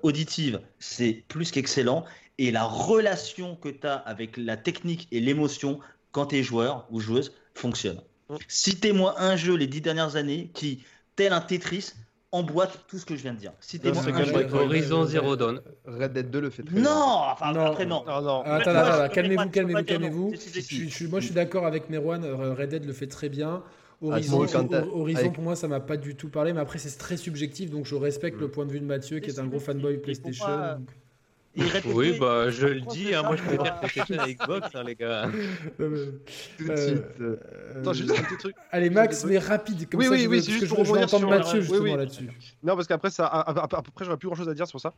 auditive, c'est plus qu'excellent et la relation que tu as avec la technique et l'émotion quand tu es joueur ou joueuse fonctionne. Mm. Citez-moi un jeu les dix dernières années qui, tel un Tetris, emboîte tout ce que je viens de dire. Citez-moi. Horizon Zero Dawn. Red Dead 2 le fait très bien. Non, enfin, non. après, non. non, non. Attends, attends, calmez-vous, calmez-vous, calmez-vous. Moi, je suis d'accord avec Merwan, euh, Red Dead le fait très bien. Horizon, Horizon pour moi, ça m'a pas du tout parlé, mais après, c'est très subjectif, donc je respecte le point de vue de Mathieu, qui est un gros fanboy PlayStation. Oui, bah je le dis, hein, moi je préfère PlayStation à Xbox, hein, les gars. Euh, euh, Attends, juste un petit truc. Allez, Max, mais rapide. Comme oui, ça, oui, je oui, c'est juste pour rebondir sur Mathieu justement oui, oui. là-dessus. Non, parce qu'après, ça, à, à, à, peu près, j'aurais plus grand chose à dire sur ça.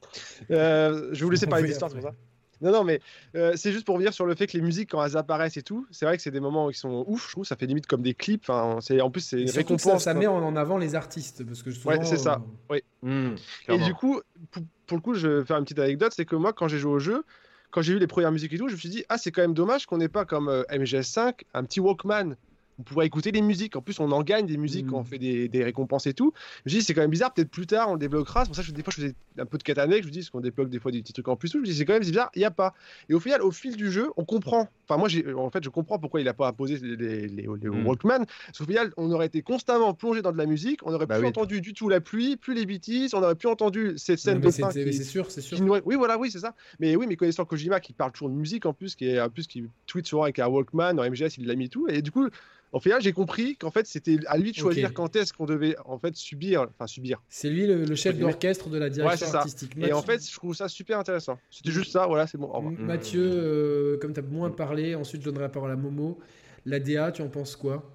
Euh, je vais vous laisser *laughs* parler d'histoire sur ça. Non, non, mais euh, c'est juste pour revenir sur le fait que les musiques, quand elles apparaissent et tout, c'est vrai que c'est des moments qui sont ouf, je trouve. Ça fait limite comme des clips. Enfin, c'est en plus, c'est une récompense. Ça, ça met en avant les artistes. Parce que souvent, ouais, c'est ça. Oui. Mmh, et du coup, pour, pour, le coup, je vais faire une petite anecdote c'est que moi, quand j'ai joué au jeu, quand j'ai vu les premières musiques et tout, je me suis dit, ah, c'est quand même dommage qu'on n'ait pas comme euh, MGS5 un petit Walkman on pourrait écouter les musiques. En plus, on en gagne des musiques quand on mm. fait des, récompenses et tout. Je me dis, c'est quand même bizarre, peut-être plus tard on le développera. C'est pour ça que des fois, je faisais un peu de catané, je me dis, parce qu'on débloque des fois des petits trucs en plus. Je me dis, c'est quand même bizarre, il n'y a pas. Et au final, au fil du jeu, on comprend. Enfin, moi, en fait, je comprends pourquoi il n'a pas imposé les, les, mm. Walkman. Parce final, on aurait été constamment plongé dans de la musique, on aurait bah plus entendu du tout la pluie, plus les bêtises, on aurait plus entendu cette scène de fin. C'est sûr, c'est sûr. oui, voilà, oui, c'est ça. Mais oui, mais connaissant Kojima qui parle toujours de musique en plus, qui est en plus qui tweet souvent avec un Walkman, en MGS, il l'a mis tout. Et du coup, au final, j'ai compris qu'en fait, c'était à lui de choisir quand est-ce qu'on devait en fait subir, enfin subir. C'est lui le, chef d'orchestre de la direction artistique. Et en fait, je trouve ça super intéressant. C'était juste ça, voilà, c'est bon. Mathieu, euh, comme tu as moins parlé, ensuite je donnerai la parole à Momo. La DA, tu en penses quoi?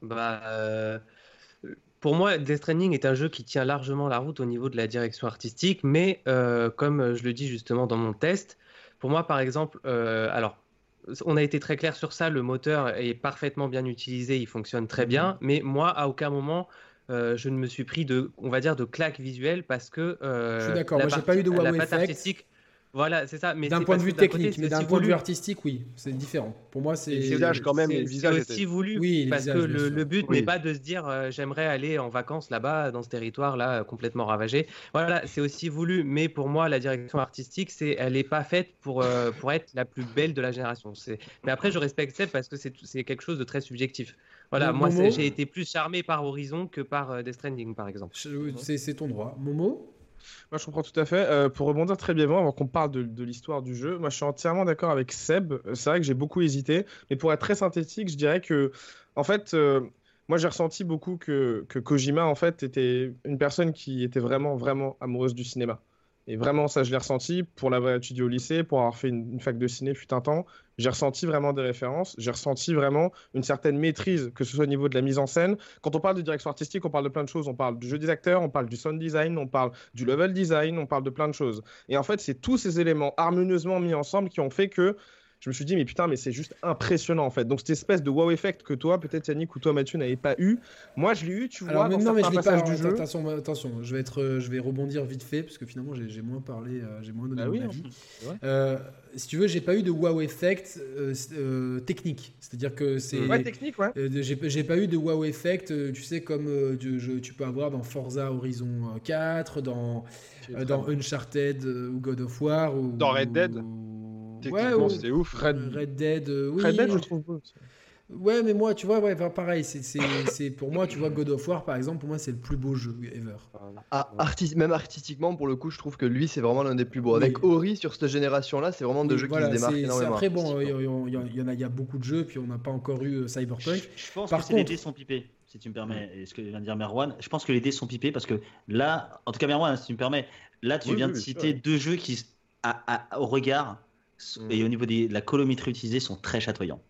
Bah. Euh, pour moi, Death Stranding est un jeu qui tient largement la route au niveau de la direction artistique, mais euh, comme je le dis justement dans mon test, pour moi, par exemple, alors on a été très clair sur ça, le moteur est parfaitement bien utilisé, il fonctionne très bien, mhm. mais moi, à aucun moment, euh, je ne me suis pris de, on va dire, de claque visuelle parce que. Euh, je suis d'accord, moi j'ai pas eu de wow effect. Voilà, c'est ça. Mais d'un point de vue technique, mais d'un point de vue artistique, oui, c'est différent. Pour moi, c'est. Les visages quand même, visages. aussi voulu. Oui, parce que le, but n'est pas de se dire euh, j'aimerais aller en vacances là-bas, dans ce territoire-là, complètement ravagé. Voilà, c'est aussi voulu. Mais pour moi, la direction artistique, c'est, elle n'est pas faite pour, euh, pour être la plus belle de la génération. Mais après, je respecte Seb parce que c'est quelque chose de très subjectif. Voilà, moi, j'ai été plus charmé par Horizon que par euh, Death Stranding, par exemple. C'est ton droit. Momo moi, je comprends tout à fait. Euh, pour rebondir très bien avant qu'on parle de, l'histoire du jeu, moi, je suis entièrement d'accord avec Seb. C'est vrai que j'ai beaucoup hésité, mais pour être très synthétique, je dirais que, en fait, euh, moi, j'ai ressenti beaucoup que, que Kojima, en fait, était une personne qui était vraiment, vraiment amoureuse du cinéma. Et vraiment, ça, je l'ai ressenti pour l'avoir étudié au lycée, pour avoir fait une, fac de ciné fut un temps. J'ai ressenti vraiment des références. J'ai ressenti vraiment une certaine maîtrise, que ce soit au niveau de la mise en scène. Quand on parle de direction artistique, on parle de plein de choses. On parle du jeu des acteurs, on parle du sound design, on parle du level design, on parle de plein de choses. Et en fait, c'est tous ces éléments harmonieusement mis ensemble qui ont fait que je me suis dit, mais putain, mais c'est juste impressionnant en fait. Donc, cette espèce de wow effect que toi, peut-être Yannick ou toi, Mathieu, n'avez pas eu, moi je l'ai eu, tu vois. non, mais je l'ai pas. Du jeu. Attention, attention, je vais, être, euh, je vais rebondir vite fait, parce que finalement, j'ai moins parlé, euh, j'ai moins donné bah mon avis. Euh, si tu veux, j'ai pas eu de wow effect technique. C'est-à-dire que c'est. Ouais, technique, ouais. j'ai pas eu de wow effect, tu sais, comme tu, tu, peux avoir dans Forza Horizon 4, dans, dans Uncharted ou God of War. Ou, dans Red Dead ouais, c'était ouf. Red, Dead, euh, oui. Red Dead, je trouve beau. Ouais, mais moi, tu vois, ouais, pareil, c'est pour moi, tu vois, God of War, par exemple, pour moi, c'est le plus beau jeu ever. Ah, même artistiquement, pour le coup, je trouve que lui, c'est vraiment l'un des plus beaux. Avec Ori, sur cette génération-là, c'est vraiment deux jeux qui se démarquent énormément. Après, bon, il y, en a, il y a beaucoup de jeux, puis on n'a pas encore eu euh, Cyberpunk. Je, pense que les dés sont pipés, si tu me permets, ce que vient de dire Merwan. Je pense que les dés sont pipés parce que là, en tout cas, Merwan, si tu me permets, là, tu viens de citer deux jeux qui, au regard, et au niveau de la colométrie utilisée sont très chatoyants.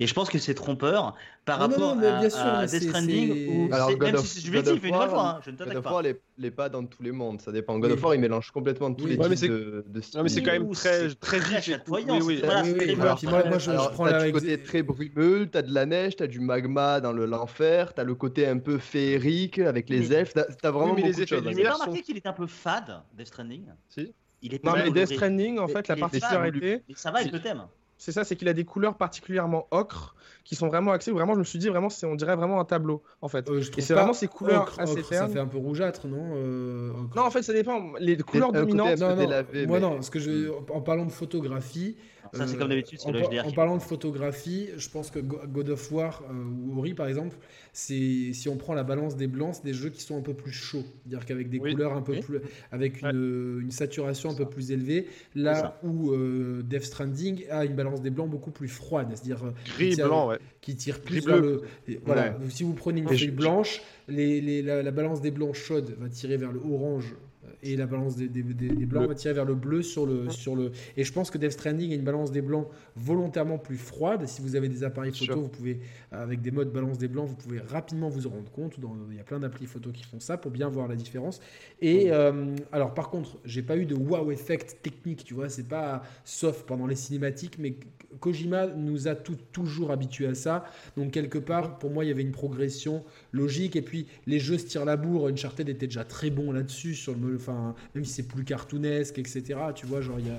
Et je pense que c'est trompeur par rapport à, Death Stranding, Alors, même si c'est subjectif, une fois, hein, je ne t'attaque pas. God n'est pas dans tous les mondes, ça dépend. God of War, il mélange complètement tous les types de, de Non, mais c'est quand même très, très riche. Oui, oui. moi, je, prends du côté très brumeux, t'as de la neige, t'as du magma dans l'enfer, t'as le côté un peu féerique avec les elfes, t'as vraiment beaucoup de choses. Vous avez remarqué qu'il est un peu fade, Death Stranding? Si. Il est non, mais Death Stranding, en fait, la particularité. Ça va avec le thème. C'est ça, c'est qu'il a des couleurs particulièrement ocre qui sont vraiment axées. Vraiment, je me suis dit vraiment, on dirait vraiment un tableau en fait. Euh, et c'est vraiment ces couleurs assez Ça fait un peu rougeâtre, non euh, Non, en fait, ça dépend. Les couleurs dominantes. Non, non, moi non, parce que je, en parlant de photographie, ça, c'est comme d'habitude, c'est en, en parlant de photographie, je pense que God of War euh, ou Ori, par exemple, c'est si on prend la balance des blancs, c'est des jeux qui sont un peu plus chauds, c'est-à-dire qu'avec des couleurs un peu plus, avec une, une, saturation un peu plus élevée, là où euh, Death Stranding a une balance des blancs beaucoup plus froide, c'est-à-dire euh, gris blanc, ouais. Qui tire plus vers le. Voilà, si vous prenez une feuille blanche, les, les, la, la, balance des blancs chaudes va tirer vers le orange et la balance des, des, blancs va tirer vers le bleu sur le, sur le. Et je pense que Death Stranding a une balance des blancs volontairement plus froide. Si vous avez des appareils photo, vous pouvez, avec des modes balance des blancs, vous pouvez rapidement vous en rendre compte. Dans, il y a plein d'applis photo qui font ça pour bien voir la différence. Et euh, alors, par contre, j'ai pas eu de wow effect technique, tu vois, c'est pas sauf pendant les cinématiques, mais Kojima nous a tout, toujours habitués à ça. Donc, quelque part, pour moi, il y avait une progression logique. Et puis, les jeux se tirent la bourre. Uncharted était déjà très bon là-dessus, sur le, enfin, même si c'est plus cartoonesque, etc. Tu vois, genre, il y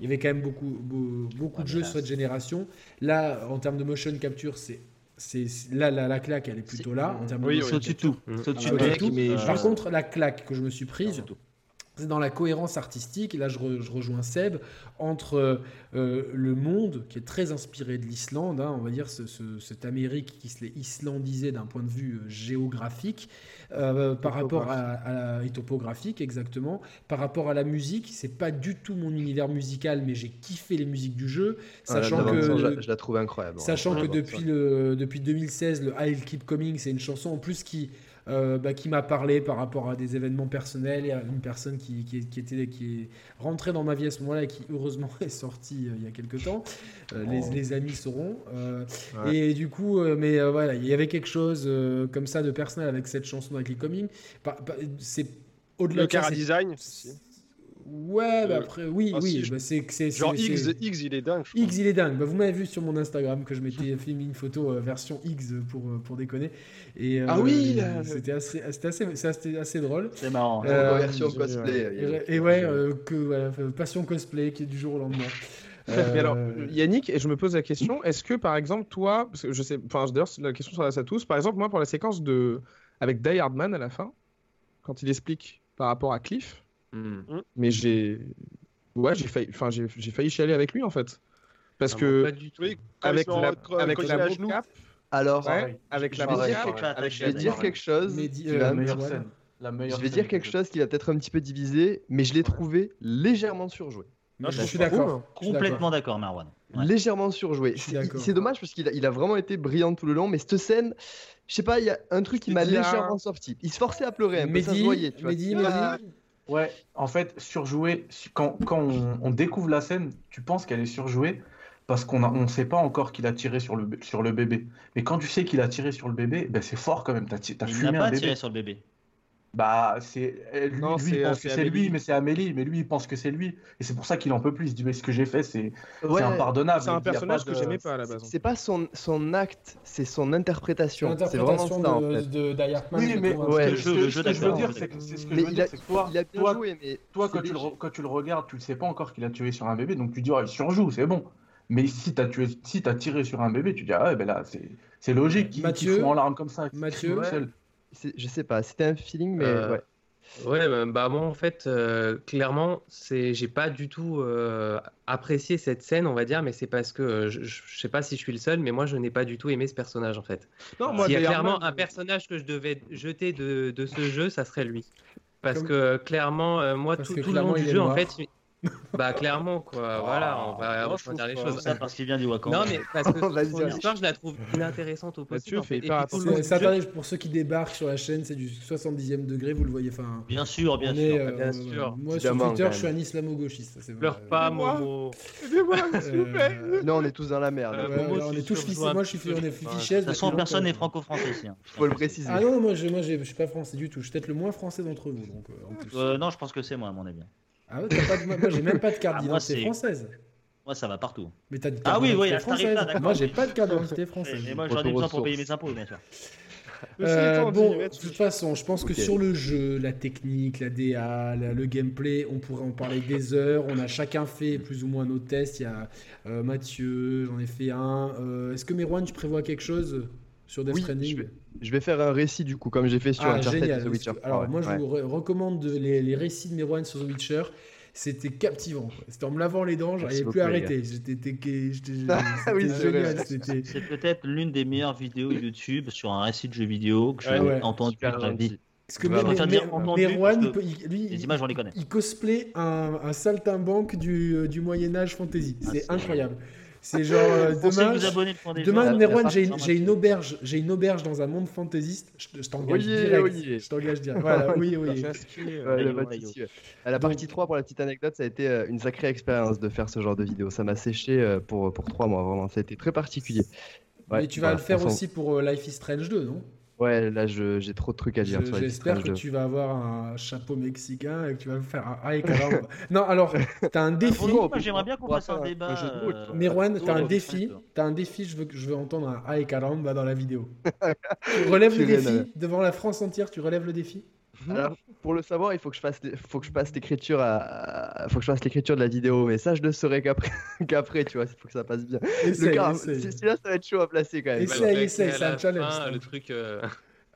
il y avait quand même beaucoup, beaucoup de jeux sur cette génération. Là, en termes de motion capture, c'est c'est là la, la, claque elle est plutôt là en termes de oui, tout. Mais par contre la claque que je me suis prise c'est dans la cohérence artistique, et là je, rejoins Seb, entre euh, le monde qui est très inspiré de l'Islande, hein, on va dire cette Amérique qui se l'est islandisée d'un point de vue euh, géographique, euh, par rapport à, la topographique exactement, par rapport à la musique, c'est pas du tout mon univers musical, mais j'ai kiffé les musiques du jeu, ah, sachant que je, la trouve incroyable. Sachant que depuis le depuis 2016, le I'll Keep Coming, c'est une chanson en plus qui euh, bah, qui m'a parlé par rapport à des événements personnels. Il y a une personne qui, qui, était, qui est rentrée dans ma vie à ce moment-là et qui heureusement *laughs* est sortie euh, il y a quelques temps. Euh, les, oh. les, amis sauront. Et du coup, mais voilà, il y avait quelque chose comme ça de personnel avec cette chanson avec les coming. C'est au-delà le de design. Ouais, bah après, oui, ah, oui. Bah c'est, c'est, Genre X, X, il est dingue. X, il est dingue. Bah, vous m'avez vu sur mon Instagram que je m'étais *laughs* filmé une photo euh, version X pour, euh, pour déconner. Et, euh, ah oui C'était assez, c'était assez, assez, assez, drôle. C'est marrant. version cosplay. Et, ouais, que, passion cosplay qui est du jour au lendemain. *laughs* Mais alors, Yannick, et je me pose la question, est-ce que par exemple, toi, parce que je sais, enfin, d'ailleurs, la question s'adresse à tous, par exemple, moi, pour la séquence de, avec Die Hardman à la fin, quand il explique par rapport à Cliff, Hmm. Hmm. Mais j'ai. Ouais, j'ai failli, enfin, j'ai, failli chialer avec lui en fait. Parce que. avec la, avec la mocap. Alors, avec la mocap. Je vais dire quelque chose. la meilleure scène. je vais dire quelque chose qui va peut-être un petit peu diviser, mais je l'ai trouvé légèrement surjoué. Non, je, suis d'accord. Complètement d'accord, Marwan. Légèrement surjoué. C'est dommage parce qu'il a, il a vraiment été brillant tout le long, mais cette scène, je sais pas, il y a un truc qui m'a légèrement sorti. Il se forçait à pleurer un peu, ça se voyait. Tu vois. Ouais, en fait, surjouer, quand, quand on, découvre la scène, tu penses qu'elle est surjouée parce qu'on ne sait pas encore qu'il a tiré sur le, sur le bébé. Mais quand tu sais qu'il a tiré sur le bébé, ben c'est fort quand même. As, as il n'a pas tiré sur le bébé. Bah, c'est lui, non, lui pense que c'est lui, mais c'est Amélie. Mais lui, il pense que c'est lui, et c'est pour ça qu'il en peut plus. Il se dit mais ce que j'ai fait, c'est impardonnable. C'est un personnage que j'aimais pas à la base. C'est pas son, son acte, c'est son interprétation. C'est vraiment ça en fait. De, de oui, mais ouais, ce que, je, veux dire, c'est que, ce que je veux dire, c'est que toi, il a bien toi, joué, mais toi quand, tu le, quand tu le regardes, tu ne sais pas encore qu'il a tué sur un bébé, donc tu dis oh, il surjoue, c'est bon. Mais si tu as, tué, si as tiré sur un bébé, tu dis ah ouais, ben là, c'est logique en larmes comme ça. Mathieu, je sais pas, c'était un feeling, mais euh, ouais. Ouais, bah, bah moi en fait, euh, clairement, c'est, j'ai pas du tout euh, apprécié cette scène, on va dire, mais c'est parce que je, je, sais pas si je suis le seul, mais moi je n'ai pas du tout aimé ce personnage en fait. Non, moi, S'il y a clairement un personnage que je devais jeter de, de, ce jeu, ça serait lui. Parce que clairement, moi tout, tout le long du jeu, en fait, Bah clairement quoi, voilà, on va, on va dire les choses. Ça parce qu'il vient du Wakanda. Non mais parce que *laughs* son histoire, je la trouve inintéressante au possible. En fait. ça, pour ceux qui débarquent sur la chaîne, c'est du 70e degré, vous le voyez. Enfin, bien sûr, bien sûr. Euh, bien sûr. Moi sur Twitter, je suis un islamo-gauchiste. Pleure pas, Momo. Aidez-moi, s'il vous plaît. Non, on est tous dans la merde. On est tous fichés. Moi, je suis fiché. De toute façon, personne n'est franco-français ici. Hein. Faut le préciser. Ah non, moi, je suis pas français du tout. Je suis peut-être le moins français d'entre vous. Euh, non, je pense que c'est moi, à mon avis. Ah ouais, pas de... Moi, j'ai même pas de carte ah, d'identité française. Moi, ça va partout. Mais t'as Ah oui, oui, française. moi, j'ai pas de carte d'identité française. Et moi, j'en ai besoin pour payer mes impôts, bien sûr. Euh, bon, de toute façon, je pense que sur le jeu, la technique, la DA, le gameplay, on pourrait en parler des heures. On a chacun fait plus ou moins nos tests. Il y a euh, Mathieu, j'en ai fait un. Euh, est-ce que Merwan, tu prévois quelque chose sur Death Stranding je vais, faire un récit du coup, comme j'ai fait sur ah, The Witcher. Alors, moi, je vous recommande les, les, récits de Merwan sur The Witcher c'était captivant. C'était en me lavant les dents, j'arrivais plus à arrêter. C'est peut-être l'une des meilleures vidéos YouTube sur un récit de jeu vidéo que j'ai entendu dans ma vie. Parce que Merwan, lui, les images, on les connaît. Il cosplay un, un saltimbanque du, euh, du Moyen-Âge fantasy. Ah, c'est incroyable. C'est genre euh, demain, demain Merwan, j'ai une auberge, j'ai une auberge dans un monde fantaisiste. Je, t'engage direct. Je t'engage direct. Voilà, oui, *laughs* oui. La partie 3 pour la petite anecdote, ça a été euh, une sacrée expérience de faire ce genre de vidéo. Ça m'a séché euh, pour pour 3 mois vraiment. Ça a été très particulier. Mais tu vas le faire aussi pour Life is Strange 2, non? Ouais, là j'ai trop de trucs à dire. J'espère que tu vas avoir un chapeau mexicain et que tu vas faire un Aïe Non, alors, tu as un défi. J'aimerais bien qu'on fasse un débat. Euh, Merwan, tu as un défi. Tu as un défi, je veux, je veux entendre un Aïe Caramba dans la vidéo. tu relèves le défi devant la France entière, tu relèves le défi? Alors, pour le savoir, il faut que je fasse, faut que je passe l'écriture à, faut que je fasse l'écriture de la vidéo, mais ça, je le saurai qu'après, *laughs* qu'après, tu vois, il faut que ça passe bien. Essaye, là ça va être chaud à placer quand même. Essaye, essaye, c'est un challenge. le truc. Euh...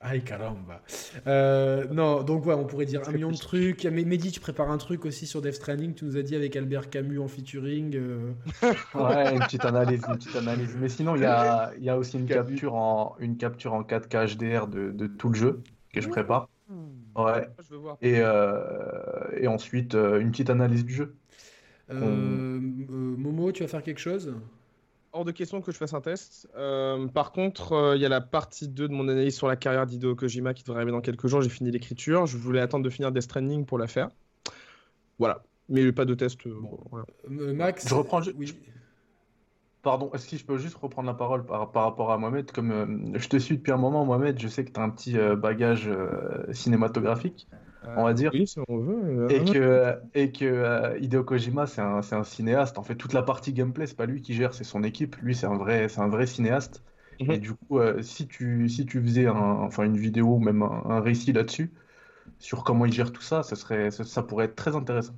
Aïe, caramba. Euh, non, donc ouais, on pourrait dire un million de trucs. Mais Mehdi, tu prépares un truc aussi sur Death Stranding, tu nous as dit avec Albert Camus en featuring. Euh. *laughs* ouais, une petite analyse, une petite analyse. Mais sinon, il y a, y a aussi une capture, en, une capture en 4K HDR de, de tout le jeu que je prépare. Ouais. Et, euh, et ensuite, euh, une petite analyse du jeu. Euh, Momo, tu vas faire quelque chose? Hors de question que je fasse un test. par contre, il y a la partie 2 de mon analyse sur la carrière d'Hideo Kojima qui devrait arriver dans quelques jours. J'ai fini l'écriture. Je voulais attendre de finir Death Stranding pour la faire. Voilà. Mais pas de test. Max Je reprends. Oui. Pardon, est-ce que je peux juste reprendre la parole par, par rapport à Mohamed? Comme euh, je te suis depuis un moment, Mohamed, je sais que tu as un petit euh, bagage euh, cinématographique, on va dire. Oui, si on veut. Et que, et que Hideo Kojima, c'est un, un, cinéaste. En fait, toute la partie gameplay, c'est pas lui qui gère, c'est son équipe. Lui, c'est un vrai, un vrai cinéaste. Mhm. Et du coup, si, tu, si tu faisais un, enfin, une vidéo ou même un, récit là-dessus, sur comment il gère tout ça, ça, serait, ça, pourrait être très intéressant.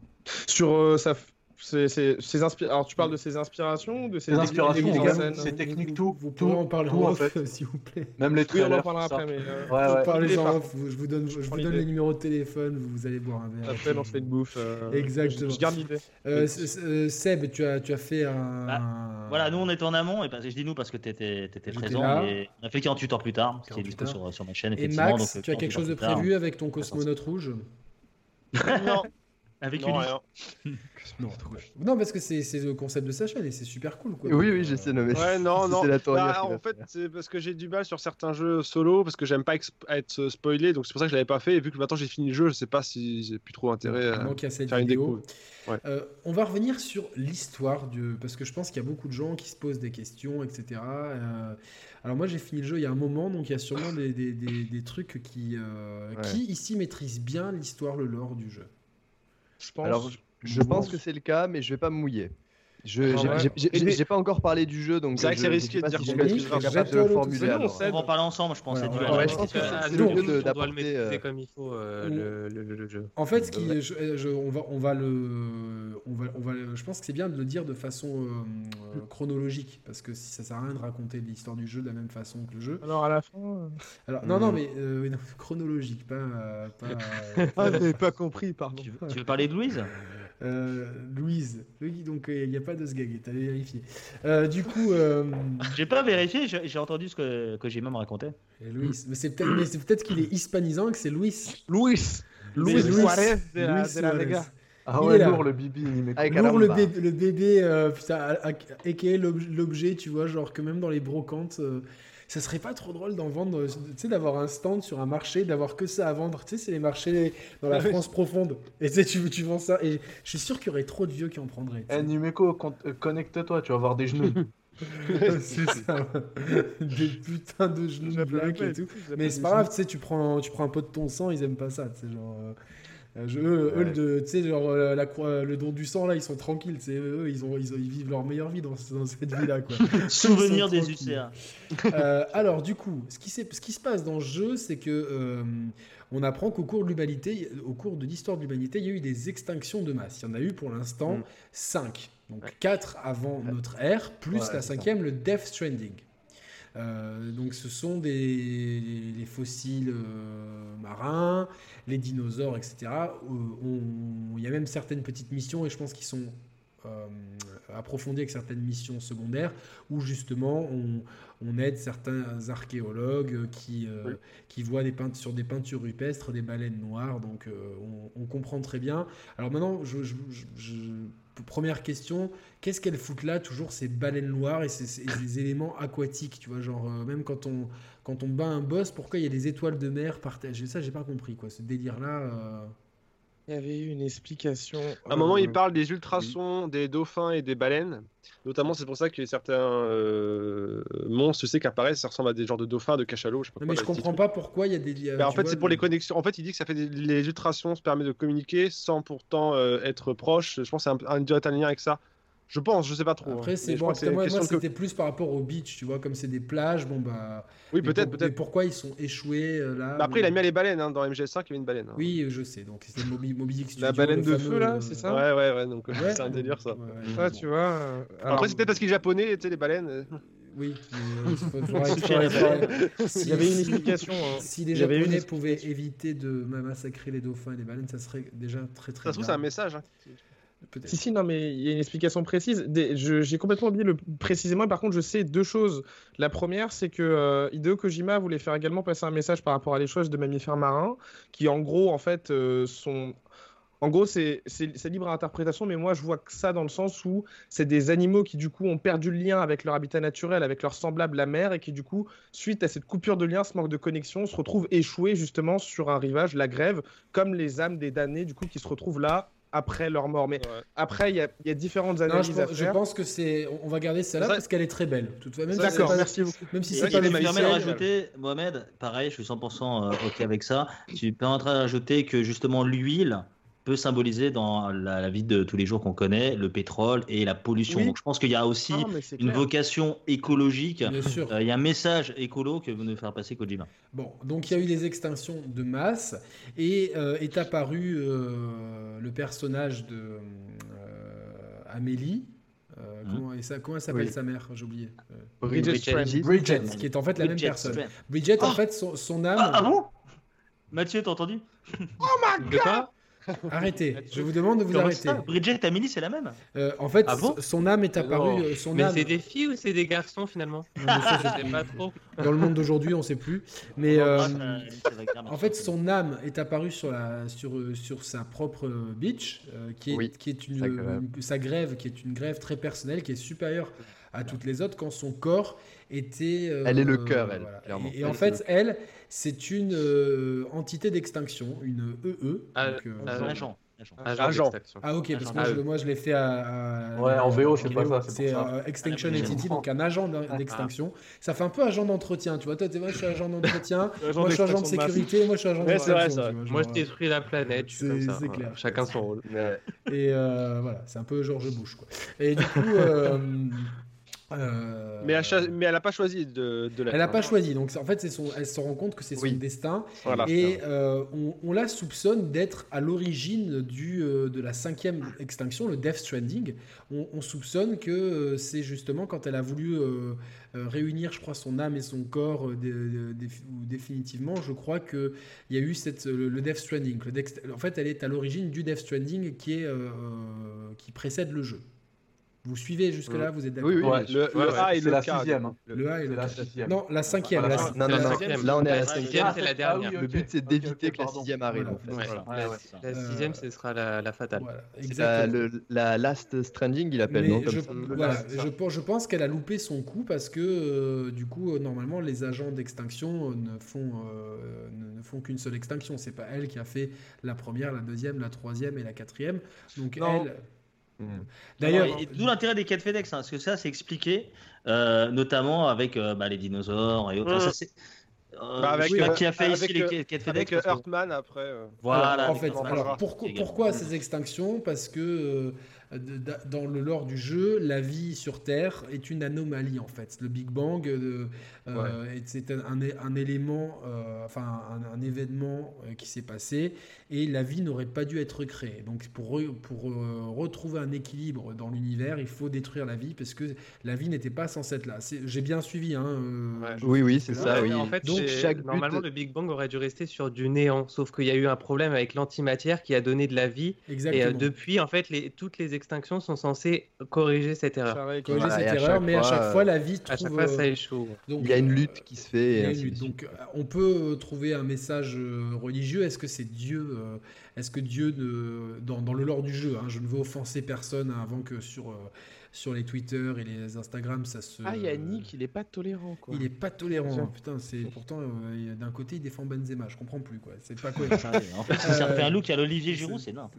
Sur sa, c'est, Alors, tu parles de ses inspirations de ses inspirations, ses techniques, tout. Vous pouvez en parler en off, *laughs* s'il vous plaît. Même les trailers. Oui, on en parlera après, mais. Euh... Ouais, ouais. Parlez en off. Je vous donne, je vous donne les numéros de téléphone. Vous allez boire un verre. Après, on se fait une bouffe. Euh... Exactement. Je, garde l'idée. Euh, euh, Seb, tu as, tu as fait un. Bah, voilà, nous, on était en amont. Et je dis nous parce que tu étais, étais présent. Et on a fait 48 heures plus tard, ce qui est dispo sur, sur ma chaîne. Et Max, tu as quelque chose de prévu avec ton cosmonaute rouge? *laughs* Non. Avec une. non, *laughs* non, parce que c'est le concept de sa chaîne et c'est super cool. Quoi. Oui, oui, j'essaie de Ouais, non, *laughs* non. La bah, en fait, c'est parce que j'ai du mal sur certains jeux solo, parce que j'aime pas être spoilé, donc c'est pour ça que je l'avais pas fait. Et vu que maintenant j'ai fini le jeu, je sais pas si j'ai plus trop intérêt à faire une déco. Euh, on va revenir sur l'histoire, du... parce que je pense qu'il y a beaucoup de gens qui se posent des questions, etc. Euh, alors moi j'ai fini le jeu il y a un moment, donc il y a sûrement des, des, des, trucs qui, euh, qui ici maîtrisent bien l'histoire, le lore du jeu. Je pense, Alors, je, pense que c'est le cas, mais je vais pas me mouiller. Je j'ai pas encore parlé du jeu, donc c'est vrai que c'est risqué de dire si je suis capable de le formuler. On va en parler ensemble, je pense. Ouais, ouais, je pense que c'est mieux d'apporter euh, comme il faut euh, le, jeu. En fait, ce qui, on va, on va le, on va, on va, je pense que c'est bien de le dire de façon euh, chronologique, parce que si ça sert à rien de raconter l'histoire du jeu de la même façon que le jeu. Alors à la fin. Alors non, non, mais chronologique, pas. *laughs* Ah, j'avais pas compris, pardon. Tu veux parler de Louise? *laughs* euh, Louise. Oui, donc il n'y a pas de sgag, t'avais vérifié. Euh, du coup. Euh... J'ai pas vérifié, j'ai entendu ce que, que j'ai même raconté. Et Louis. Mais c'est peut-être peut qu'il est hispanisant et que c'est Louis. Louis. Louis Suarez de la, de la Ah ouais, lourd le bibi Lourd le bébé, le bébé euh, putain, l'objet, tu vois, genre que même dans les brocantes, euh, ça serait pas trop drôle d'en vendre, tu sais, d'avoir un stand sur un marché, d'avoir que ça à vendre. Tu sais, c'est les marchés dans la France profonde. Et tu sais, tu, tu vends ça. Et je suis sûr qu'il y aurait trop de vieux qui en prendraient. Eh, Numeko, euh, connecte-toi, tu vas avoir des genoux. *laughs* c'est ça, des putains de genoux black et tout. Mais c'est pas grave, tu sais, tu prends, tu prends un pot de ton sang, ils aiment pas ça, tu sais, genre. Euh, eux, tu sais, genre euh, la, le don du sang, là, ils sont tranquilles. Eux, ils, ont, ils, ils, vivent leur meilleure vie dans, dans cette vie-là. *laughs* Souvenir des UCA. Euh, alors, du coup, ce qui, ce qui, se passe dans le jeu, c'est que on apprend qu'au cours de l'humanité, au cours de l'histoire de l'humanité, il y a eu des extinctions de masse. Il y en a eu pour l'instant 5. Mm. Donc 4 avant notre ère, plus la cinquième, le Death Stranding. Euh, donc ce sont des les fossiles euh, marins, les dinosaures, etc. Euh, il y a même certaines petites missions et je pense qu'ils sont approfondies avec certaines missions secondaires où justement on, on aide certains archéologues qui, qui voient des sur des peintures rupestres des baleines noires. Donc on, comprend très bien. Alors maintenant, je, je, je première question, qu'est-ce qu'elles foutent là toujours ces baleines noires et ces, éléments aquatiques, tu vois, genre euh, même quand on quand on bat un boss, pourquoi il y a des étoiles de mer partagées? Ça, j'ai pas compris quoi, ce délire là. Il y avait eu une explication. À un moment, il euh, parle des ultrasons, des dauphins et des baleines. Notamment, c'est pour ça que certains euh, monstres, tu sais, qui apparaissent, ça ressemble à des genres de dauphins, de cachalots. Je sais pas mais je comprends pas pourquoi il y a des. Bah, en fait, c'est pour les connexions. En fait, il dit que ça fait des... les ultrasons se permet de communiquer sans pourtant euh, être proche. Je pense que c'est un, un, un lien avec ça. Je pense, je sais pas trop. Après, hein. c'est bon, moi, moi c'était plus par rapport au beach, tu vois, comme c'est des plages, bon bah. Oui, peut-être, peut-être. Pourquoi ils sont échoués euh, là bah Après, il a mis les baleines, hein, dans MGS5, il y avait une baleine. Hein. Oui, je sais, donc c'est Moby, Moby La baleine de feu, là, c'est ça Ouais, ouais, ouais, donc c'est un délire, ça. Ouais, tu vois. Euh, Après, c'était parce qu'il est japonais, tu sais, les baleines. Euh. Oui, *laughs* il y avait une explication. Si les Japonais pouvaient éviter de massacrer les dauphins et les baleines, ça serait déjà très très. Ça se trouve, c'est un message. Si, si, non, mais il y a une explication précise. J'ai complètement oublié le précisément, par contre, je sais deux choses. La première, c'est que euh, Hideo Kojima voulait faire également passer un message par rapport à l'échange de mammifères marins, qui en gros, en fait, euh, sont. En gros, c'est libre à interprétation, mais moi, je vois que ça dans le sens où c'est des animaux qui, du coup, ont perdu le lien avec leur habitat naturel, avec leur semblable, la mer, et qui, du coup, suite à cette coupure de lien, ce manque de connexion, se retrouvent échoués, justement, sur un rivage, la grève, comme les âmes des damnés, du coup, qui se retrouvent là, après leur mort. Mais après, il y, y, a différentes analyses je, à faire. Je pense que c'est. On va garder celle-là parce qu'elle est très belle. D'accord, merci beaucoup. Même si c'est pas me permet de rajouter, Mohamed, pareil, je suis 100% euh, OK avec ça. Tu peux en train de rajouter que justement l'huile peut symboliser dans la, vie de tous les jours qu'on connaît le pétrole et la pollution. Donc je pense qu'il y a aussi une vocation écologique. Euh, il y a un message écolo que veut nous faire passer Kojima. Bon, donc il y a eu des extinctions de masse et euh, est apparu euh, le personnage de Amélie. Hum. comment, et ça, comment s'appelle sa mère? J'ai oublié. Bridget, Bridget, qui est en fait la même personne. Bridget, en oh fait, son, âme. Ah, ah bon? Mathieu, t'as entendu? Oh my god *laughs* Arrêtez, je vous demande de vous arrêter. Bridget et Amélie, c'est la même euh, En fait, ah son âme est apparue. Euh, son mais c'est des filles ou c'est des garçons finalement *laughs* pas trop. *laughs* Dans le monde d'aujourd'hui, on ne sait plus. Mais euh, en fait, son âme est apparue sur, la, sur, sur sa propre beach, qui est, qui est une, sa grève, qui est une grève très personnelle, qui est supérieure à toutes les autres, quand son corps était. elle est le cœur, elle, clairement. Et, en fait, elle, c'est une euh, entité d'extinction, une EE. E. Ah, donc, euh, agent. Agent. Ah ok, parce que je, moi je l'ai fait à, Ouais, en VO, c'est pas ça. C'est euh, Extinction Entity, donc un agent d'extinction. Ça fait un peu agent d'entretien, tu vois. Toi, moi je suis agent d'entretien, *laughs* moi je suis agent de sécurité, moi je suis agent d'extinction. Moi je détruis la planète, c'est clair. Chacun son rôle. Et voilà, c'est un peu George Bush, quoi. Et du coup. *laughs* Euh, mais, elle, mais elle n'a pas choisi de, de Elle n'a pas choisi. Donc en fait, son, elle se rend compte que c'est son destin. et euh, on, la soupçonne d'être à l'origine du euh, de la cinquième extinction, le Death Stranding. On, soupçonne que c'est justement quand elle a voulu réunir, je crois, son âme et son corps définitivement. Je crois qu'il y a eu cette, le, Death Stranding. en fait, elle est à l'origine du Death Stranding qui, est, qui précède le jeu. Vous suivez jusque-là, vous êtes d'accord Oui, oui, le, A et le la sixième. Hein. Le A et le la sixième. Non, la cinquième. La... Non, non, non. Là, on est à la cinquième. c'est la dernière. Le but, c'est d'éviter que la sixième arrive. La sixième, ce sera la fatale. La Last Stranding, il appelle, non Je pense qu'elle a loupé son coup parce que, euh, du coup, euh, normalement, les agents d'extinction ne font ne font qu'une seule extinction. C'est pas elle qui a fait la première, la deuxième, la troisième et la quatrième. Donc elle. D'ailleurs, d'où l'intérêt des quêtes FedEx, hein, parce que ça, c'est expliqué, euh, notamment avec euh, bah, les dinosaures et autres. Hmm. Ça, euh, bah avec, qui a fait ici les quêtes FedEx Avec Earthman après. Voilà. en fait, alors, pourquoi, pourquoi ces extinctions? Parce que dans le lore du jeu, la vie sur Terre est une anomalie en fait. Le Big Bang, euh, euh, c'est un, un, élément, euh, enfin un, événement qui s'est passé et la vie n'aurait pas dû être créée. Donc pour, pour retrouver un équilibre dans l'univers, il faut détruire la vie parce que la vie n'était pas censée être là. J'ai bien suivi. Hein, oui, oui, c'est ça. Oui. En fait, Donc, chaque normalement, le Big Bang aurait dû rester sur du néant, sauf qu'il y a eu un problème avec l'antimatière qui a donné de la vie. Exactement. Et depuis, en fait, les, toutes les extinctions sont censées corriger cette erreur. Corriger cette erreur, mais à chaque fois, la vie trouve... À chaque fois, ça échoue. Donc, il y a une lutte qui se fait. Donc, on peut trouver un message religieux. Est-ce que c'est Dieu Est-ce que Dieu, dans, dans, le lore du jeu, hein, je ne veux offenser personne avant que sur sur les Twitter et les Instagram, ça se. Ah, Yannick, il est pas tolérant, quoi. Il est pas tolérant. Putain, c'est pourtant euh, d'un côté il défend Benzema, je comprends plus, quoi. C'est pas quoi. *laughs* en fait, ça fait un look à l'Olivier Giroud, c'est énorme.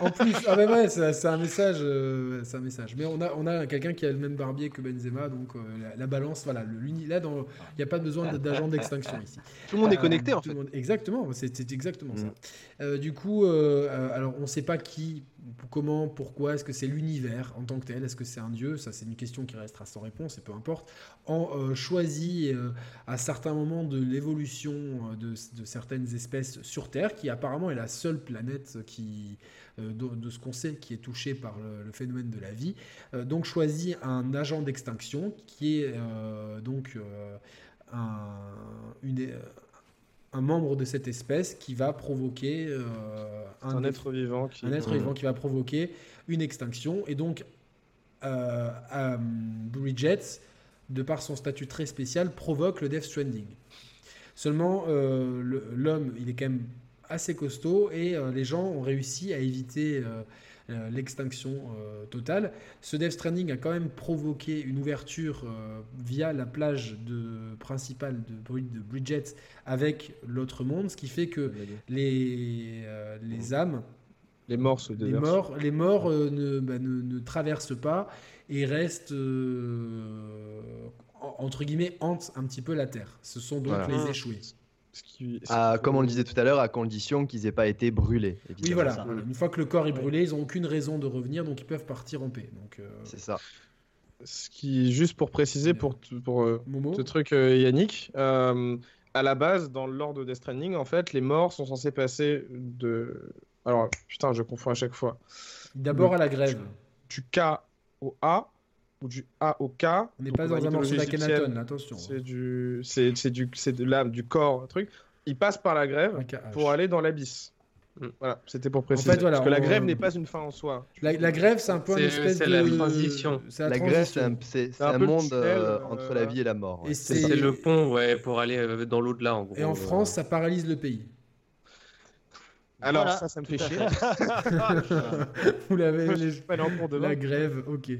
En plus, ah ben ouais, c'est un message, euh, c'est un message. Mais on a, on a quelqu'un qui a le même barbier que Benzema, donc euh, la, balance, voilà, le, là, il n'y a pas besoin d'agent d'extinction ici. Tout le monde est connecté, en fait. exactement, c'est exactement ça. Mm. du coup, alors on ne sait pas qui comment, pourquoi, est-ce que c'est l'univers en tant que tel, est-ce que c'est un dieu Ça, c'est une question qui restera sans réponse, et peu importe. En euh, choisit euh, à certains moments de l'évolution euh, de, certaines espèces sur Terre, qui apparemment est la seule planète qui, de, ce qu'on sait, qui est touchée par le, phénomène de la vie. donc, choisit un agent d'extinction qui est donc un, une un membre de cette espèce qui va provoquer euh, un, être vivant qui... un être vivant qui va provoquer une extinction. Et donc euh, Bridget de par son statut très spécial provoque le Death Stranding. Seulement euh, l'homme il est quand même assez costaud et euh, les gens ont réussi à éviter euh, l'extinction euh, totale. Ce Death Stranding a quand même provoqué une ouverture euh, via la plage de, principale de, de Bridget avec l'autre monde, ce qui fait que les, les âmes les morts, les morts, les morts ne, bah, ne, ne, traversent pas et restent entre guillemets hantent un petit peu la terre. Ce sont donc les échoués. Comme on le disait tout à l'heure, à condition qu'ils n'aient pas été brûlés. Oui, voilà. Une fois que le corps est brûlé, ils n'ont aucune raison de revenir, donc ils peuvent partir en paix. Donc, euh, C'est ça. Ce qui, juste pour préciser, pour, pour euh, ce truc, euh, Yannick, à la base, dans l'ordre de Death Stranding, en fait, les morts sont censés passer de. Alors, putain, je confonds à chaque fois. D'abord à la grève. Du K au A, ou du A au K. On n'est pas dans un morceau d'Akhenaton, attention. C'est du, c'est, c'est du, c'est de l'âme, du corps, un truc. Il passe par la grève pour aller dans l'abysse. Mm. Voilà, c'était pour préciser. En fait, voilà, Parce que la grève n'est pas une fin en soi. La, la grève, c'est un peu une espèce de. La transition. La, la grève, c'est un, c'est, un, un monde euh, entre la vie et la mort. Et c'est... c'est le pont ouais, pour aller euh, dans l'au-delà, en gros. Et en France, ça paralyse le pays. Alors ça, ça me fait chier. *laughs* Vous l'avez, pas de la grève, ok.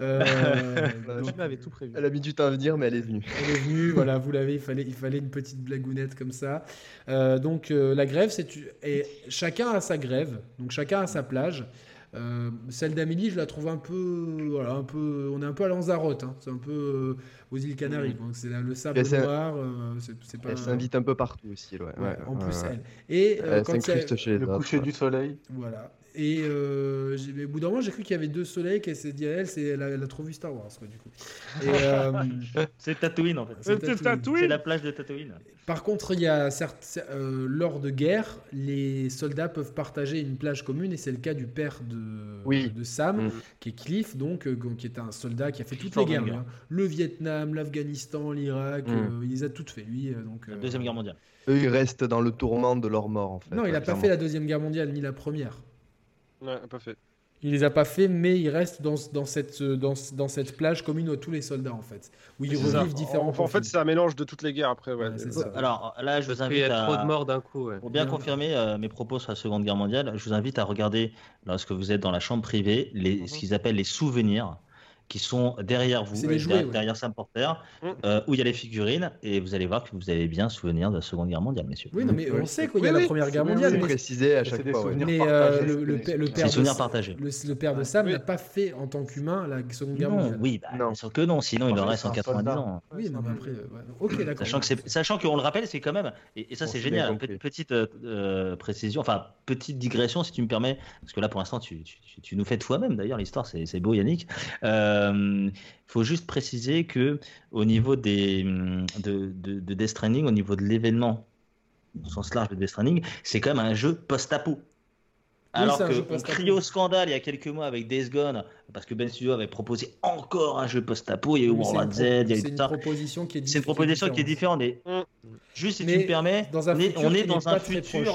Euh, *laughs* avait tout prévu. Elle a mis du temps à venir, mais elle est venue. Elle est venue, *laughs* voilà, vous l'avez, il fallait, il fallait une petite blagounette comme ça. Euh, donc euh, la grève, c'est et chacun a sa grève, donc chacun a sa plage. Euh, celle d'Amélie, je la trouve un peu, voilà, un peu, on est un peu à Lanzarote, hein. c'est un peu euh, aux îles Canaries, mmh. c'est le sable noir. Euh, c'est, pas... Elle s'invite un peu partout aussi, ouais. en plus, elle. Et quand chez le coucher du soleil. Voilà. Et euh, au bout d'un moment, j'ai cru qu'il y avait deux soleils, qu'elle s'est dit à elle, c'est, elle, a, trop vu Star Wars, quoi, du coup. Euh, *laughs* c'est Tatooine, en fait. C'est, Tatooine. c'est la plage de Tatooine. Par contre, il y a certes, euh, lors de guerre, les soldats peuvent partager une plage commune, et c'est le cas du père de, de Sam, mm. qui est Cliff, donc, euh, qui est un soldat qui a fait toutes les guerres. Hein. Le Vietnam, l'Afghanistan, l'Irak, mm. il les a toutes fait, lui. Donc, la Deuxième Guerre mondiale. Eux, ils restent dans le tourment de leur mort, en fait. Non, il n'a pas fait la Deuxième Guerre mondiale, ni la Première. Ouais, pas fait. Il les a pas fait, mais il reste dans, dans, cette, dans, dans cette plage commune à tous les soldats, en fait. Où ils revivent différents. En, en fait, c'est un mélange de toutes les guerres après. Ouais, Alors là, je vous invite. Il y a trop de morts d'un coup. Pour bien confirmer euh, mes propos sur la Seconde Guerre mondiale, je vous invite à regarder, lorsque vous êtes dans la chambre privée, les, ce qu'ils appellent les souvenirs qui sont derrière vous, derrière, Sam Porter, mm. euh, où il y a les figurines, et vous allez voir que vous avez bien souvenir de la Seconde Guerre mondiale, messieurs. Oui, non, mais on sait qu'il y a la Première Guerre mondiale. C'est précisé à chaque fois. Mais euh, le, le, père de, le, père de Sam n'a pas fait en tant qu'humain la Seconde Guerre mondiale. Oui, bah, non. que non, sinon il en reste en 90 ans. Oui, non, mais après, ok, d'accord. Sachant qu'on le rappelle, c'est quand même, et, ça c'est génial, petite euh, précision, enfin petite digression si tu me permets, parce que là pour l'instant tu, nous fais toi-même d'ailleurs l'histoire, c'est beau Yannick. Euh, il faut juste préciser que au niveau des, de, de, de Death Stranding, au niveau de l'événement, au sens large de Death Stranding, c'est quand même un jeu post-apo. Alors que on crie au scandale il y a quelques mois avec Days Gone, parce que Ben Studio avait proposé encore un jeu post-apo, il y a eu World Z, il y a eu C'est une proposition qui est, C'est une proposition qui est différente. Et juste si tu me permets, on est, dans un futur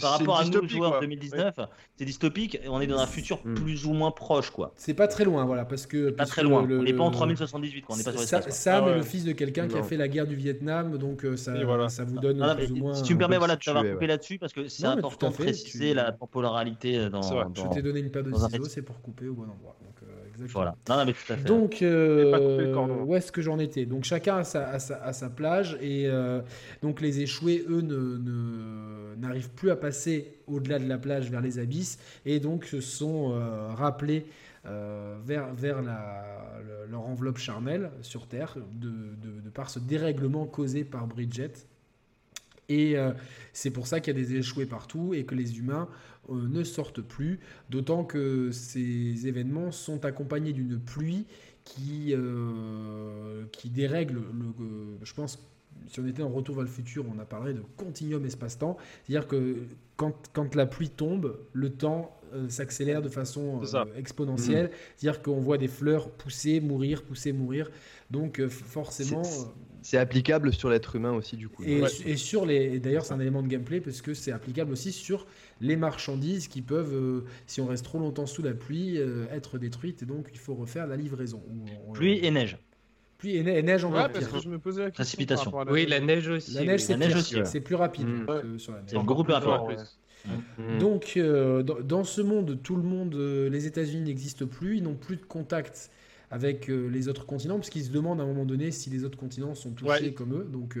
par rapport à nous, joueurs 2019, c'est dystopique et on est dans un futur plus ou moins proche, quoi. C'est pas très loin, voilà, parce que. Pas très loin. On n'est pas en 3078, on n'est pas sur l'espace. Sam est le fils de quelqu'un qui a fait la guerre du Vietnam, donc euh, ça, ça vous donne plus ou moins. Si tu me permets, voilà, de t'avoir coupé là-dessus, parce que c'est important de préciser la temporalité dans. Je t'ai donné une paire de ciseaux, c'est pour couper au bon endroit. Voilà. Non, mais tout à fait. Donc, euh, où est-ce que j'en étais? Donc, chacun a sa, sa, plage et euh, donc les échoués, eux, n'arrivent ne, plus à passer au-delà de la plage vers les abysses et donc se sont euh, rappelés vers, vers la, leur enveloppe charnelle sur Terre de, de, de, par ce dérèglement causé par Bridget. Et c'est pour ça qu'il y a des échoués partout et que les humains euh, ne sortent plus, d'autant que ces événements sont accompagnés d'une pluie qui, euh, qui dérègle, le, je pense, si on était en retour vers le futur, on a parlé de continuum espace-temps, c'est-à-dire que quand, quand, la pluie tombe, le temps euh, s'accélère de façon exponentielle, mmh. c'est-à-dire qu'on voit des fleurs pousser, mourir, pousser, mourir, donc forcément... C'est applicable sur l'être humain aussi, du coup. Et, et sur les. D'ailleurs, c'est un élément de gameplay parce que c'est applicable aussi sur les marchandises qui peuvent, euh, si on reste trop longtemps sous la pluie, euh, être détruites et donc il faut refaire la livraison. pluie et neige. Pluie et, neige en ouais, parce que je me posais la Précipitation. oui, la neige aussi. La neige, c'est plus, rapide mmh. que sur la neige. C'est beaucoup plus rapide. Mmh. Donc, euh, dans, ce monde, tout le monde, les États-Unis n'existent plus, ils n'ont plus de contact avec les autres continents, parce qu'ils se demandent à un moment donné si les autres continents sont touchés comme eux. Donc,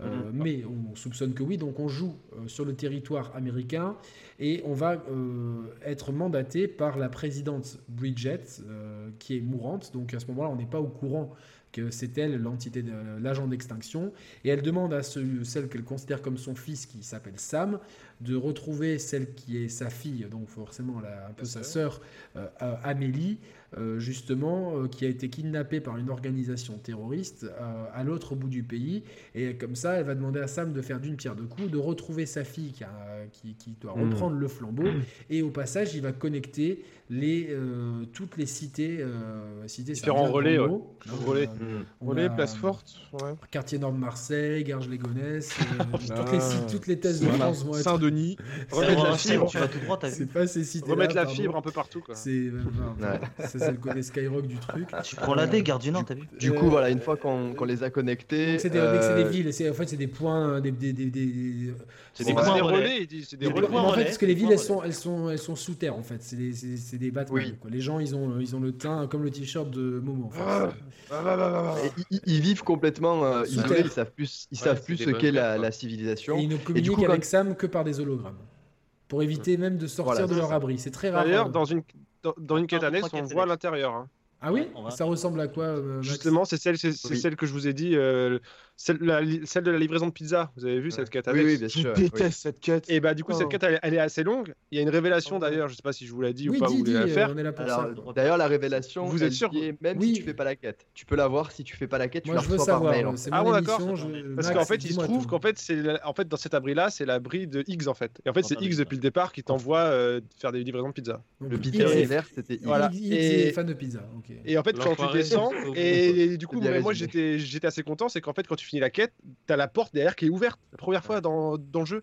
euh, mhm. mais on soupçonne que oui, donc on joue euh, sur le territoire américain et on va euh, être mandaté par la présidente Bridget, qui est mourante. Donc à ce moment-là, on n'est pas au courant que c'est elle l'entité de l'agent d'extinction et elle demande à celle qu'elle considère comme son fils qui s'appelle Sam de retrouver celle qui est sa fille donc forcément un peu sa sœur Amélie euh, justement, euh, qui a été kidnappée par une organisation terroriste euh, à l'autre bout du pays. Et comme ça, elle va demander à Sam de faire d'une pierre deux coups, de retrouver sa fille qui, qui, doit hmm. reprendre le flambeau. Et au passage, il va connecter les, toutes les cités. cités Différents relais. relais. Hmm. relais, place forte. Quartier Nord de Marseille, Garges-les-Gonesse, *laughs* toutes, les, toutes les thèses de France vont être. Saint-Denis. *laughs* Remettre la fibre. C'est pas ces cités. Remettre la fibre un peu partout. C'est c'est le côté Skyrock du truc. Tu prends la D, garde du Nord, t'as vu Du coup, voilà, une fois qu'on les a connectés. C'est des, euh, villes, en fait, c'est des points. Des, des, des, c'est des, points relais. C'est des relais. En fait, parce que les villes, elles sont, elles sont, elles sont sous terre, en fait. C'est des, des Batman. Quoi. Les gens, ils ont, ils ont le teint comme le t-shirt de Momo. Ah. ils, vivent complètement euh, isolés, ils savent plus, ils savent plus ce qu'est la, civilisation. Et ils ne communiquent avec Sam que par des hologrammes pour éviter même de sortir de leur abri. C'est très rare. D'ailleurs, dans une dans, une quête annexe, on voit l'intérieur. Hein. Ah oui Ça ressemble à quoi euh, Justement, c'est celle, c'est, celle que je vous ai dit, euh, celle, celle, de la livraison de pizza. Vous avez vu cette quête Oui, oui, bien sûr. Je déteste cette quête. Et bah du coup, cette oh. quête, elle, est assez longue. Il y a une révélation d'ailleurs. Je sais pas si je vous l'ai dit ou pas. vous voulez la faire. D'ailleurs, la révélation. Vous êtes sûr Même si tu fais pas la quête, tu peux la voir. Si tu fais pas la quête, tu la reçois par mail. Ah bon, d'accord. Parce qu'en fait, il se trouve qu'en fait, c'est en fait dans cet abri-là, c'est l'abri de X en fait. Et en fait, c'est X depuis le départ qui t'envoie euh, faire des livraisons de pizza. Le pizza c'était X. Voilà. Et fan de pizza. Et en fait, quand tu descends, *laughs* et du coup, moi, j'étais assez content, c'est qu'en fait, quand tu finis la quête, t'as la porte derrière qui est ouverte la première fois dans, dans le jeu.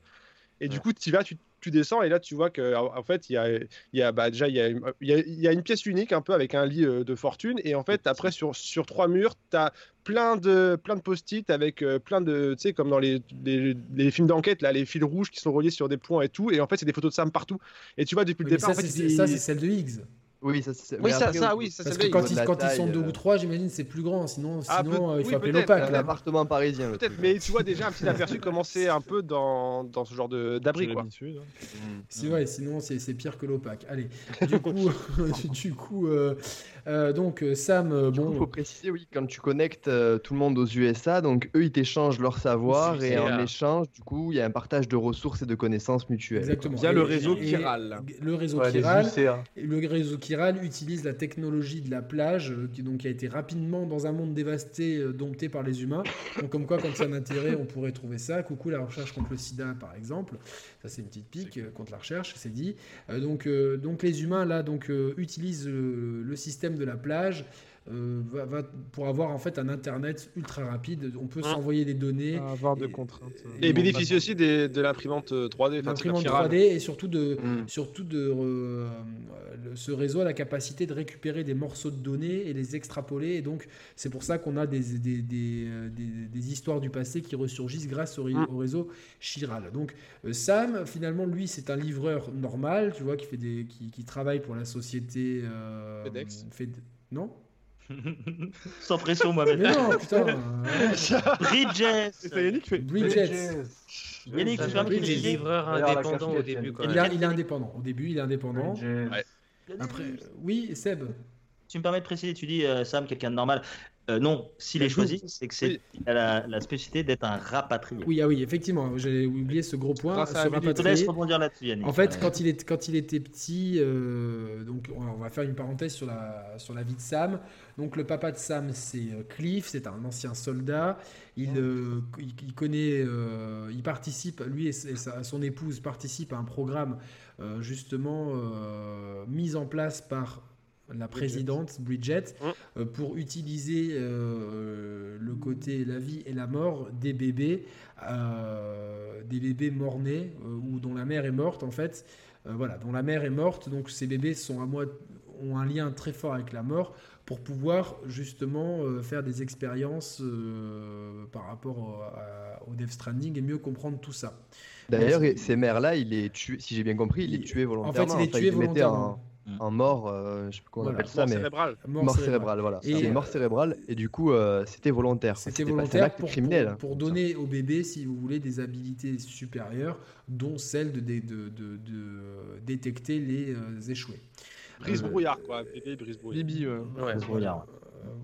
Et du coup, tu vas, tu, tu descends et là tu vois que en fait il y a, y a bah, déjà il y a, y a, une pièce unique un peu avec un lit de fortune. Et en fait après sur, sur trois murs tu as plein de plein de post-it avec plein de tu sais comme dans les, les, films d'enquête là les fils rouges qui sont reliés sur des points et tout. Et en fait c'est des photos de Sam partout. Et tu vois depuis le départ ça, c'est celle de Higgs oui, ça, oui, ça, ça, oui, ça, Parce que quand, ils, quand ils sont deux ou trois, j'imagine c'est plus grand. Sinon, ah, sinon euh, il faut appeler l'OPAC. L'appartement parisien. Peut-être, mais tu vois déjà un petit aperçu *laughs* commencer un peu dans, dans ce genre d'abri. quoi. C'est vrai, sinon c'est pire que l'OPAC. Allez, du *laughs* coup, *laughs* du coup euh, euh, donc Sam, bon. Il faut préciser, oui, quand tu connectes tout le monde aux USA, donc eux ils t'échangent leur savoir et en échange, du coup, il y a un partage de ressources et de connaissances mutuelles. Exactement. Via le réseau Chiral. Le réseau Chiral. Le réseau Chiral utilise la technologie de la plage, euh, qui, donc, a été rapidement dans un monde dévasté, euh, dompté par les humains. Donc, comme quoi, quand a un intérêt, on pourrait trouver ça. Coucou la recherche contre le sida, par exemple. Ça, c'est une petite pique euh, contre la recherche, c'est dit. donc, donc, les humains, là, donc, utilisent le système de la plage euh, va, pour avoir en fait un internet ultra rapide. On peut s'envoyer des données. avoir de contraintes. Et, bénéficier aussi de l'imprimante 3D. L'imprimante 3D et surtout de, mm. surtout de euh, ce réseau a la capacité de récupérer des morceaux de données et les extrapoler. Et donc c'est pour ça qu'on a des des, des, euh, des, histoires du passé qui ressurgissent grâce au, mm. réseau Chiral. Donc Sam, finalement, lui, c'est un livreur normal, tu vois, qui fait des, qui, qui travaille pour la société. FedEx. non? Sans pression, moi-même. Mais non, putain. *laughs* Bridges. C'est Yannick qui fait Bridges. Yannick, je suis qu'il est livreur indépendant au début. Il, est, il est indépendant. Au début, il est indépendant. Après, oui, Seb. Tu me permets de préciser, tu dis euh, Sam, quelqu'un de normal. Euh, non, s'il est choisi, c'est que c'est la, la, spécificité d'être un rapatrié. Oui, ah oui, effectivement, j'ai oublié ce gros point. Ce rapatrié. rebondir là-dessus, En fait, quand, il est, quand il était petit, euh, donc on va faire une parenthèse sur la, sur la vie de Sam. Donc le papa de Sam, c'est euh, Cliff, c'est un ancien soldat. Il, il, connaît, il participe, lui et, son épouse participent à un programme justement mis en place par la présidente Bridget, mmh. euh, pour utiliser euh, le côté la vie et la mort des bébés, euh, des bébés morts-nés ou dont la mère est morte en fait. voilà, dont la mère est morte, donc ces bébés sont à moi ont un lien très fort avec la mort pour pouvoir justement faire des expériences par rapport au Death Stranding et mieux comprendre tout ça. D'ailleurs, ces mères-là, il est tué, si j'ai bien compris, il, est tué volontairement. En fait, il est tué volontairement. Mm. en mort, euh, je sais pas comment on appelle ça, mort mais cérébrale. mort, cérébrale, voilà. Et mort cérébrale et du coup euh, c'était volontaire. C'était volontaire pour, criminel, pour, donner au bébé, si vous voulez, des habilités supérieures, dont celle de, de, de, de détecter les euh, échoués. Brise brouillard quoi, bébé brise brouillard. Bibi, ouais. Brise brouillard.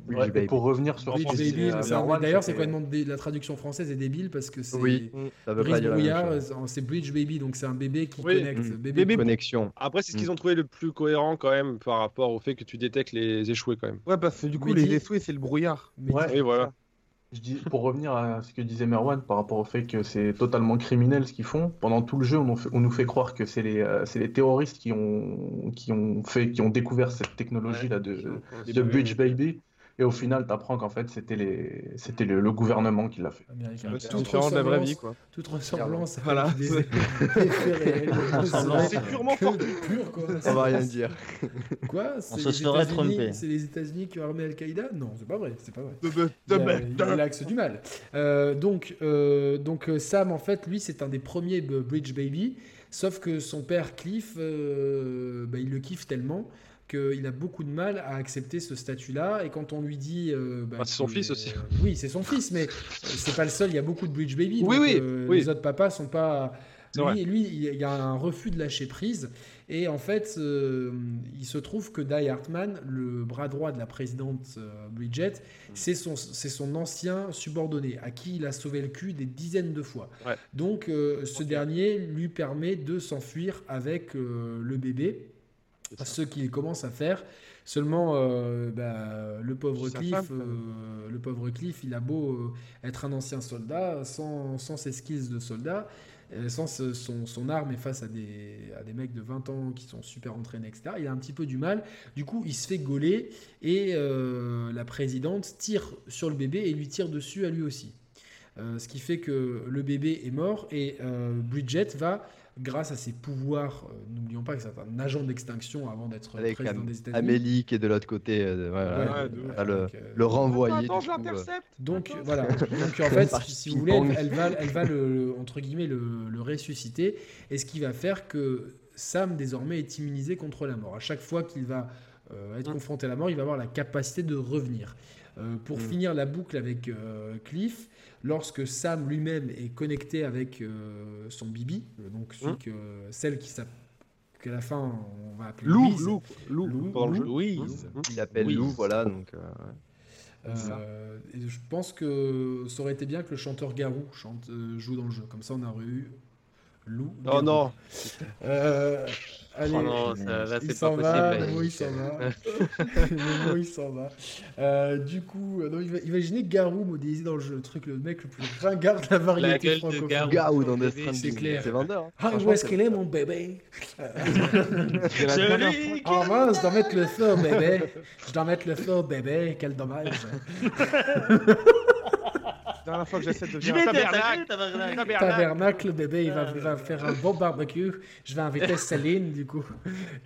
Ouais, pour revenir sur D'ailleurs, c'est quoi le La traduction française est débile parce que c'est oui, brouillard, c'est Bridge Baby, donc c'est un bébé qui connecte. Mmh. Bébé, bébé connexion. Après, c'est ce qu'ils mmh. ont trouvé le plus cohérent quand même par rapport au fait que tu détectes les échoués quand même. Ouais, parce que du coup, les échoués, c'est le brouillard. Ouais, et voilà. Je dis, pour revenir à ce que disait Merwan par rapport au fait que c'est totalement criminel ce qu'ils font, pendant tout le jeu, on, on nous fait croire que c'est les, euh, les, terroristes qui ont, qui, ont fait, qui ont découvert cette technologie-là de, de Bridge Baby. Et au final, tu apprends qu'en fait, c'était les... c'était le, le, gouvernement qui l'a fait. C'est différent de la vraie vie, quoi. Toute ressemblance voilà. *laughs* C'est purement fort. Pur, quoi. Ça va rien dire. Quoi? On se serait trompé. C'est les États-Unis qui ont armé Al-Qaïda? Non, c'est pas vrai. C'est pas vrai. L'axe du mal. Euh, donc, euh, donc, euh, Sam, en fait, lui, c'est un des premiers Bridge Baby. Sauf que son père Cliff, euh, bah, il le kiffe tellement qu'il a beaucoup de mal à accepter ce statut-là. Et quand on lui dit. Euh, bah, c'est son fils aussi. Euh, *laughs* oui, c'est son fils, mais c'est pas le seul. Il y a beaucoup de Bridge Baby. Oui, oui, euh, Les autres papas sont pas. Lui, lui, il y a un refus de lâcher prise. Et en fait, il se trouve que Die Hartman, le bras droit de la présidente Bridget, mm. c'est son, son ancien subordonné, à qui il a sauvé le cul des dizaines de fois. Donc, ce dernier lui permet de s'enfuir avec le bébé à ce qu'il commence à faire. Seulement, euh, bah, le pauvre Cliff, euh, le pauvre Cliff, il a beau euh, être un ancien soldat, sans, sans ses skills de soldat, sans son, son, arme et face à des, à des mecs de 20 ans qui sont super entraînés, etc. Il a un petit peu du mal. Du coup, il se fait gauler et la présidente tire sur le bébé et lui tire dessus à lui aussi. ce qui fait que le bébé est mort et Bridget va grâce à ses pouvoirs, euh, n'oublions pas que c'est un agent d'extinction avant d'être président des États-Unis. Amélie qui est de l'autre côté, euh, le, le, renvoyer. Attends, je l'intercepte. Donc voilà. *laughs* Donc en fait, si vous voulez, elle, va, elle va le, entre guillemets le, le, ressusciter, et ce qui va faire que Sam désormais est immunisé contre la mort. À chaque fois qu'il va être confronté à la mort, il va avoir la capacité de revenir. pour mm. finir la boucle avec Cliff, lorsque Sam lui-même est connecté avec euh, son Bibi, euh, donc celui que, celle qui s'appelle qu'à la fin on va appeler Lou, Louise. Lou, Lou, Lou, Lou, Lou Louise. Il appelle Lou, voilà. Donc, euh, et je pense que ça aurait été bien que le chanteur Garou chante, joue dans le jeu. Comme ça, on aurait eu Lou. Oh non. Allez, oh non, ça, là, il s'en va, oui, il s'en va. oui, il s'en va. Euh, du coup, euh, non, imaginez Garou modélisé dans le jeu, le truc, le mec le plus ringard de la variété francophone. Garou dans Death Stranding, c'est clair. C'est vendeur. Hein. Ah, où est-ce qu'il est, mon bébé? *laughs* Oh mince, je dois mettre le feu au bébé. Je dois mettre le feu au bébé, quel dommage. *laughs* La dernière fois que j'essaie de devenir un tabernacle. tabernacle? Tabernacle, bébé, il va, il va, faire un bon barbecue. Je vais inviter *laughs* Céline, du coup.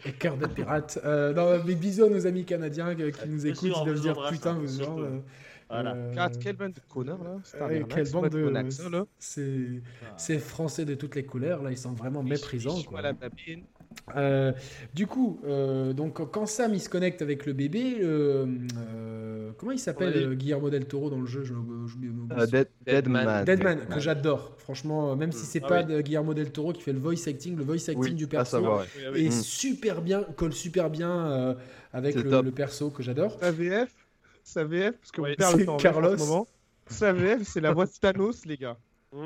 Et cœur de pirate. Euh, non, mais bisous à nos amis canadiens qui nous écoutent. Ils doivent dire putain, vous genre. Euh, voilà. Euh, quelle bande de connards là euh, Quelle bande de. C'est français de toutes les couleurs là, ils sont vraiment méprisants. Quoi. Euh, du coup, euh, donc quand Sam il se connecte avec le bébé, euh, comment il s'appelle Guillermo del Toro dans le jeu? Dead, Deadman. Deadman, que j'adore. Franchement, même si c'est ah pas Guillermo del Toro qui fait le voice acting, le voice acting du perso est super bien, colle super bien avec le, perso que j'adore. Sa VF, sa VF, parce que vous perdez le temps Carlos. en ce moment. Sa VF, c'est la voix de Thanos, les gars. Mm.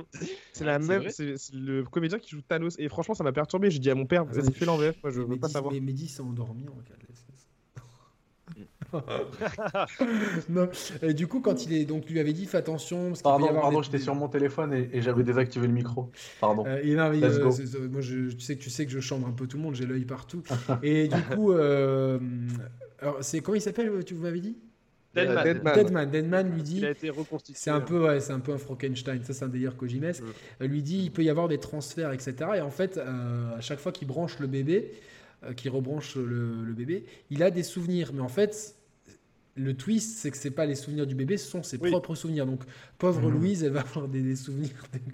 C'est la même, c'est le comédien qui joue Thanos. Et franchement, ça m'a perturbé. J'ai dit à mon père, vas-y, fais l'envers. Moi, je veux pas savoir. Mais Mehdi s'est endormi en *laughs* non. Et du coup, quand il est donc lui avait dit fais attention. Parce pardon, pardon j'étais sur mon téléphone et, j'avais désactivé le micro. Pardon. Euh, et non, mais, euh, moi, je, tu sais que tu sais que je chambre un peu tout le monde. J'ai l'œil partout. *laughs* et du coup, euh, c'est comment il s'appelle Tu m'avais dit? Deadman. Deadman. lui dit. C'est un peu, ouais, c'est un peu un Frankenstein. Ça, c'est un délire Kojimesque. Mm. lui dit, il peut y avoir des transferts, etc. Et en fait, euh, à chaque fois qu'il branche le bébé, euh, qu'il rebranche le, le, bébé, il a des souvenirs. Mais en fait, le twist, c'est que c'est pas les souvenirs du bébé, ce sont ses propres souvenirs. Donc, pauvre mhm. Louise, elle va avoir des, souvenirs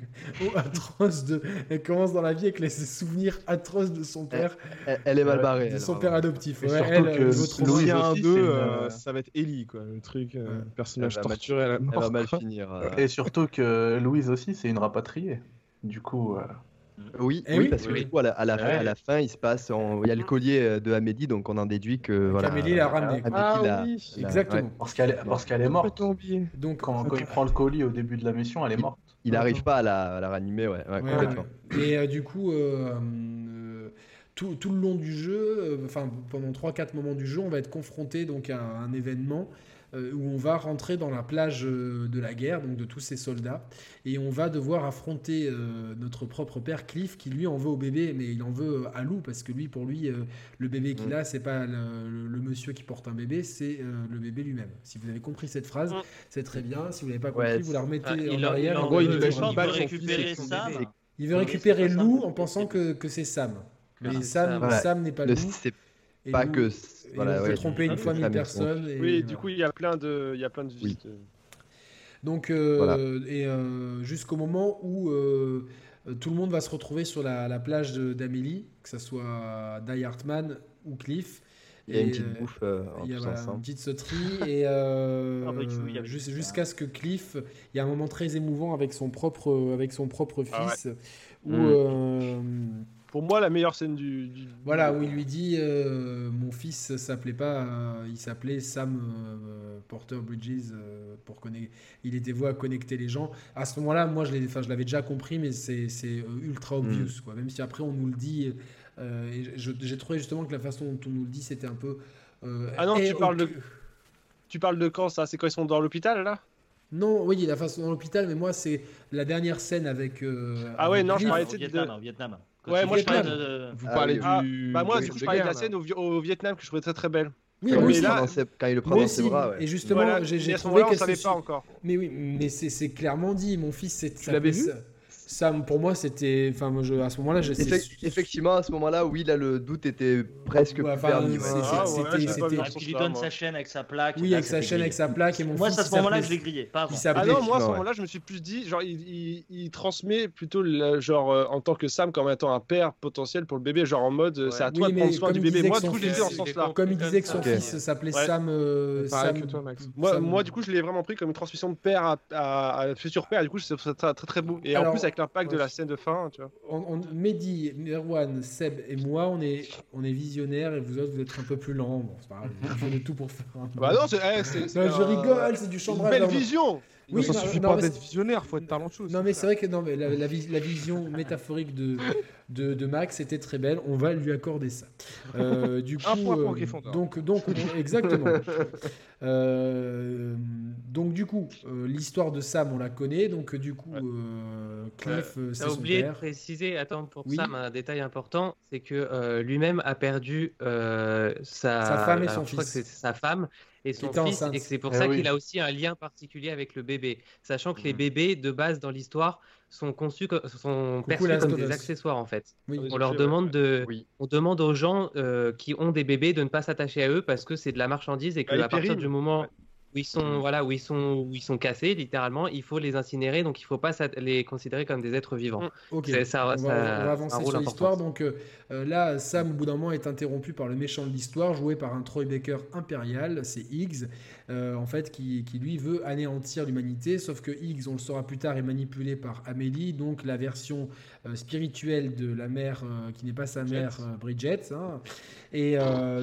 *laughs* atroces de. Elle commence dans la vie avec les souvenirs atroces de son père. Elle, est mal barrée. De son père adoptif. Ouais, elle, que Louise 1, 2, ça va être Ellie, quoi. Le truc, euh, personnage torturé à la mort. Elle va mal finir. Euh. Et surtout que Louise aussi, c'est une rapatriée. Du coup. Euh, oui, eh oui, parce que du coup, à la, à la, fin, il se passe, il y a le collier euh, de Amélie, donc on en déduit que voilà. Amélie l'a ramené. ah, oui. Exactement. Parce qu'elle est, parce qu'elle est morte. Donc quand, quand, il prend le colis au début de la mission, elle est morte. Il n'arrive pas à la, à la, ranimer, ouais, complètement. Et euh, du coup. Euh, tout, tout, le long du jeu, enfin pendant 3-4 moments du jeu, on va être confronté donc à un événement euh, où on va rentrer dans la plage euh, de la guerre, donc de tous ces soldats, et on va devoir affronter euh, notre propre père Cliff, qui lui en veut au bébé, mais il en veut à Lou, parce que lui, pour lui, le bébé qu'il a, c'est pas le, monsieur qui porte un bébé, c'est le bébé lui-même. Si vous avez compris cette phrase, mm. c'est très bien. Si vous l'avez pas compris, vous la remettez ah, en arrière. En il, veut récupérer Sam. Il veut récupérer Lou en pensant que, que c'est Sam. Mais Sam, Sam n'est pas Lou. C'est pas que voilà, on peut tromper une fois mille personnes. oui, du coup, il y a plein de, il y a plein de Donc, euh, et euh, jusqu'au moment où euh, tout le monde va se retrouver sur la, plage d'Amélie, que ce soit Die Hartman ou Cliff. Il y a une petite bouffe Il y a une petite sauterie. *laughs* et ah, bah, jusqu'à ce que Cliff, il y a un moment très émouvant avec son propre, avec son propre ah fils, où. Mm pour moi la meilleure scène du. Voilà, où il lui dit euh, Mon fils s'appelait pas, euh, il s'appelait Sam euh, Porter Bridges, pour connecter. Il était voué à connecter les gens. À ce moment-là, moi je l'avais déjà compris, mais c'est ultra obvious, mm. quoi. Même si après on nous le dit. J'ai trouvé justement que la façon dont on nous le dit, c'était un peu. ah non, tu parles, de... tu parles de quand ça? C'est quand ils sont dans l'hôpital là? Non, oui, la façon dans l'hôpital, mais moi, c'est la dernière scène avec. ah ouais, non, je parlais de. Vietnam, Vietnam. Ouais, moi je parle de... Vous parlez ah, du. bah moi, du coup, je parlais de la scène au, Vietnam que je trouvais très très belle. Oui, quand, il là, quand il le prend dans ses bras. Ouais. Et justement, j'ai trouvé que savait pas encore. Mais oui, mais c'est clairement dit. Mon fils, c'est. Tu l'avais vu Sam, pour moi, c'était. Enfin, moi, je... à ce moment-là, je Effectivement, à ce moment-là, oui, là, le doute était presque ouais, plus permis. C'était. Il lui donne sa chaîne avec sa plaque. Oui, avec sa chaîne, avec sa plaque. Et mon moi, c'est à ce moment-là que je l'ai grillé. Pas avant. Ah non, moi, à ce moment-là, je me suis plus dit, genre, il, transmet plutôt, genre, euh, en tant que Sam, comme étant un père potentiel pour le bébé, genre en mode, c'est à toi de prendre soin du bébé. Moi, du coup, je l'ai vu en ce sens-là. Comme il disait que son fils s'appelait Sam. Euh, moi, du coup, je l'ai vraiment pris comme une transmission de père à futur père. Du coup, c'est très très beau. Et en plus, avec l'impact de la scène de fin, tu vois. On, Mehdi, Merwan, Seb et moi, on est, on est visionnaires et vous autres, vous êtes un peu plus lents. Bon, c'est pas grave, de tout pour faire. Bah non, c'est. Eh, je rigole, c'est du chambrage. Belle vision oui, ça suffit pas d'être visionnaire, faut être talentueux. Non, mais c'est vrai que non, mais la, la, vision métaphorique de, de, de, Max était très belle. On va lui accorder ça. Euh, du coup, euh, donc, donc, exactement. Euh, donc, du coup, l'histoire de Sam, on la connaît. Donc, du coup, Cliff, c'est son oublié de préciser, attends, pour Sam, un détail important, c'est que lui-même a perdu sa, sa femme et son fils. Je crois que c'est sa femme et son fils, et c'est pour eh ça qu'il a aussi un lien particulier avec le bébé, sachant que les mhm. bébés de base dans l'histoire sont conçus, sont perçus comme des accessoires en fait. on leur demande de, on demande aux gens euh, qui ont des bébés de ne pas s'attacher à eux parce que c'est de la marchandise et que à partir du moment où ils sont, voilà, où ils sont, où ils sont cassés, littéralement, il faut les incinérer, donc il ne faut pas les considérer comme des êtres vivants. Mm. Ok. Ça, on, va, avancer sur l'histoire. Donc euh, euh, là, Sam, au bout d'un moment, est interrompu par le méchant de l'histoire, joué par un Troy Baker impérial, c'est Higgs, euh, en fait, qui, qui, lui veut anéantir l'humanité, sauf que Higgs, on le saura plus tard, est manipulé par Amélie, donc la version spirituelle de la mère qui n'est pas sa mère, Bridget. Hein. Et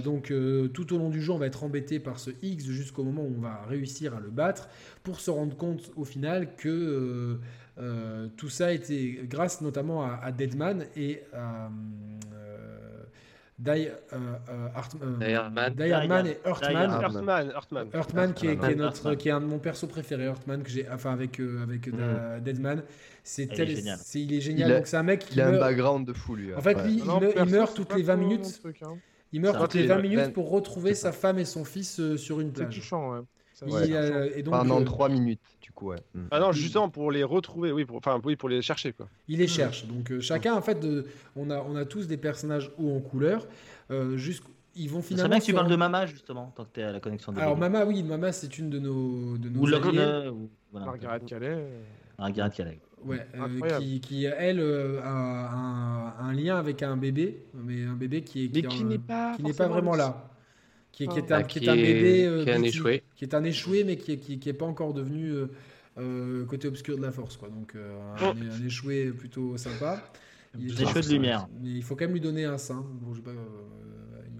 donc tout au long du jeu, on va être embêté par ce Higgs jusqu'au moment où on va réussir à le battre pour se rendre compte au final que euh, euh, tout ça était grâce notamment à, Deadman et à euh, Die, Hardman et Earthman. Earthman, qui, est, notre, qui est un de mon perso préféré, Earthman, que j'ai, enfin avec, avec mm. Deadman. C'est il, est génial. il est génial. Donc c'est un mec qui. Il a un background de fou, lui. En fait, lui, il, meurt toutes les 20 minutes. Hein. Il meurt toutes les 20 minutes pour retrouver sa femme et son fils sur une plage. C'est touchant, ouais. Euh, et donc, Pendant 3 euh, minutes, du coup, ouais. Mm. Ah non, justement pour les retrouver, oui, pour, enfin oui, pour les chercher quoi. Il les cherche. Donc euh, chacun, en fait, de, on a, on a tous des personnages haut en couleur. Euh, ils vont finalement. C'est bien que tu parles de Mama justement, tant que tu es à la connexion. De Alors Mama, oui, Mama, c'est une de nos, de nos ou alliés. Ou, voilà, Margaret Calais. Margaret Calais. Ouais, qui, qui, elle a un, un, lien avec un bébé, mais un bébé qui est qui, qui n'est pas, qui n'est pas vraiment là qui, est, un, qui est un bébé euh, qui est un échoué, qui est un échoué, mais qui, qui, qui est pas encore devenu euh, euh, côté obscur de la force, quoi. Donc un, un, échoué plutôt sympa. Il est échoué de lumière. Mais il faut quand même lui donner un sein. Bon, pas,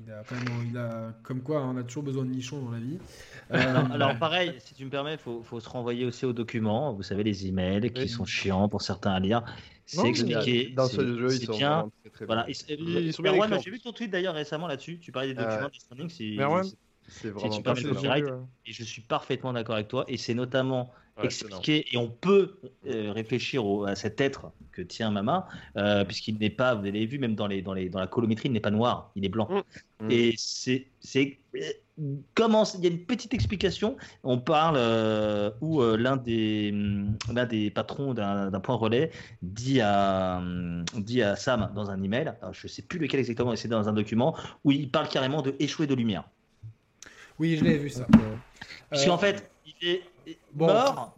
il a, quand même, il a, comme quoi, on a toujours besoin de nichons dans la vie. *laughs* alors, pareil, si tu me permets, il faut, faut, se renvoyer aussi aux documents. Vous savez, les emails qui sont chiants pour certains à lire. C'est expliqué. Dans ce jeu, ils sont bien. très, très voilà. Ils, sont bien J'ai vu ton tweet d'ailleurs récemment là-dessus. Tu parlais des documents de standing. C'est vraiment copyright. Et je suis parfaitement d'accord avec toi. Et c'est notamment expliqué et on peut euh, réfléchir à cet être que tient Mama, euh, puisqu'il n'est pas, vous l'avez vu, même dans, les, dans, les, dans la colométrie, il n'est pas noir, il est blanc. Mm. Et c'est comment il y a une petite explication. On parle euh, où euh, l'un des l'un des patrons d'un point relais dit à dit à Sam dans un email, je sais plus lequel exactement, c'est dans un document où il parle carrément de échouer de lumière. Oui, je l'ai vu ça. Puisqu'en fait, il est mort,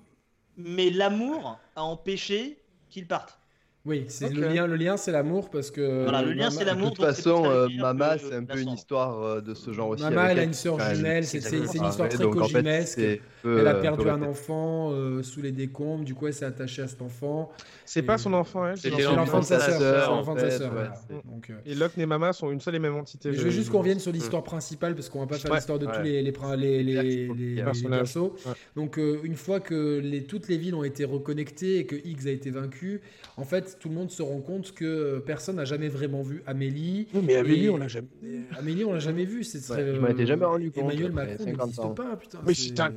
mais l'amour a empêché qu'il parte. Oui, c'est le lien. Le lien, c'est l'amour parce que. Voilà, le lien, c'est l'amour. De toute façon, euh, Mama, c'est un peu une histoire euh, de ce genre aussi. Mama, elle a une sœur jumelle. C'est une histoire très coginesque. elle a perdu un enfant euh, sous les décombres. Du coup, elle s'est attachée à cet enfant. C'est pas son enfant, elle. C'est l'enfant de sa sœur. Et Locke et Mama sont une seule et même entité. Je veux juste qu'on revienne sur l'histoire principale parce qu'on va pas faire l'histoire de tous les persos. Donc, une fois que toutes les villes ont été reconnectées et que X a été vaincu, en fait, tout le monde se rend compte que euh, personne n'a jamais vraiment vu Amélie. mais Amélie, on l'a jamais. Amélie, on l'a jamais vu. C'est très. je m'en étais jamais rendu compte. Emmanuel Macron n'existe pas, putain. Oui, putain.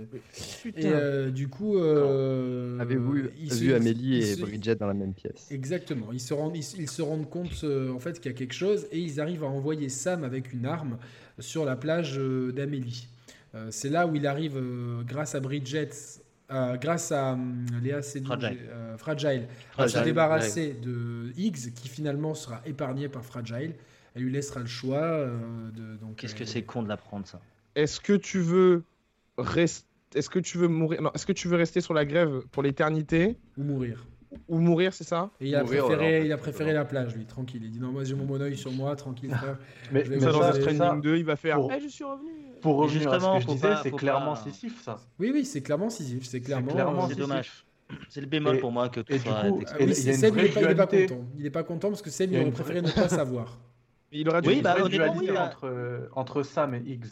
Et euh, du coup, euh, avez-vous vu Amélie et Bridget dans la même pièce? Exactement. Ils se rendent, ils, se rendent compte en fait qu'il y a quelque chose et ils arrivent à envoyer Sam avec une arme sur la plage d'Amélie. c'est là où il arrive, grâce à Bridget, grâce à Léa Seydoux, Fragile, à se débarrasser de Higgs, qui finalement sera épargné par Fragile. Elle lui laissera le choix. de, Qu'est-ce que c'est con de l'apprendre ça? Est-ce que tu veux rester est-ce que tu veux mourir Est-ce que tu veux rester sur la grève pour l'éternité? Ou mourir Ou mourir, c'est ça? Et il a préféré, il a préféré la plage, lui, tranquille. Il dit non, moi j'ai mon bon sur moi, tranquille, frère. *laughs* mais, mais ça, dans Training 2, il va faire. Pour... Je suis revenu. Pour revenir à ce que je disais, c'est clairement Sisyphe, ça. Oui, oui, c'est clairement Sisyphe. C'est clairement. C'est dommage. C'est le bémol pour moi que tout soit. Coup, oui, Seb, il n'est pas, content. Il n'est pas content parce que Seb, il aurait préféré ne pas savoir. Il aurait dû oui, bah, dualité entre, entre Sam et Higgs.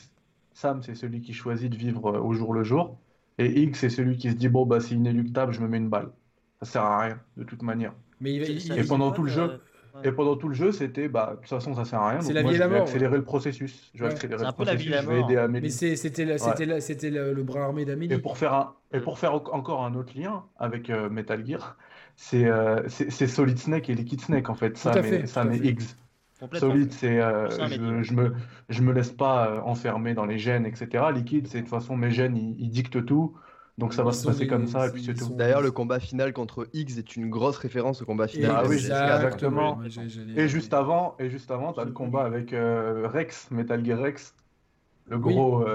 Sam, c'est celui qui choisit de vivre au jour le jour. Et X, c'est celui qui se dit bon, bah, c'est inéluctable, je me mets une balle. Ça sert à rien, de toute manière. Mais et, pendant tout le jeu, et pendant tout le jeu, c'était bah, de toute façon, ça sert à rien. C'est la vie et la mort. accélérer le processus. Je vais accélérer le processus. Je vais aider Amélie. Mais c'était le, le, bras armé d'Amélie. Et pour faire un, et pour faire encore un autre lien avec euh, Metal Gear, c'est euh, Solid Snake et Liquid Snake en fait. Ça, mais, ça mais X. Solide, c'est euh, je, je, me, je me laisse pas euh, enfermer dans les gènes, etc. Liquide, c'est de toute façon mes gènes, ils, dictent tout. Donc ça va se passer comme ça, et puis c'est tout. D'ailleurs, le combat final contre X est une grosse référence au combat final. Ah oui, exactement. Et juste avant, et juste avant, t'as le combat avec euh, Rex, Metal Gear Rex. Le gros.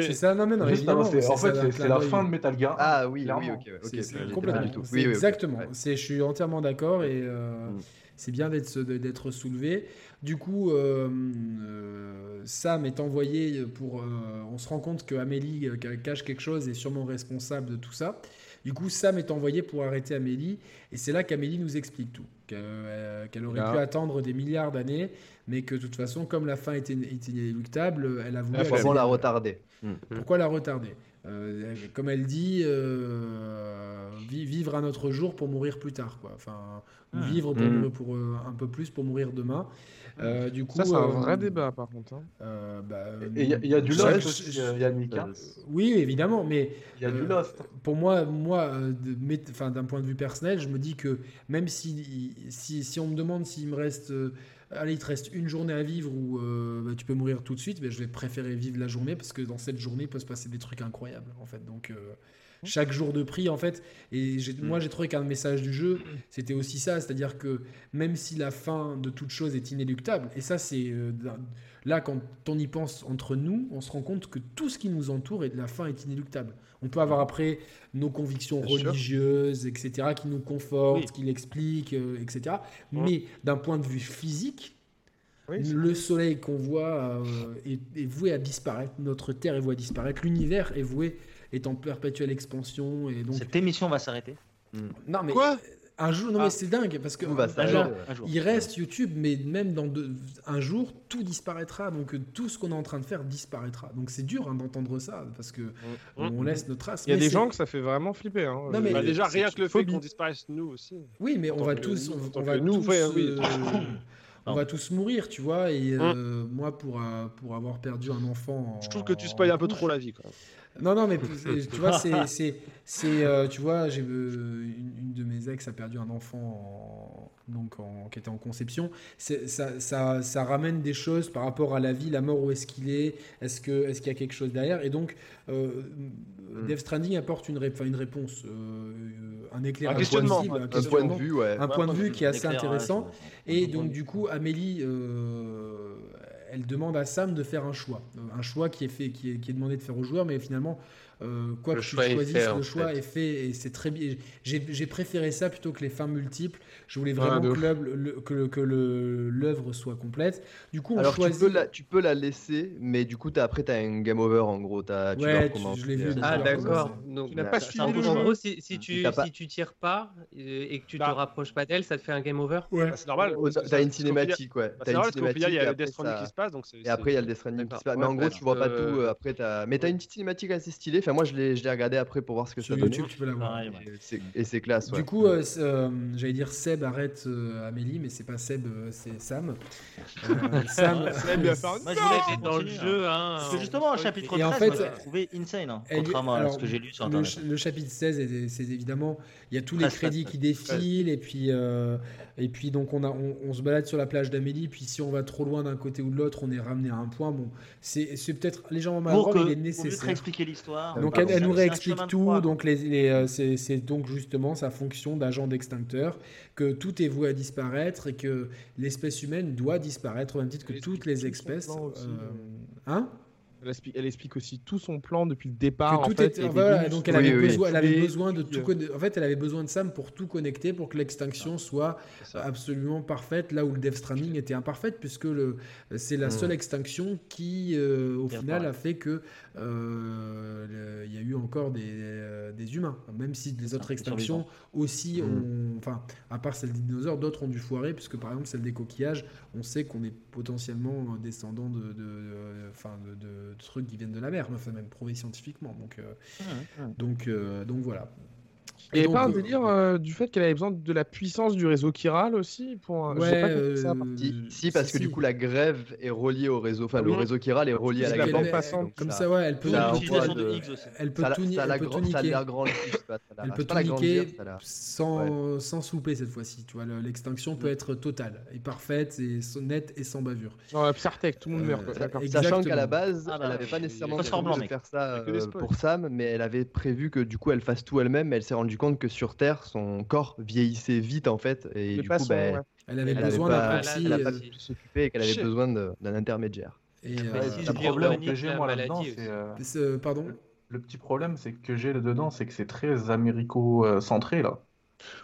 C'est ça, non, mais non, en fait, c'est la fin de Metal Gear. Ah oui, oui, ok, ok. Complètement. Exactement. Je suis entièrement d'accord et. Mm c'est bien d'être soulevé. Du coup, euh, euh, Sam est envoyé pour. Euh, on se rend compte que Amélie cache quelque chose et est sûrement responsable de tout ça. Du coup, Sam est envoyé pour arrêter Amélie, et c'est là qu'Amélie nous explique tout. Qu'elle aurait pu attendre des milliards d'années, mais que de toute façon, comme la fin était, inéluctable, elle a voulu. Pourquoi la retarder Pourquoi la retarder? Euh, comme elle dit, euh, vivre un autre jour pour mourir plus tard, quoi. Enfin, hmm. vivre pour, euh, un peu plus pour mourir demain. du coup, ça c'est un vrai débat par contre. Hein. Bah, il y, a du Lost aussi, Yannick. Oui, évidemment, mais il y a du Lost. Pour moi, moi, d'un point de vue personnel, je me dis que même si, si, si on me demande s'il me reste allez, il te reste une journée à vivre ou euh, bah, tu peux mourir tout de suite, mais je vais préférer vivre la journée parce que dans cette journée, il peut se passer des trucs incroyables, en fait. Donc, euh, chaque jour de prix, en fait. Et moi, j'ai trouvé qu'un message du jeu, c'était aussi ça, c'est-à-dire que même si la fin de toute chose est inéluctable, et ça, c'est euh, là, quand on y pense entre nous, on se rend compte que tout ce qui nous entoure et de la fin est inéluctable. On peut avoir après nos convictions religieuses, etc., qui nous confortent, qui l'expliquent, euh, etc. Mais d'un point de vue physique, le soleil qu'on voit euh, est, voué à disparaître, notre Terre est vouée à disparaître, l'univers est voué, est en perpétuelle expansion. Et donc... Cette émission va s'arrêter. Non mais Quoi? Un jour, non mais ah. c'est dingue parce que il reste YouTube, mais même dans un jour, tout disparaîtra. Donc tout ce qu'on est en train de faire disparaîtra. Donc c'est dur hein, d'entendre ça parce que mm. on mm. laisse nos traces. Il y a des gens que ça fait vraiment flipper. Hein. Non, mais bah, déjà rien que le fait qu'on disparaisse nous aussi. Oui, mais on va tous, on, va tous, euh, *coughs* on va tous mourir, tu vois. Et euh, mm. moi, pour euh, pour avoir perdu un enfant, je trouve que tu spoil un peu trop la vie. Quoi. Non, non, mais tu vois, c'est, c'est, tu vois, *laughs* j'ai une, une, de mes ex a perdu un enfant donc qui était en conception. Ça, ça, ça, ramène des choses par rapport à la vie, la mort, où est-ce qu'il est, est-ce que, est-ce qu'il y a quelque chose derrière, et donc euh, mm. Death Stranding apporte une, une réponse, euh, un éclairage, un, questionnement, un, point de vue, ouais. un point de vue qui est assez intéressant. Et donc du coup, Amélie. Elle demande à Sam de faire un choix. Un choix qui est, demandé de faire au joueur, mais finalement, euh, quoi que tu choisisses, le choix est fait et c'est très bien. J'ai préféré ça plutôt que les fins multiples. Je voulais vraiment que l'œuvre soit complète. Du coup, on Alors, tu, peux la, tu peux la laisser, mais du coup, as, après, tu as un game over en gros. As, tu ouais, je l'ai vu. Ah, d'accord. Tu n'as pas suivi En gros, si, si tu, si tu tires pas euh, et que tu te bah. rapproches pas d'elle, ça te fait un game over Ouais, bah, c'est normal. Tu as une cinématique, ouais. C'est normal parce qu'au il y a le Death Stranding qui se passe. Et après, il y a le Death Stranding qui se passe. Mais en gros, tu vois pas tout. Après, mais tu as une petite cinématique assez stylée. Enfin, moi, je l'ai regardé après pour voir ce que ça donne. YouTube, tu peux la voir. Et c'est classe. Du coup, euh, euh, j'allais dire Seb arrête euh, Amélie, mais c'est pas Seb, c'est Sam. *laughs* Sam. Seb, Moi, je voulais être dans le jeu. Hein. Parce que justement, un chapitre 13, en fait, j'ai trouvé insane, hein, contrairement à ce que j'ai lu sur Internet. Le, chapitre 16, c'est évidemment, il y a tous les crédits qui défilent, et puis, et puis donc on, a, on, se balade sur la plage d'Amélie, puis si on va trop loin d'un côté ou de l'autre, on est ramené à un point. Bon, c'est peut-être légèrement maladroit, mais il est nécessaire. Pour expliquer l'histoire Donc elle, nous réexplique tout. Donc les, c'est donc justement sa fonction d'agent d'extincteur, que tout est voué à disparaître et que l'espèce humaine doit disparaître au même titre que toutes les espèces. hein? Elle explique, aussi tout son plan depuis le départ. tout donc elle avait, besoin, elle avait besoin de tout. En fait, elle avait besoin de Sam pour tout connecter, pour que l'extinction soit absolument parfaite, là où le Death Stranding était imparfaite, puisque c'est la hmm. seule extinction qui, euh, au final, a fait que euh, il y a eu encore des, euh, des, humains, même si les autres extinctions aussi hmm. ont, enfin, à part celle des dinosaures, d'autres ont dû foirer, puisque par exemple celle des coquillages, on sait qu'on est potentiellement descendant de, de, de trucs qui viennent de la mer, enfin même prouvé scientifiquement. Donc, euh, donc, euh, donc voilà. Et, et pas un euh, délire euh, du fait qu'elle avait besoin de la puissance du réseau chiral aussi pour. Ouais, euh, ça, si, parce que du coup la grève est reliée au réseau, enfin le réseau chiral est relié à la grève. Passante, comme ça, ouais, elle peut. Elle peut tout niquer. Elle peut tout niquer. Elle peut tout niquer sans sans souper cette fois-ci. Tu vois, l'extinction peut être totale et parfaite et nette et sans bavure. Non, Psyrtech, tout le monde meurt. Sachant qu'à la base, elle n'avait pas nécessairement prévu de faire ça pour Sam, mais elle avait prévu que du coup elle fasse tout elle-même. Elle s'est rendue compte compte que sur Terre, son corps vieillissait vite en fait, et du coup, bah, elle avait besoin d'un proxy. Elle n'a pas pu s'occuper et qu'elle avait besoin d'un intermédiaire. Et euh, le problème que j'ai moi là-dedans, c'est. Euh, pardon Le petit problème, c'est que j'ai là-dedans, c'est que c'est très américo-centré là.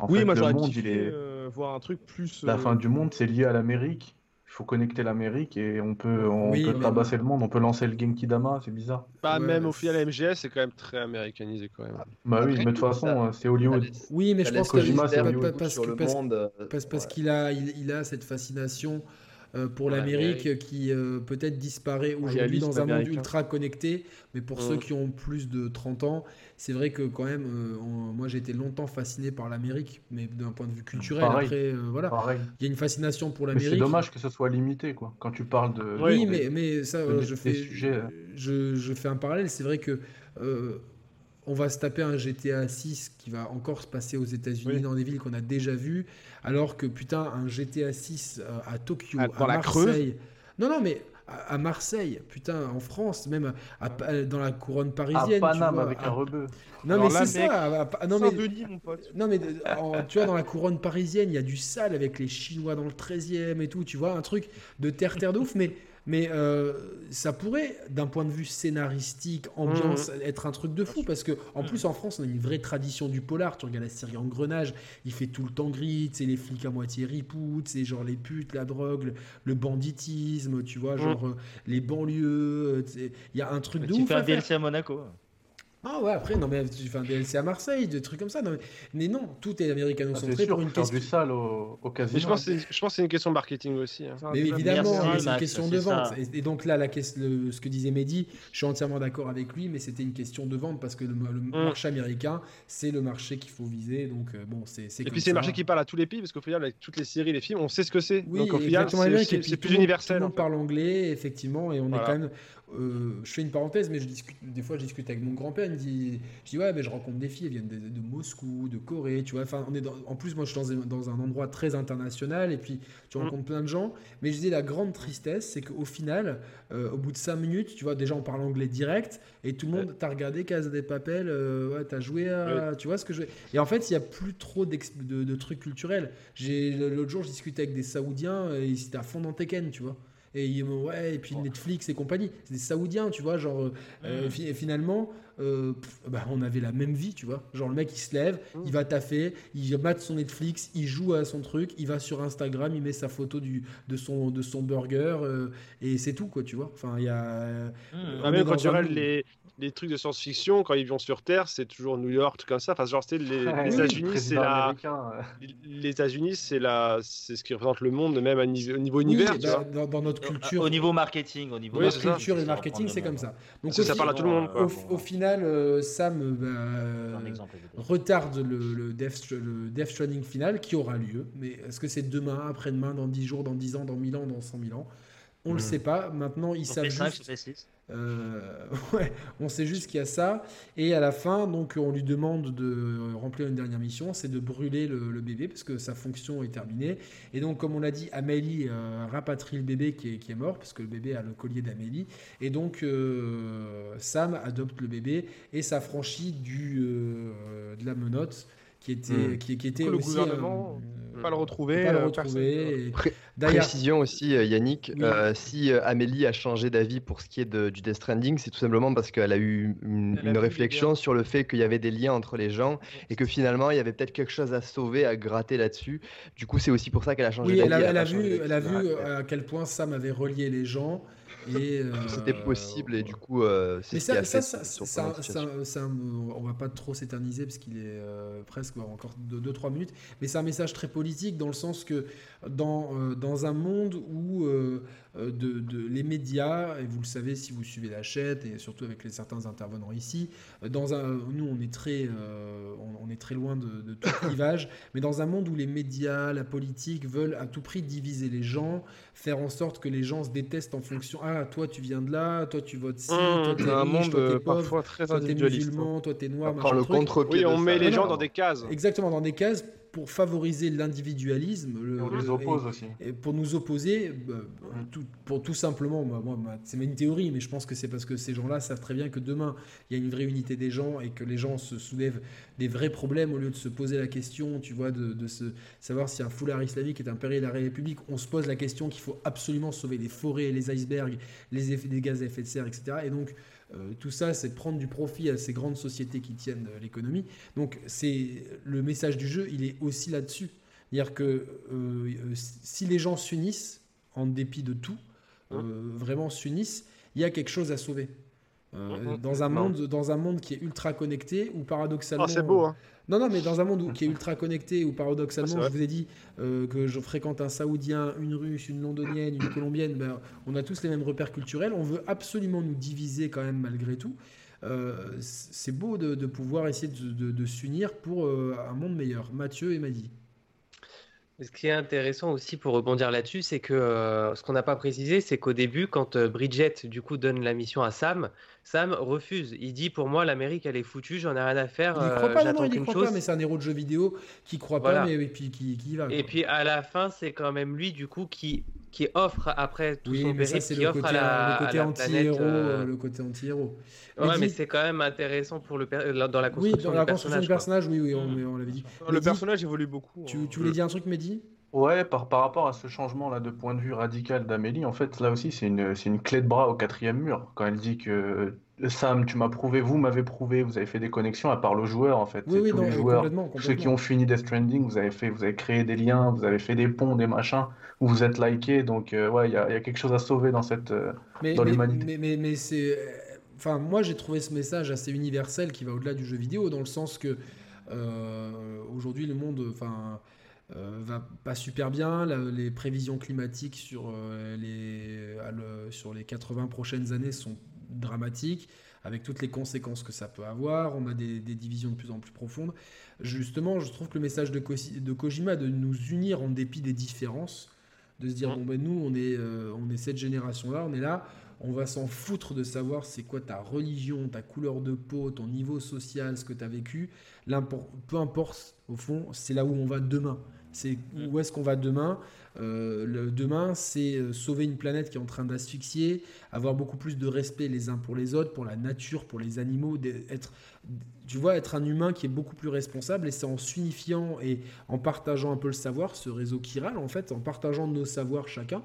oui, moi j'aurais dit est... Euh, voir un truc plus. La fin du monde, c'est lié à l'Amérique il faut connecter l'Amérique et on peut, on peut tabasser le monde, on peut lancer le Genki Dama, c'est bizarre. Pas même au final, MGS c'est quand même très américanisé quand même. Bah oui, mais de toute façon, c'est Hollywood. Oui, mais je pense que parce, parce, parce qu'il a, il, a cette fascination euh, pour l'Amérique qui euh, peut-être disparaît aujourd'hui dans un monde ultra connecté. Mais pour ceux mm. qui ont plus de 30 ans, c'est vrai que quand même, euh, moi j'ai été longtemps fasciné par l'Amérique, mais d'un point de vue culturel. après, voilà, il y a une fascination pour l'Amérique. C'est dommage que ce soit limité, quoi. Quand tu parles de. Oui, mais, mais ça, je, fais, je, je, fais un parallèle. C'est vrai que on va se taper un GTA 6 qui va encore se passer aux États-Unis dans des villes qu'on a déjà vues, alors que putain, un GTA 6 euh, à Tokyo, ah, à, Marseille. non, non, mais à, Marseille, putain, en France, même dans la couronne parisienne. À Paname avec un rebeu. Non, mais c'est ça. non, mais, mon pote. Non, mais tu vois, dans la couronne parisienne, il y a du sale avec les Chinois dans le 13e et tout, tu vois, un truc de terre-terre de ouf, mais mais euh, ça pourrait, d'un point de vue scénaristique, ambiance, mmh. être un truc de fou. Parce que, en plus, en France, on a une vraie tradition du polar. Tu regardes la série Engrenage, il fait tout le temps gris. C'est les flics à moitié ripout, c'est genre les putes, la drogue, le, banditisme, tu vois, mmh. genre euh, les banlieues. Il y a un truc de tu ouf. Tu fais un DLC à Monaco. Ah ouais, après, non, mais tu fais un DLC à Marseille, des trucs comme ça. Non, mais, non, tout est américano-centré ah, pour une question. du sale au, au casino. je pense, que c'est une question de marketing aussi. Hein. Mais évidemment, c'est une question de vente. Et, donc là, la, le, ce que disait Mehdi, je suis entièrement d'accord avec lui, mais c'était une question de vente parce que le, mm. marché américain, c'est le marché qu'il faut viser. Donc euh, bon, c'est. Et puis c'est le marché qui parle à tous les pays parce qu'au final, avec toutes les séries, les films, on sait ce que c'est. Oui, donc au final, c'est plus universel. Tout le monde parle anglais, effectivement, et on est quand même euh, je fais une parenthèse, mais je discute, des fois je discute avec mon grand-père, il me dit, je dis ouais, mais je rencontre des filles, elles viennent de, Moscou, de Corée, tu vois. Enfin, on est en plus, moi je suis dans, un endroit très international, et puis tu mm. rencontres plein de gens. Mais je dis la grande tristesse, c'est qu'au final, euh, au bout de 5 minutes, tu vois, déjà on parle anglais direct, et tout le monde, t'a regardé Casa des Papel, euh, ouais, t'as joué à, tu vois ce que je. Et en fait, il y a plus trop de, de, trucs culturels. L'autre jour, je discutais avec des Saoudiens, et ils étaient à fond dans Tekken, tu vois. Et ouais, et puis Netflix et compagnie, c'est des Saoudiens, tu vois, genre euh, euh, finalement, euh, bah, on avait la même vie, tu vois. Genre le mec il se lève, mm. il va taffer, il mate son Netflix, il joue à son truc, il va sur Instagram, il met sa photo du, de, son, de son burger et c'est tout, quoi, tu vois. Enfin, il y a. Mm. Ah, même quand tu regardes les, les trucs de science-fiction, quand ils vont sur Terre, c'est toujours New York, tout comme ça. Enfin, genre, les, les États-Unis, c'est la. Les États-unis, c'est la, c'est ce qui représente le monde, même au niveau, univers. Bah, dans, notre culture. Au niveau marketing, au niveau. culture et marketing, c'est comme ça. Donc ça, parle à tout le monde. Au, final, euh, Sam euh, bah, retarde le, le, Death, le Death Stranding final qui aura lieu. Mais est-ce que c'est demain, après-demain, dans 10 jours, dans 10 ans, dans 1000 ans, dans 100 000 ans? On ne le hmm. sait pas. Maintenant, ils savent juste. Euh, *laughs* on sait juste qu'il y a ça. Et à la fin, donc, on lui demande de remplir une dernière mission, c'est de brûler le, bébé parce que sa fonction est terminée. Et donc, comme on l'a dit, Amélie euh, rapatrie le bébé qui est, mort parce que le bébé a le collier d'Amélie. Et donc, euh, Sam adopte le bébé et s'affranchit du, de la menotte qui était, hmm. qui, était le gouvernement euh, pas le retrouver. Pas le retrouver Précision aussi, euh, Yannick, euh, si Amélie a changé d'avis pour ce qui est de, du Death Stranding, c'est tout simplement parce qu'elle a eu une, réflexion sur le fait qu'il y avait des liens entre les gens et que finalement il y avait peut-être quelque chose à sauver, à gratter là-dessus. Du coup, c'est aussi pour ça qu'elle a changé d'avis. Elle, elle, a, vu, elle a vu à quel point Sam avait relié les gens. Et c'était possible et du coup c'est mais ça, ça, ça, ça, on va pas trop s'éterniser parce qu'il est presque encore 2-3 minutes. Mais c'est un message très politique dans le sens que dans, dans un monde où de, de, les médias et vous le savez si vous suivez la chaîne et surtout avec les certains intervenants ici dans un nous on est très on, est très loin de, de tout *coughs* clivage mais dans un monde où les médias la politique veulent à tout prix diviser les gens faire en sorte que les gens se détestent en fonction ah toi tu viens de là toi tu votes ci mmh, toi t'es un monde toi, es parfois très toi t'es musulman toi t'es noir le contre oui on met les gens dans des cases. exactement dans des cases pour favoriser l'individualisisme. On les oppose aussi. Et pour nous opposer, bah, tout, pour tout simplement, moi, moi c'est une théorie, mais je pense que c'est parce que ces gens-là savent très bien que demain, il y a une vraie unité des gens et que les gens se soulèvent des vrais problèmes au lieu de se poser la question, tu vois, de, de se, savoir si un foulard islamique est un péril à la République. On se pose la question qu'il faut absolument sauver les forêts, les icebergs, les, effets, les gaz à effet de serre, etc. Et donc, euh, tout ça, c'est de prendre du profit à ces grandes sociétés qui tiennent euh, l'économie. Donc, c'est le message du jeu, il est aussi là-dessus. C'est-à-dire que euh, si les gens s'unissent, en dépit de tout, hein vraiment s'unissent, il y a quelque chose à sauver. Hein, hein. dans, un monde, dans un monde qui est ultra connecté, ou paradoxalement. Ah, c'est beau, hein non, non, mais dans un monde qui est ultra connecté, où paradoxalement, ah, je vous ai dit euh, que je fréquente un Saoudien, une Russe, une Londonienne, une Colombienne, ben, on a tous les mêmes repères culturels. On veut absolument nous diviser quand même malgré tout. Euh, c'est beau de, pouvoir essayer de, s'unir pour euh, un monde meilleur. Mathieu et Madi. Ce qui est intéressant aussi pour rebondir là-dessus, c'est que euh, ce qu'on n'a pas précisé, c'est qu'au début, quand Bridget du coup donne la mission à Sam, Sam refuse. Il dit pour moi l'Amérique elle est foutue, j'en ai rien à faire. Il croit pas, non, il croit pas, mais c'est un héros de jeu vidéo qui croit pas, mais et puis qui, qui va. Et puis à la fin, c'est quand même lui du coup qui qui offre après tout son périple, qui offre à la, le côté anti-héros, euh, le côté anti-héros. Ouais, mais c'est quand même intéressant pour le dans la construction, oui, dans la construction du personnage, oui, oui, on, l'avait dit. Le personnage évolue beaucoup. Tu, tu voulais dire un truc, Mehdi? Ouais, par, par rapport à ce changement là de point de vue radical d'Amélie, en fait, là aussi, c'est une, c'est une clé de bras au quatrième mur. Quand elle dit que Sam, tu m'as prouvé, vous m'avez prouvé, vous avez fait des connexions, elle parle aux joueurs en fait. Oui, oui, tous les joueurs, ceux qui ont fini Death Stranding, vous avez fait, vous avez créé des liens, vous avez fait des ponts, des machins, vous vous êtes likés, donc euh, ouais, il y, a, y a quelque chose à sauver dans cette, euh, dans l'humanité. Mais, mais, mais, c'est, enfin, moi j'ai trouvé ce message assez universel qui va au-delà du jeu vidéo, dans le sens que euh, aujourd'hui le monde, enfin. Va pas super bien. les prévisions climatiques sur, les, sur les 80 prochaines années sont dramatique, avec toutes les conséquences que ça peut avoir. On a des, divisions de plus en plus profondes. Justement, je trouve que le message de, de, Kojima de nous unir en dépit des différences, de se dire, bon ben nous, on est, euh, on est cette génération-là, on est là, on va s'en foutre de savoir c'est quoi ta religion, ta couleur de peau, ton niveau social, ce que tu as vécu. Peu importe, au fond, c'est là où on va demain. C'est mm. où est-ce qu'on va demain euh, le, Demain, c'est euh, sauver une planète qui est en train d'asphyxier, avoir beaucoup plus de respect les uns pour les autres, pour la nature, pour les animaux, être, tu vois, être un humain qui est beaucoup plus responsable. Et c'est en s'unifiant et en partageant un peu le savoir, ce réseau chiral, en fait, en partageant nos savoirs chacun,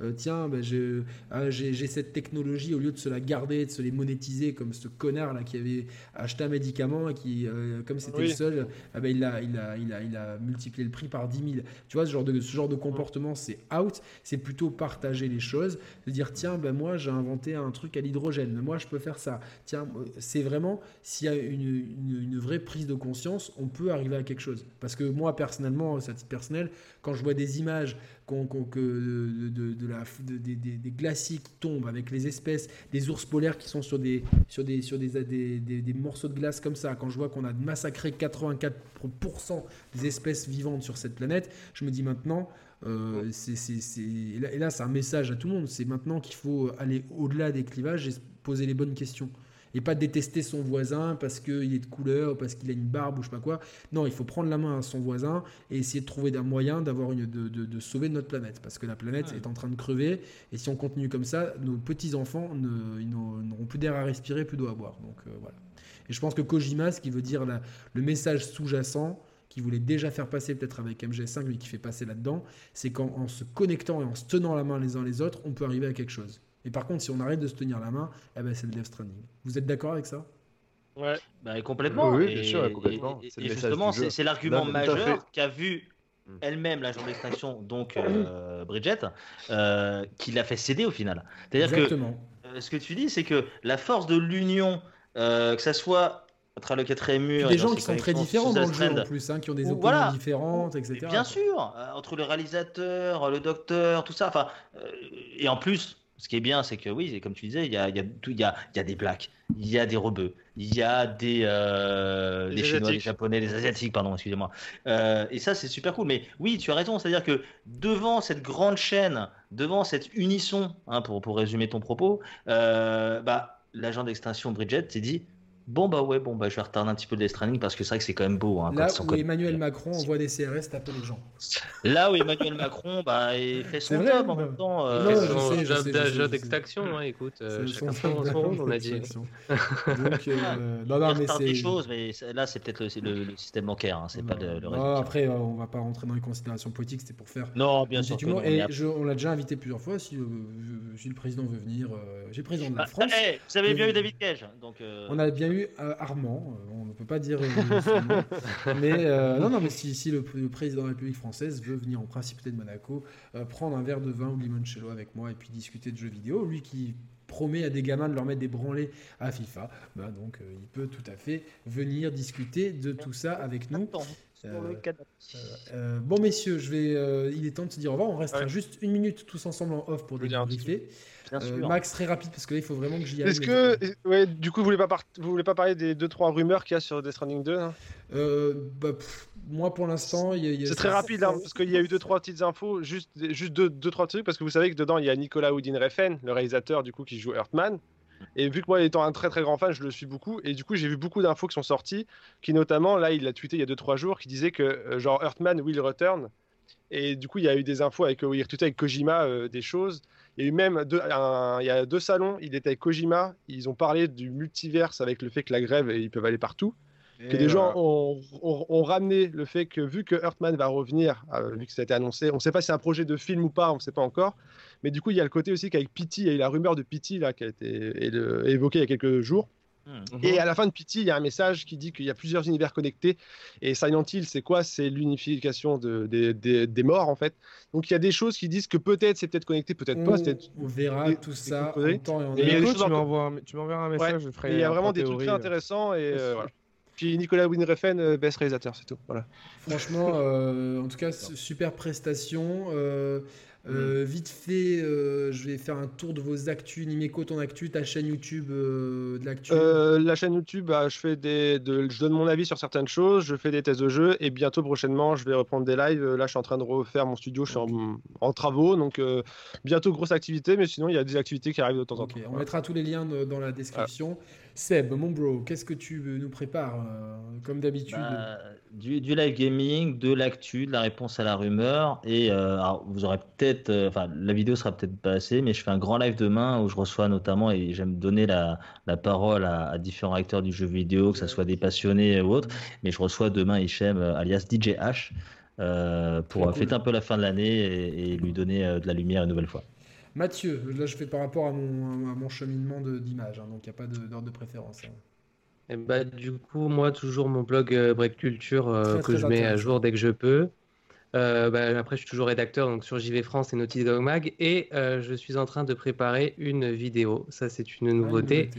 euh, tiens, ben, j'ai cette technologie, au lieu de se la garder, de se les monétiser, comme ce connard là qui avait acheté un médicament et qui, euh, comme c'était le seul, ah ben, il, a, il, a, il, a, il a multiplié le prix par 10 000. Tu vois, ce genre de, ce genre de comportement, c'est out. C'est plutôt partager les choses, de dire, tiens, ben, moi j'ai inventé un truc à l'hydrogène, moi je peux faire ça. Tiens, c'est vraiment, s'il y a une, une, vraie prise de conscience, on peut arriver à quelque chose. Parce que moi, personnellement, à titre personnel, quand je vois des images que de, la, des, glaciers qui tombent avec les espèces, des ours polaires qui sont sur des, sur des, sur des, des, morceaux de glace comme ça, quand je vois qu'on a massacré 84% des espèces vivantes sur cette planète, je me dis maintenant, euh, c'est, et là, c'est un message à tout le monde, c'est maintenant qu'il faut aller au-delà des clivages poser les bonnes questions et pas détester son voisin parce qu'il est de couleur, parce qu'il a une barbe ou je sais pas quoi. Non, il faut prendre la main à son voisin et essayer de trouver un moyen d'avoir une, de, de, sauver notre planète parce que la planète est en train de crever et si on continue comme ça, nos petits enfants n'auront plus d'air à respirer, plus d'eau à boire. Donc euh, voilà. Et je pense que Kojima, ce qui veut dire le message sous-jacent, qu'il voulait déjà faire passer peut-être avec MG5, mais qui fait passer là-dedans, c'est qu'en se connectant et en se tenant la main les uns les autres, on peut arriver à quelque chose. Et par contre, si on arrête de se tenir la main, eh ben, c'est le Death Stranding. Vous êtes d'accord avec ça? Ouais. Bah, complètement. Oui, bien sûr, complètement. Et, justement, c'est l'argument majeur qu'a vu mm. elle-même l'agent d'extraction, donc euh, Bridget, euh, qui l'a fait céder au final. C'est-à-dire que euh, ce que tu dis, c'est que la force de l'union, que ça soit travers le quatrième mur. Des gens qui sont très différents dans le jeu en plus, hein, qui ont des opinions différentes, etc. bien sûr, entre le réalisateur, le docteur, tout ça. Enfin, et en plus, ce qui est bien, c'est que oui, comme tu disais, il y a, il y, a il y, a, il y a des blacks, il y a des rebeux, il y a des euh, les, Chinois, les Japonais, les Asiatiques, pardon, excusez-moi. Euh, et ça, c'est super cool. Mais oui, tu as raison, c'est-à-dire que devant cette grande chaîne, devant cette unisson, hein, pour, pour résumer ton propos, euh, bah, l'agent d'extinction Bridget s'est dit Bon bah ouais, bon bah je vais retarder un petit peu le Death parce que c'est vrai que c'est quand même beau. Hein, Là où Emmanuel Macron envoie des CRS taper les gens. Là où Emmanuel Macron bah, il fait son job en même temps. Euh, non, son job d'extraction, hein, écoute, euh, chacun son, son rôle, on a dit. *laughs* Donc, euh, non, non, mais c'est des choses, mais là c'est peut-être le, le, système bancaire, hein, c'est pas le, le après, euh, on va pas rentrer dans les considérations politiques, c'était pour faire. Non, bien sûr. Et on l'a déjà invité plusieurs fois. Si, si le président veut venir, j'ai le président de la bah, France. Eh, vous avez bien eu David Cage, donc. On a bien eu Armand. Euh, on ne peut pas dire. *laughs* mais euh, non, non, mais si, le, président de la République française veut venir en principauté de Monaco, euh, prendre un verre de vin ou limoncello avec moi et puis discuter de jeux vidéo, lui qui promet à des gamins de leur mettre des branlés à FIFA, bah donc il peut tout à fait venir discuter de tout ça avec nous. bon messieurs, je vais, il est temps de se dire au revoir. On restera juste une minute tous ensemble en off pour débriefer. Euh, Max, très rapide, parce que là, il faut vraiment que j'y aille. Est-ce que, ouais, du coup, vous voulez pas, vous voulez pas parler des 2-3 rumeurs qu'il y a sur Death Stranding 2 hein? Euh, bah, Moi, pour l'instant, il y a. C'est très rapide, hein, parce qu'il y a eu 2-3 petites infos, juste 2-3 juste deux, deux, trois trucs, parce que vous savez que dedans, il y a Nicolas Houdin Refn, le réalisateur, du coup, qui joue Earthman. Et vu que moi, étant un très très grand fan, je le suis beaucoup. Et du coup, j'ai vu beaucoup d'infos qui sont sorties, qui notamment, là, il l'a tweeté il y a 2-3 jours, qui disait que, euh, genre, Earthman will return. Et du coup, il y a eu des infos avec, il retweetait avec Kojima des choses. Il y a eu même deux, il y a deux salons, il était avec Kojima, ils ont parlé du multiverse avec le fait que la grève, ils peuvent aller partout. que des gens ont, ramené le fait que vu que Earthman va revenir, euh, vu que ça a été annoncé, on ne sait pas si c'est un projet de film ou pas, on ne sait pas encore. Mais du coup, il y a le côté aussi qu'avec Pity, il y a eu la rumeur de Pity là, qui a été évoquée il y a quelques jours. Mhm. Et à la fin de Pity, il y a un message qui dit qu'il y a plusieurs univers connectés. Et Silent Hill, c'est quoi? C'est l'unification de, des morts, en fait. Donc il y a des choses qui disent que peut-être c'est peut-être connecté, peut-être pas. On, verra tout ça en temps et en heure. Tu m'enverras un message, je ferai Il y a vraiment des trucs très euh, intéressants. Et euh, voilà. Puis Nicolas Winrefen, euh, best réalisateur, c'est tout. Voilà. Franchement, en tout cas, super prestation. Euh, vite fait, euh, je vais faire un tour de vos actus. Nimeco, ton actu, ta chaîne YouTube euh, de l'actu La chaîne YouTube, bah, je, fais des, je donne mon avis sur certaines choses, je fais des tests de jeux et bientôt, prochainement, je vais reprendre des lives. Là, je suis en train de refaire mon studio, je suis en, travaux, donc bientôt grosse activité, mais sinon, il y a des activités qui arrivent de temps en temps. On mettra tous les liens dans la description. Seb, mon bro, qu'est-ce que tu nous prépares comme d'habitude bah, du, live gaming, de l'actu, de la réponse à la rumeur. Et euh, vous aurez peut-être, euh, enfin, la vidéo sera peut-être pas assez, mais je fais un grand live demain où je reçois notamment, et j'aime donner la, parole à, différents acteurs du jeu vidéo, que ce soit des passionnés ou autres. Mais je reçois demain Hichem, euh, alias DJ H, pour fêter un peu la fin de l'année et, lui donner de la lumière une nouvelle fois. Mathieu, là je fais par rapport à mon, à mon cheminement d'image, hein, donc il n'y a pas d'ordre de, préférence. Hein. Et bah, du coup, moi, toujours mon blog euh, Break Culture euh, que je mets à jour dès que je peux. Euh, bah, après, je suis toujours rédacteur donc sur JV France et Naughty Dog Mag et je suis en train de préparer une vidéo. Ça, c'est une nouveauté.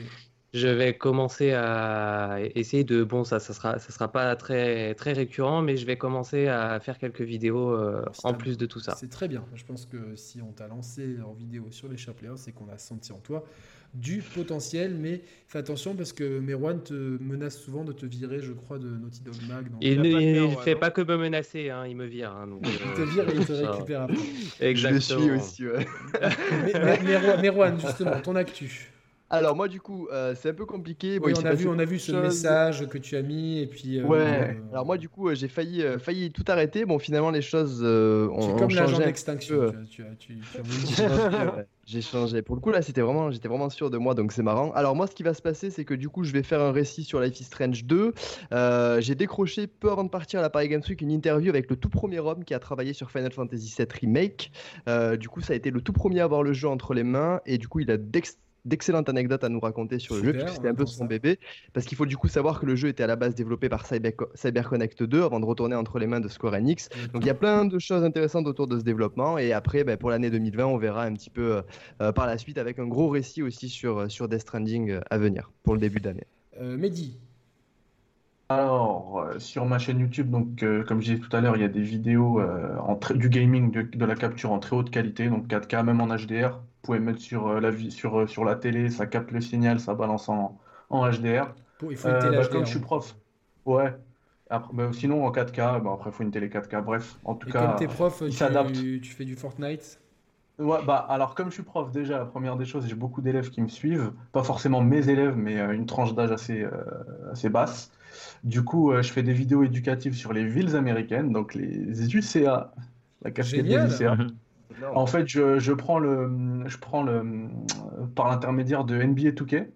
Je vais commencer à essayer de bon, ça, ça sera, ça sera pas très très récurrent, mais je vais commencer à faire quelques vidéos en plus de tout ça. C'est très bien. Je pense que si on t'a lancé en vidéo sur les chapelets, c'est qu'on a senti en toi du potentiel, mais fais attention parce que Merwan te menace souvent de te virer, je crois, de Naughty Dog Mag. il ne fait pas que me menacer, hein, il me vire. Hein, *laughs* il te vire et il te récupère après. Exactement. Je le suis aussi, ouais. Merwan, justement, ton actu. Alors moi du coup, euh, c'est un peu compliqué. oui, on a vu, on a vu ce message que tu as mis et puis. Euh, ouais. Alors moi du coup, j'ai failli, failli tout arrêter. Bon, finalement les choses ont, changé. comme l'agent d'extinction. J'ai changé. Pour le coup là, c'était vraiment, j'étais vraiment sûr de moi, donc c'est marrant. Alors moi, ce qui va se passer, c'est que du coup, je vais faire un récit sur Life is Strange 2. j'ai décroché peu avant de partir à la Paris Games Week une interview avec le tout premier homme qui a travaillé sur Final Fantasy VII Remake. du coup, ça a été le tout premier à avoir le jeu entre les mains et du coup, il a d'excellentes anecdotes à nous raconter sur le jeu, puisque c'était un peu son bébé. Parce qu'il faut du coup savoir que le jeu était à la base développé par Cyber, CyberConnect 2 avant de retourner entre les mains de Square Enix. Donc il y a plein de choses intéressantes autour de ce développement. Et après, ben, pour l'année 2020, on verra un petit peu euh, euh, par la suite avec un gros récit aussi sur, euh, sur Death Stranding à venir pour le début d'année. Mehdi, alors, sur ma chaîne YouTube, donc, comme je disais tout à l'heure, il y a des vidéos en du gaming, de, de, la capture en très haute qualité, donc 4K, même en HDR pouvez mettre sur euh, la, sur, euh, sur la télé, ça capte le signal, ça balance en, en HDR. il faut une euh, télé bah, Comme je suis prof. Ouais. Après, bah, sinon en 4K, bah, après il faut une télé 4K. Bref, en tout cas, comme t'es prof, tu, tu fais du Fortnite? Ouais, bah alors comme je suis prof déjà, la première des choses, j'ai beaucoup d'élèves qui me suivent, pas forcément mes élèves, mais une tranche d'âge assez, assez basse. Du coup, je fais des vidéos éducatives sur les villes américaines, donc les UCA, la casquette des UCA. En fait, je, prends le, je prends le, par l'intermédiaire de NBA 2K,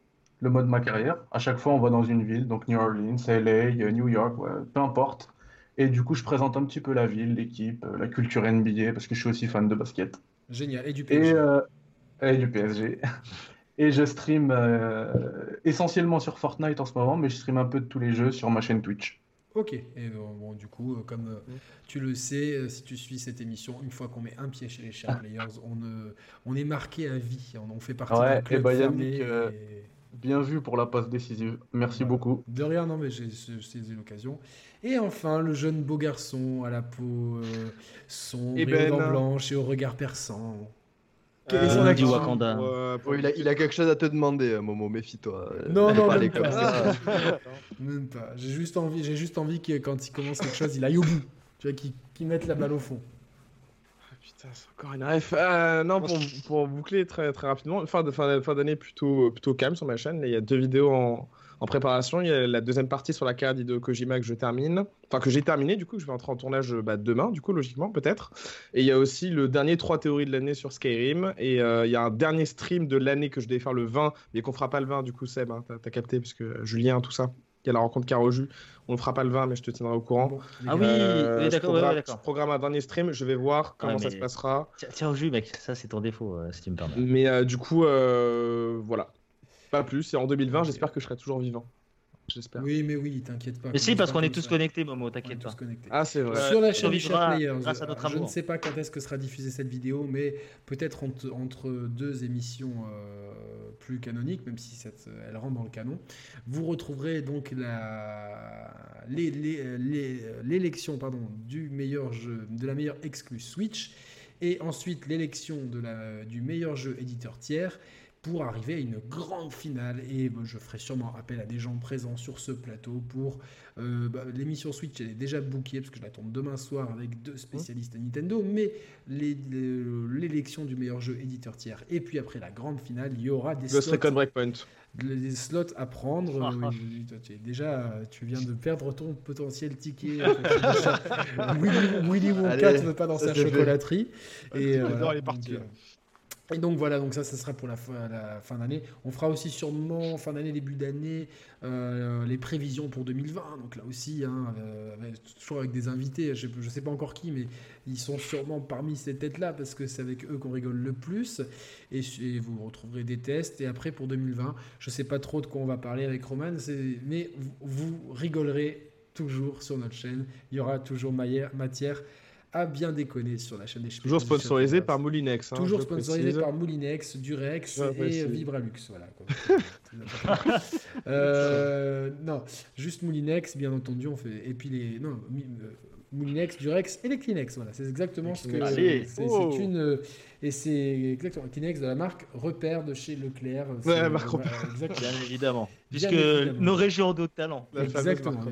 le mode ma carrière. À chaque fois, on va dans une ville, donc New Orleans, LA, New York, peu importe. Et du coup, je présente un petit peu la ville, l'équipe, la culture NBA, parce que je suis aussi fan de basket. Génial. Et du PSG. Et, euh, du PSG. *laughs* Et je stream euh, essentiellement sur Fortnite en ce moment, mais je stream un peu de tous les jeux sur ma chaîne Twitch. Ok, et euh, bon, du coup, euh, comme euh, mm. tu le sais, si tu suis cette émission, une fois qu'on met un pied chez les Sharp *laughs* Players, on, on est marqué à vie, on, fait partie ouais, d'un club et Bien vu pour la passe décisive, merci beaucoup. De rien, non mais j'ai saisi l'occasion. Et enfin, le jeune beau garçon à la peau sombre et, ben, blanche et au regard perçant. Quel est son accent Wakanda il, a, il, a, quelque chose à te demander, Momo, méfie-toi. Non, non, même pas. *laughs* même pas. J'ai juste envie, j'ai juste envie que quand il commence quelque chose, il aille au bout. Tu vois, qu'il mette la balle au fond. Ah, putain, c'est encore une ref. Euh, non, pour, pour, boucler très, très rapidement, fin d'année fin, fin plutôt, plutôt calme sur ma chaîne. Il y a deux vidéos en, en préparation. Il y a la deuxième partie sur la carte d'Hideo Kojima que je termine, enfin que j'ai terminé du coup, je vais entrer en tournage bah, demain du coup logiquement peut-être. Et il y a aussi le dernier trois théories de l'année sur Skyrim et euh, il y a un dernier stream de l'année que je devais faire le 20 mais qu'on fera pas le 20 du coup Seb, hein, t'as as capté puisque Julien tout ça. Il y a la rencontre Caro Jus. On ne fera pas le 20, mais je te tiendrai au courant. ah oui, euh, d'accord. Je programme un dernier stream. Je vais voir comment ça se passera. Tiens au jus, mec. Ça, c'est ton défaut, euh, si tu me permets. Mais du coup, voilà. Pas plus. C'est en 2020. J'espère que je serai toujours vivant j'espère. Oui, mais oui, t'inquiète pas. Mais si, parce qu'on est tous connectés, Momo, t'inquiète pas. Ah, c'est vrai. Sur la chaîne du Players, je ne sais pas quand est-ce que sera diffusée cette vidéo, mais peut-être entre, deux émissions euh, plus canoniques, même si cette, elle rentre dans le canon, vous retrouverez donc l'élection pardon, du meilleur jeu, de la meilleure exclue Switch, et ensuite l'élection du meilleur jeu éditeur tiers pour arriver à une grande finale. Et je ferai sûrement appel à des gens présents sur ce plateau pour... Euh, bah, l'émission Switch, elle est déjà bookée, parce que je la tourne demain soir avec deux spécialistes à Nintendo, mais l'élection du meilleur jeu éditeur tiers. Et puis après la grande finale, il y aura des... slots, Des slots à prendre. Euh, déjà, tu viens de perdre ton potentiel ticket. *laughs* Willy, Willy Wonka ne veut pas dans sa chocolaterie. Et, euh, est parti. Et donc voilà, donc ça, ça sera pour la, fin d'année. On fera aussi sûrement fin d'année, début d'année, euh, les prévisions pour 2020. Donc là aussi, hein, euh, toujours avec des invités, je ne sais pas encore qui, mais ils sont sûrement parmi ces têtes-là parce que c'est avec eux qu'on rigole le plus. Et, vous retrouverez des tests. Et après, pour 2020, je ne sais pas trop de quoi on va parler avec Roman, mais vous, vous rigolerez toujours sur notre chaîne. Il y aura toujours matière a bien déconné sur la chaîne des Toujours sponsorisé par Moulinex. Hein, Toujours sponsorisé par Moulinex, Durex et Vibralux. Voilà. *laughs* euh, non, juste Moulinex, bien entendu. On fait... Et puis les. Non, euh, Moulinex, Durex et les Kleenex. Voilà, c'est exactement ce que. c'est oh. une. Et c'est exactement Kleenex de la marque Repère de chez Leclerc. Ouais, marque Repère. Bien évidemment. Puisque nos régions de talent. Exactement. *laughs*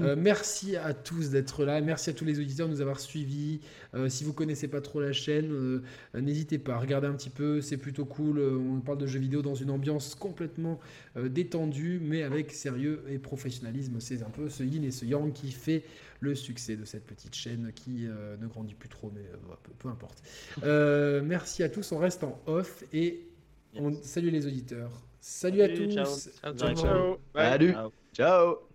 Euh, merci à tous d'être là. Merci à tous les auditeurs de nous avoir suivis. Euh, si vous connaissez pas trop la chaîne, euh, n'hésitez pas à regarder un petit peu. C'est plutôt cool. on parle de jeux vidéo dans une ambiance complètement détendue, mais avec sérieux et professionnalisme. C'est un peu ce yin et ce yang qui fait le succès de cette petite chaîne qui ne grandit plus trop, mais peu, importe. *laughs* merci à tous. On reste en off et on salue les auditeurs. Salut, à tous. Ciao. Ciao. ciao. Salut. ciao.